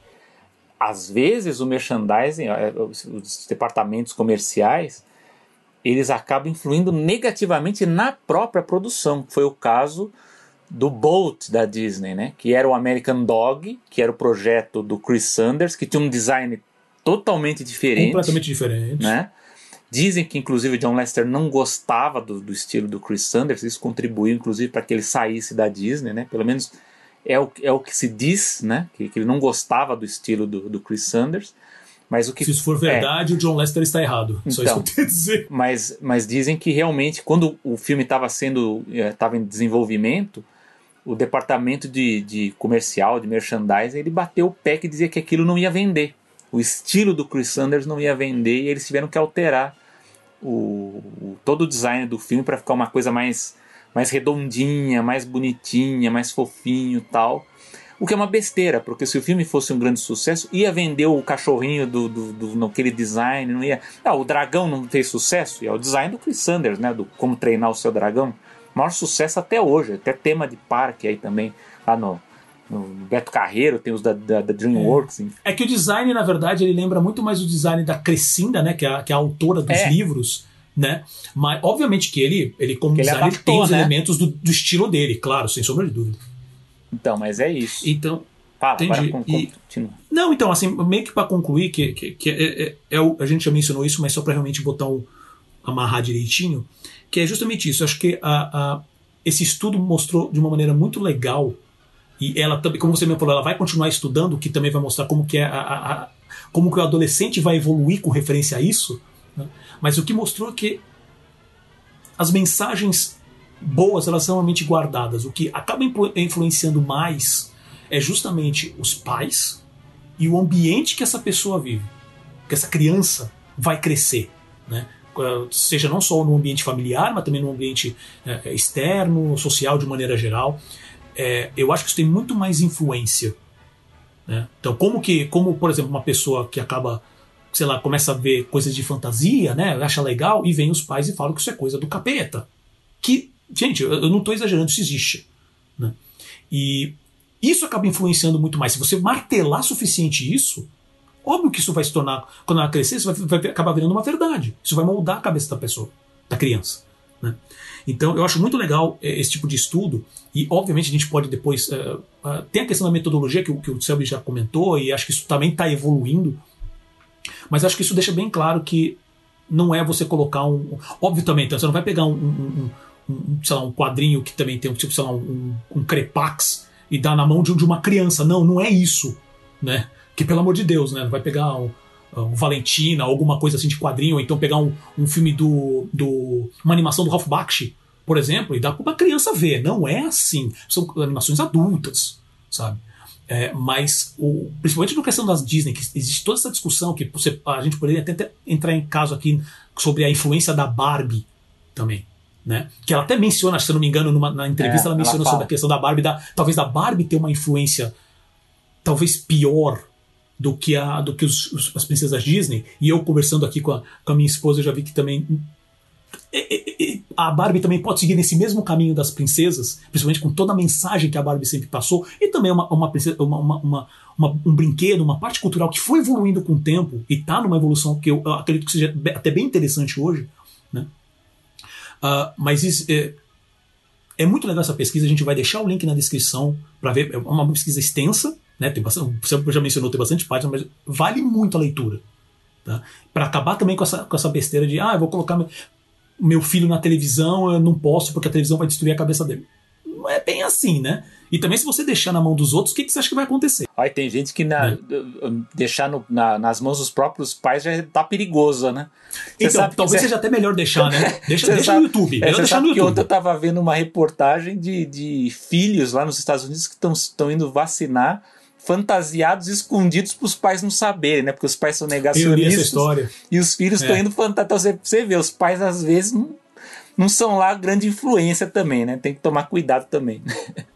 às vezes o merchandising, os, os departamentos comerciais, eles acabam influindo negativamente na própria produção. Foi o caso do Bolt da Disney, né? Que era o American Dog, que era o projeto do Chris Sanders, que tinha um design totalmente diferente completamente diferente. né? Dizem que inclusive John Lester não gostava do, do estilo do Chris Sanders, isso contribuiu inclusive para que ele saísse da Disney, né? Pelo menos é o, é o que se diz, né? Que, que ele não gostava do estilo do, do Chris Sanders, mas o que Se isso for verdade, o John Lester está errado. Só isso Então. que eu tenho a dizer. mas, mas dizem que realmente quando o filme estava sendo estava em desenvolvimento o departamento de, de comercial de merchandising ele bateu o pé que dizia que aquilo não ia vender o estilo do Chris Sanders não ia vender e eles tiveram que alterar o, o- todo o design do filme para ficar uma coisa mais mais redondinha mais bonitinha mais fofinho tal o que é uma besteira, porque se o filme fosse um grande sucesso, ia vender o cachorrinho do, do, do naquele design, não ia. Ah, o dragão não fez sucesso, e é o design do Chris Sanders, né? Do como treinar o seu dragão. Maior sucesso até hoje, até tema de parque aí também, lá no, no Beto Carreiro, tem os da, da, da DreamWorks. enfim. É que o design, na verdade, ele lembra muito mais o design da Crescinda, né? Que é a, que é a autora dos É. livros, né? Mas, obviamente, que ele, ele como Que ele designer, ele adaptou, tem os né? elementos do, do estilo dele, claro, sem sombra de dúvida. Então, mas é isso. Então, Fala, entendi. con- E-. Não, então, assim, meio que pra concluir, que, que, que é, é- é o- a gente já mencionou isso, mas só pra realmente botar um. amarrar direitinho, que é justamente isso. Eu acho que a, a- esse estudo mostrou de uma maneira muito legal, e ela também, como você mesmo falou, ela vai continuar estudando, que também vai mostrar como que é a- como que o adolescente vai evoluir com referência a isso. né? Mas o que mostrou é que as mensagens boas elas são realmente guardadas. O que acaba influ- influenciando mais é justamente os pais e o ambiente que essa pessoa vive, que essa criança vai crescer, né? seja não só no ambiente familiar, mas também no ambiente é, externo, social de maneira geral. É, eu acho que isso tem muito mais influência. Né? Então, como que, como por exemplo, uma pessoa que acaba, sei lá, começa a ver coisas de fantasia, né, acha legal e vem os pais e falam que isso é coisa do capeta, que, gente, eu não estou exagerando, isso existe, né? E isso acaba influenciando muito mais. Se você martelar suficiente isso, óbvio que isso vai se tornar, quando ela crescer, isso vai, vai acabar virando uma verdade. Isso vai moldar a cabeça da pessoa, da criança. Né? Então, eu acho muito legal é, esse tipo de estudo, e obviamente a gente pode depois. Uh, uh, tem a questão da metodologia que, o, que o Selby já comentou, e acho que isso também está evoluindo, mas acho que isso deixa bem claro que não é você colocar um. Também, então, você não vai pegar um, um, um, sei lá, um quadrinho que também tem um tipo, sei lá, um, um crepax e dar na mão de, de uma criança. Não, não é isso, né? Que pelo amor de Deus, né? Vai pegar um, um Valentina, alguma coisa assim de quadrinho, ou então pegar um, um filme do, do. uma animação do Ralph Bakshi, por exemplo, e dar para uma criança ver. Não é assim. São animações adultas, sabe? É, mas, o, principalmente na questão das Disney, que existe toda essa discussão que você, a gente poderia até entrar em caso aqui sobre a influência da Barbie também né? Que ela até menciona, se eu não me engano, numa, na entrevista, é, ela menciona ela sobre a questão da Barbie, da, talvez da Barbie ter uma influência talvez pior do que, a, do que os, os, as princesas Disney. E eu conversando aqui com a, com a minha esposa, eu já vi que também a Barbie também pode seguir nesse mesmo caminho das princesas, principalmente com toda a mensagem que a Barbie sempre passou, e também uma, uma, uma, uma, uma um brinquedo, uma parte cultural que foi evoluindo com o tempo e está numa evolução que eu acredito que seja até bem interessante hoje, né? Uh, mas isso, é, é, muito legal essa pesquisa, a gente vai deixar o link na descrição para ver. É uma pesquisa extensa, né? Tem bastante, você já mencionou, tem bastante páginas, mas vale muito a leitura. Tá? Para acabar também com essa, com essa besteira de, ah, eu vou colocar meu, meu filho na televisão, eu não posso porque a televisão vai destruir a cabeça dele. Não é bem assim, né? E também, se você deixar na mão dos outros, o que, que você acha que vai acontecer? Aí tem gente que na, é. deixar no, na, nas mãos dos próprios pais já tá perigoso, né? Você então, talvez você... seja até melhor deixar, né? <laughs> Deixa, deixa sabe, no YouTube. É, sabe no que ontem eu tava vendo uma reportagem de, de filhos lá nos Estados Unidos que estão indo vacinar fantasiados escondidos para os pais não saberem, né? Porque os pais são negacionistas. E os filhos estão é. indo fantasiados. Então você, você vê, os pais às vezes não não são lá grande influência também, né? Tem que tomar cuidado também.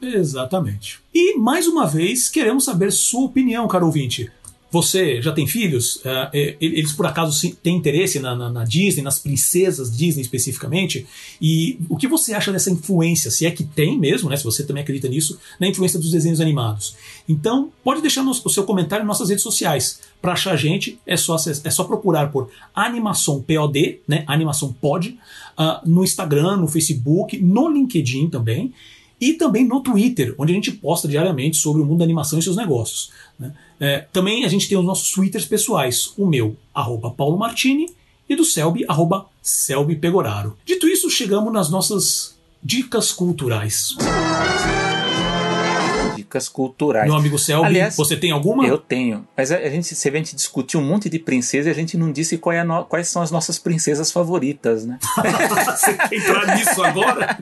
Exatamente. E mais uma vez queremos saber sua opinião, caro ouvinte. Você já tem filhos? Uh, eles por acaso têm interesse na, na, na, Disney, nas princesas Disney especificamente? E o que você acha dessa influência? Se é que tem mesmo, né? Se você também acredita nisso, na influência dos desenhos animados. Então, pode deixar no, o seu comentário em nossas redes sociais. Para achar a gente, é só, é só procurar por Animação POD, né? Animação Pod, uh, no Instagram, no Facebook, no LinkedIn também e também no Twitter, onde a gente posta diariamente sobre o mundo da animação e seus negócios. Né? É, também a gente tem os nossos twitters pessoais, o meu, arroba Paulo Martini, e do Selby, arroba Selby Pegoraro. Dito isso, chegamos nas nossas dicas culturais dicas culturais. Meu amigo Selby, Aliás, você tem alguma? Eu tenho. Mas a gente, se a gente discutiu um monte de princesa e a gente não disse é no, quais são as nossas princesas favoritas, né? <laughs> você quer entrar nisso agora?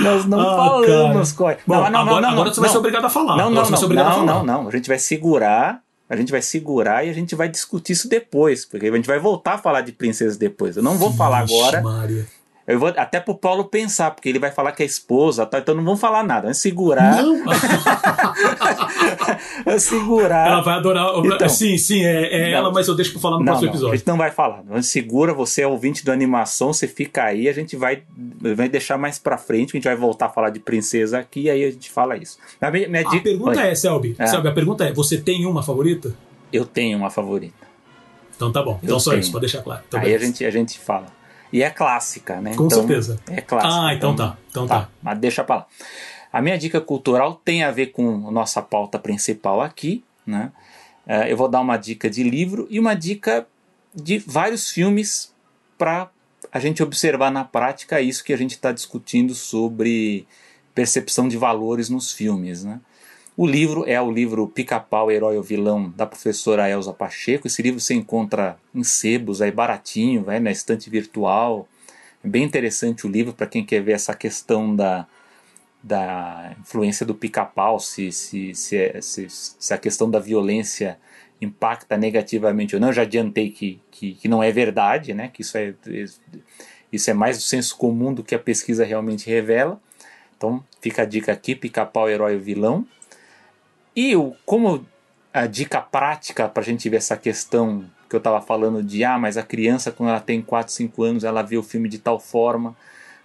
Nós não ah, falamos quais. Bom, não, não, agora, não, agora você vai ser obrigado a falar. Não, não, não, não, não. A gente vai segurar a gente vai segurar e a gente vai discutir isso depois, porque a gente vai voltar a falar de princesas depois. Eu não vou falar agora. Maria. Eu vou até pro Paulo pensar, porque ele vai falar que é esposa, tá? então não vamos falar nada, vamos segurar. Não. <laughs> segurar. Ela vai adorar. Então, sim, sim, é, é ela, mas eu deixo pra falar no não, próximo episódio. a gente não vai falar. Segura, você é ouvinte da animação, você fica aí, a gente vai, vai deixar mais pra frente, a gente vai voltar a falar de princesa aqui, e aí a gente fala isso. A, minha, minha dica... pergunta Oi. é, Selby, é. Selby, a pergunta é: você tem uma favorita? Eu tenho uma favorita. Então tá bom. Então eu só tenho. isso, pra deixar claro. Então, aí a gente, a gente fala. E é clássica, né? Com então, certeza. É clássica. Ah, então, então tá. Então tá. tá. Mas deixa pra lá. A minha dica cultural tem a ver com nossa pauta principal aqui, né? É, eu vou dar uma dica de livro e uma dica de vários filmes para a gente observar na prática isso que a gente está discutindo sobre percepção de valores nos filmes, né? O livro é o livro Pica-Pau, Herói ou Vilão, da professora Elza Pacheco. Esse livro você encontra em sebos, aí baratinho, vai na estante virtual. É bem interessante o livro para quem quer ver essa questão da, da influência do pica-pau, se, se, se, é, se, se a questão da violência impacta negativamente ou não. Eu já adiantei que, que, que, não é verdade, né? que isso é, isso é mais do senso comum do que a pesquisa realmente revela. Então fica a dica aqui: pica-pau, herói ou vilão. E o, como a dica prática para a gente ver essa questão que eu estava falando de ah, mas a criança quando ela tem 4, 5 anos ela vê o filme de tal forma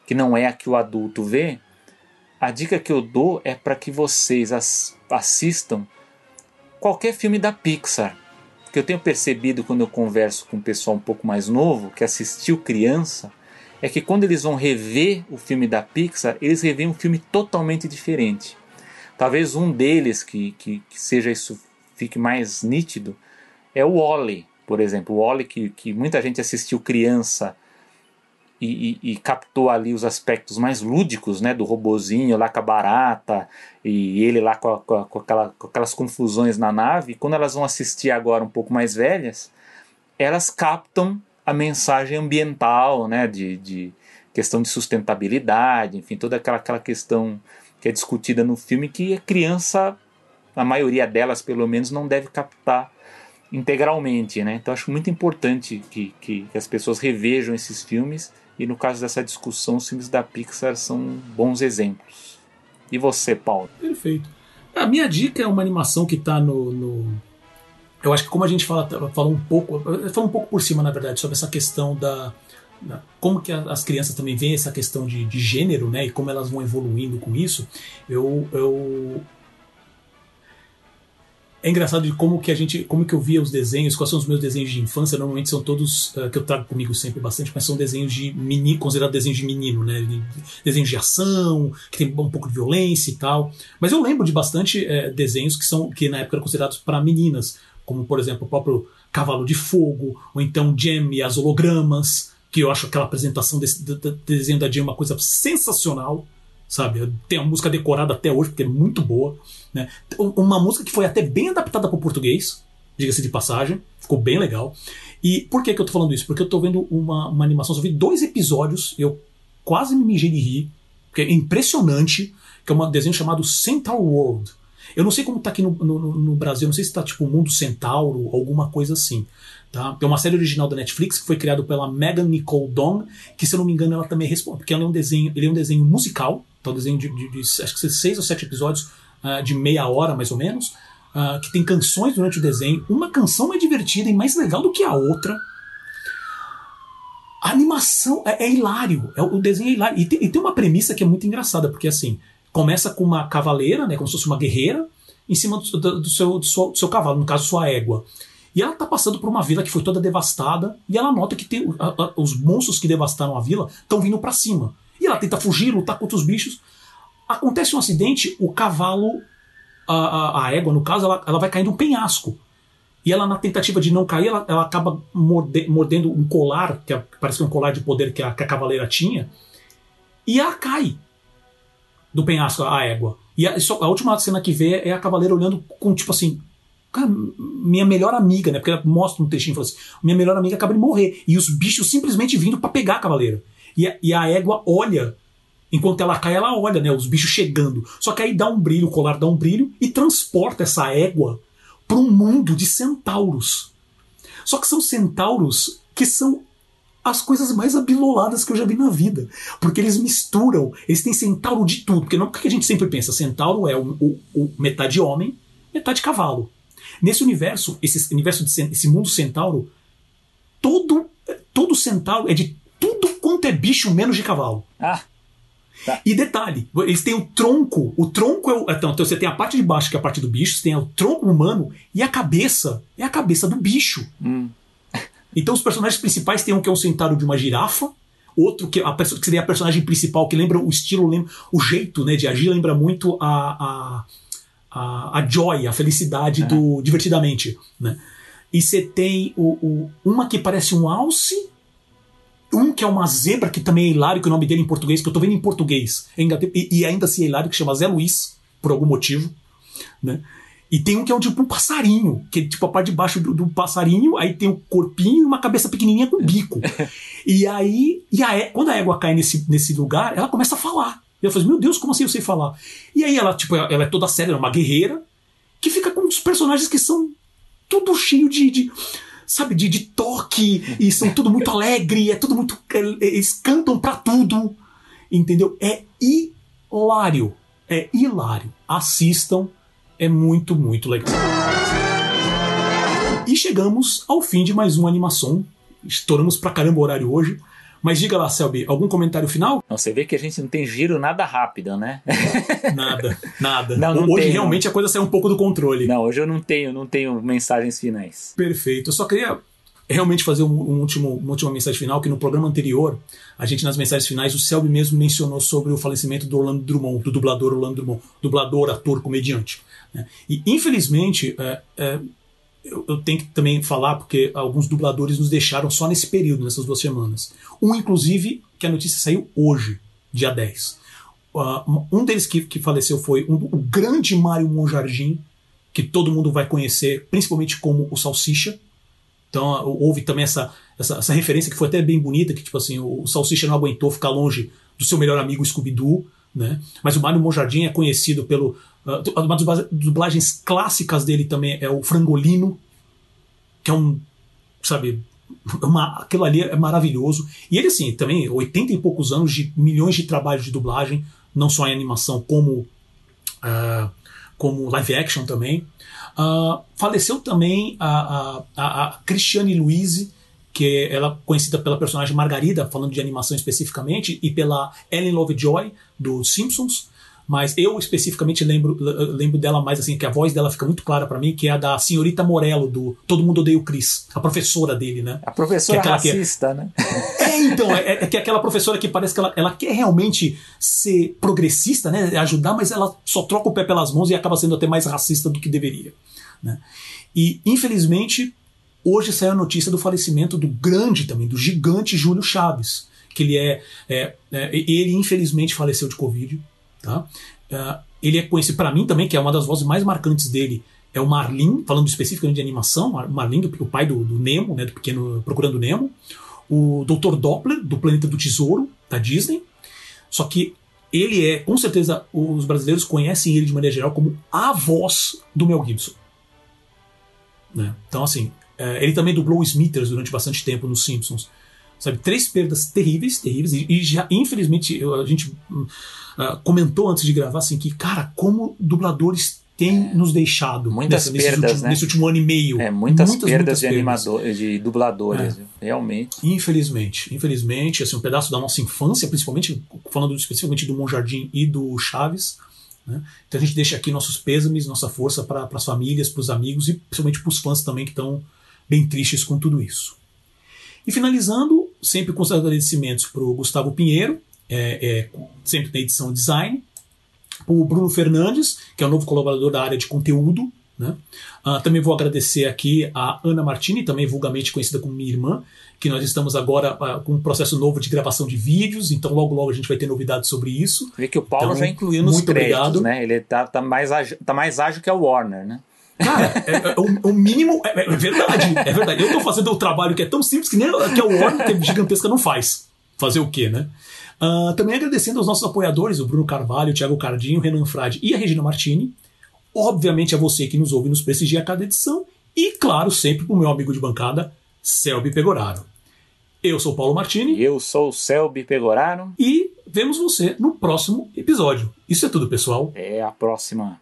que não é a que o adulto vê. A dica que eu dou é para que vocês assistam qualquer filme da Pixar. Que eu tenho percebido quando eu converso com um pessoal um pouco mais novo que assistiu criança, é que quando eles vão rever o filme da Pixar, eles revêem um filme totalmente diferente. Talvez um deles que, que, que seja isso fique mais nítido é o Wally, por exemplo. O Wally que, que muita gente assistiu criança e, e, e, captou ali os aspectos mais lúdicos né, do robozinho lá com a barata e ele lá com, a, com, a, com, aquela, com aquelas confusões na nave. Quando elas vão assistir agora um pouco mais velhas, elas captam a mensagem ambiental, né, de, de questão de sustentabilidade, enfim, toda aquela, aquela questão que é discutida no filme que a criança, a maioria delas pelo menos, não deve captar integralmente, né? Então acho muito importante que, que, que as pessoas revejam esses filmes e no caso dessa discussão, os filmes da Pixar são bons exemplos. E você, Paulo? Perfeito. A minha dica é uma animação que está no, no, Eu acho que como a gente fala, falou um pouco. Falou um pouco por cima, na verdade, sobre essa questão da. Da como que as crianças também veem essa questão de, de gênero, né? E como elas vão evoluindo com isso. Eu, eu é engraçado de como que a gente, como que eu via os desenhos, quais são os meus desenhos de infância, normalmente são todos uh, que eu trago comigo sempre bastante, mas são desenhos de menino, considerados desenhos de menino, né? Desenhos de ação, que tem um pouco de violência e tal. Mas eu lembro de bastante uh, desenhos que são que na época eram considerados para meninas, como por exemplo o próprio Cavalo de Fogo, ou então Jam e as hologramas, que eu acho aquela apresentação desse de, de, desenho da Jam uma coisa sensacional sabe? Tem a música decorada até hoje, porque é muito boa. Né? Uma música que foi até bem adaptada para o português, diga-se de passagem, ficou bem legal. E por que, que eu tô falando isso? Porque eu tô vendo uma, uma animação, só vi dois episódios, eu quase me mijei de rir, porque é impressionante, que é um desenho chamado Centaur World. Eu não sei como tá aqui no, no, no Brasil, não sei se tá tipo Mundo Centauro, alguma coisa assim. Tá? Tem uma série original da Netflix que foi criada pela Megan Nicole Dong, que se eu não me engano ela também responde, porque ela é um desenho, ele é um desenho musical, tá? um desenho de, de, de acho que seis ou sete episódios uh, de meia hora mais ou menos, uh, que tem canções durante o desenho. Uma canção é divertida e mais legal do que a outra. A animação é, é hilário, é, o desenho é hilário. E tem, e tem uma premissa que é muito engraçada, porque assim, começa com uma cavaleira, né, como se fosse uma guerreira, em cima do, do, do, seu, do, seu, do seu cavalo, no caso sua égua. E ela está passando por uma vila que foi toda devastada e ela nota que tem, a, a, os monstros que devastaram a vila estão vindo para cima. E ela tenta fugir, lutar contra os bichos. Acontece um acidente, o cavalo, a, a, égua no caso, ela, ela vai caindo um penhasco. E ela, na tentativa de não cair, ela, ela acaba morde, mordendo um colar, que, é, parece que é um colar de poder que a, que a cavaleira tinha, e ela cai do penhasco, a égua. E a, a última cena que vê é a cavaleira olhando com tipo assim: Cara, minha melhor amiga, né? Porque ela mostra um textinho e fala assim: minha melhor amiga acaba de morrer. E os bichos simplesmente vindo para pegar a cavaleira. E a, e a égua olha. Enquanto ela cai, ela olha, né? Os bichos chegando. Só que aí dá um brilho, o colar dá um brilho e transporta essa égua para um mundo de centauros. Só que são centauros que são as coisas mais abiloladas que eu já vi na vida. Porque eles misturam, eles têm centauro de tudo. Porque não porque a gente sempre pensa, centauro é o, o, o metade homem, metade cavalo. Nesse universo, esse universo de, esse mundo centauro, todo todo centauro é de tudo quanto é bicho menos de cavalo. Ah. Tá. E detalhe, eles têm o tronco. O tronco é o. Então, então, você tem a parte de baixo, que é a parte do bicho, você tem o tronco humano, e a cabeça é a cabeça do bicho. Hum. Então os personagens principais tem um que é um centauro de uma girafa, outro que, a, que seria a personagem principal, que lembra o estilo, lembra, o jeito né, de agir, lembra muito a, a a, a joy, a felicidade do divertidamente, né? E você tem o, o, uma que parece um alce, um que é uma zebra, que também é hilário, que o nome dele em português, que eu tô vendo em português, e, e ainda assim é hilário, que chama Zé Luiz, por algum motivo, né? E tem um que é um tipo um passarinho, que é tipo a parte de baixo do, do passarinho, aí tem o um corpinho e uma cabeça pequenininha com bico. <laughs> e aí, e a, quando a égua cai nesse, nesse lugar, ela começa a falar. E ela falou assim, meu Deus, como assim eu sei falar? E aí ela, tipo, ela é toda séria, é uma guerreira, que fica com os personagens que são tudo cheio de, de sabe, de, de toque, e são tudo muito alegre, é tudo muito. Eles cantam pra tudo. Entendeu? É hilário. É hilário. Assistam. É muito, muito legal. E chegamos ao fim de mais uma animação. Estouramos pra caramba o horário hoje. Mas diga lá, Selby, algum comentário final? Não, você vê que a gente não tem giro nada rápido, né? <laughs> nada, nada. Não, não hoje tem, realmente a coisa saiu um pouco do controle. Não, hoje eu não tenho, não tenho mensagens finais. Perfeito. Eu só queria realmente fazer um, um último, uma última mensagem final, que no programa anterior, a gente nas mensagens finais, o Selby mesmo mencionou sobre o falecimento do Orlando Drummond, do dublador Orlando Drummond, dublador, ator, comediante. Né? E infelizmente, é, é, eu, eu, tenho que também falar, porque alguns dubladores nos deixaram só nesse período, nessas duas semanas. Um, inclusive, que a notícia saiu hoje, dia 10. Uh, um deles que, que faleceu foi um, o grande Mário Monjardim, que todo mundo vai conhecer, principalmente como o Salsicha. Então uh, houve também essa, essa, essa, referência que foi até bem bonita, que tipo assim, o, o Salsicha não aguentou ficar longe do seu melhor amigo Scooby-Doo, né? Mas o Mário Monjardim é conhecido pelo uma das dublagens clássicas dele também é o Frangolino, que é um, sabe, <laughs> uma, aquilo ali é maravilhoso. E ele, assim, também, 80 e poucos anos de milhões de trabalhos de dublagem, não só em animação, como, uh, como live action também. Uh, faleceu também a, a, a Cristiane Louise, que ela é conhecida pela personagem Margarida, falando de animação especificamente, e pela Ellen Lovejoy, do Simpsons. Mas eu especificamente lembro, lembro dela mais assim, que a voz dela fica muito clara para mim, que é a da senhorita Morello, do Todo Mundo Odeia o Chris, a professora dele, né? A professora que é racista, que é... né? <laughs> É, então, é, é, que é aquela professora que parece que ela, ela quer realmente ser progressista, né? Ajudar, mas ela só troca o pé pelas mãos e acaba sendo até mais racista do que deveria. Né? E, infelizmente, hoje saiu a notícia do falecimento do grande também, do gigante Júlio Chaves, que ele é, é, é ele infelizmente faleceu de Covid, Tá? Uh, ele é conhecido para mim também, que é uma das vozes mais marcantes dele, é o Marlin, falando especificamente de animação, Marlin, o pai do, do, Nemo, né, do pequeno Procurando Nemo, o Dr. Doppler, do Planeta do Tesouro, da Disney. Só que ele é, com certeza, os brasileiros conhecem ele de maneira geral como a voz do Mel Gibson. Né? Então, assim, é, ele também dublou o Smithers durante bastante tempo nos Simpsons. Sabe, três perdas terríveis, terríveis, e, e já, infelizmente, a gente uh, comentou antes de gravar assim que, cara, como dubladores têm nos deixado muitas nessa, perdas, nesse, né? nesse último ano e meio. É, muitas, muitas perdas muitas de animadores, de dubladores, é. realmente. Infelizmente, infelizmente, assim, um pedaço da nossa infância, principalmente falando especificamente do Monjardim e do Chaves. Né? Então a gente deixa aqui nossos pêsames, nossa força para as famílias, para os amigos e principalmente para os fãs também que estão bem tristes com tudo isso. E finalizando, sempre com os agradecimentos para o Gustavo Pinheiro, é, é, sempre na edição design, o Bruno Fernandes, que é o novo colaborador da área de conteúdo. Né? Uh, também vou agradecer aqui a Ana Martini, também vulgarmente conhecida como minha irmã, que nós estamos agora uh, com um processo novo de gravação de vídeos, então logo logo a gente vai ter novidades sobre isso. Vê que o Paulo então, já incluiu nos muito créditos, obrigado. né? Ele tá, tá, mais ágil, tá mais ágil que a Warner, né? Cara, é, é, o, o, mínimo. É, é, verdade, é verdade. Eu tô fazendo um trabalho que é tão simples que nem que a Warner, que é gigantesca, não faz. Fazer o quê, né? Uh, também agradecendo aos nossos apoiadores, o Bruno Carvalho, o Thiago Cardinho, o Renan Frade e a Regina Martini. Obviamente a você que nos ouve e nos prestigia a cada edição. E, claro, sempre pro meu amigo de bancada, Selby Pegoraro. Eu sou o Paulo Martini. Eu sou o Selby Pegoraro. E vemos você no próximo episódio. Isso é tudo, pessoal. É a próxima.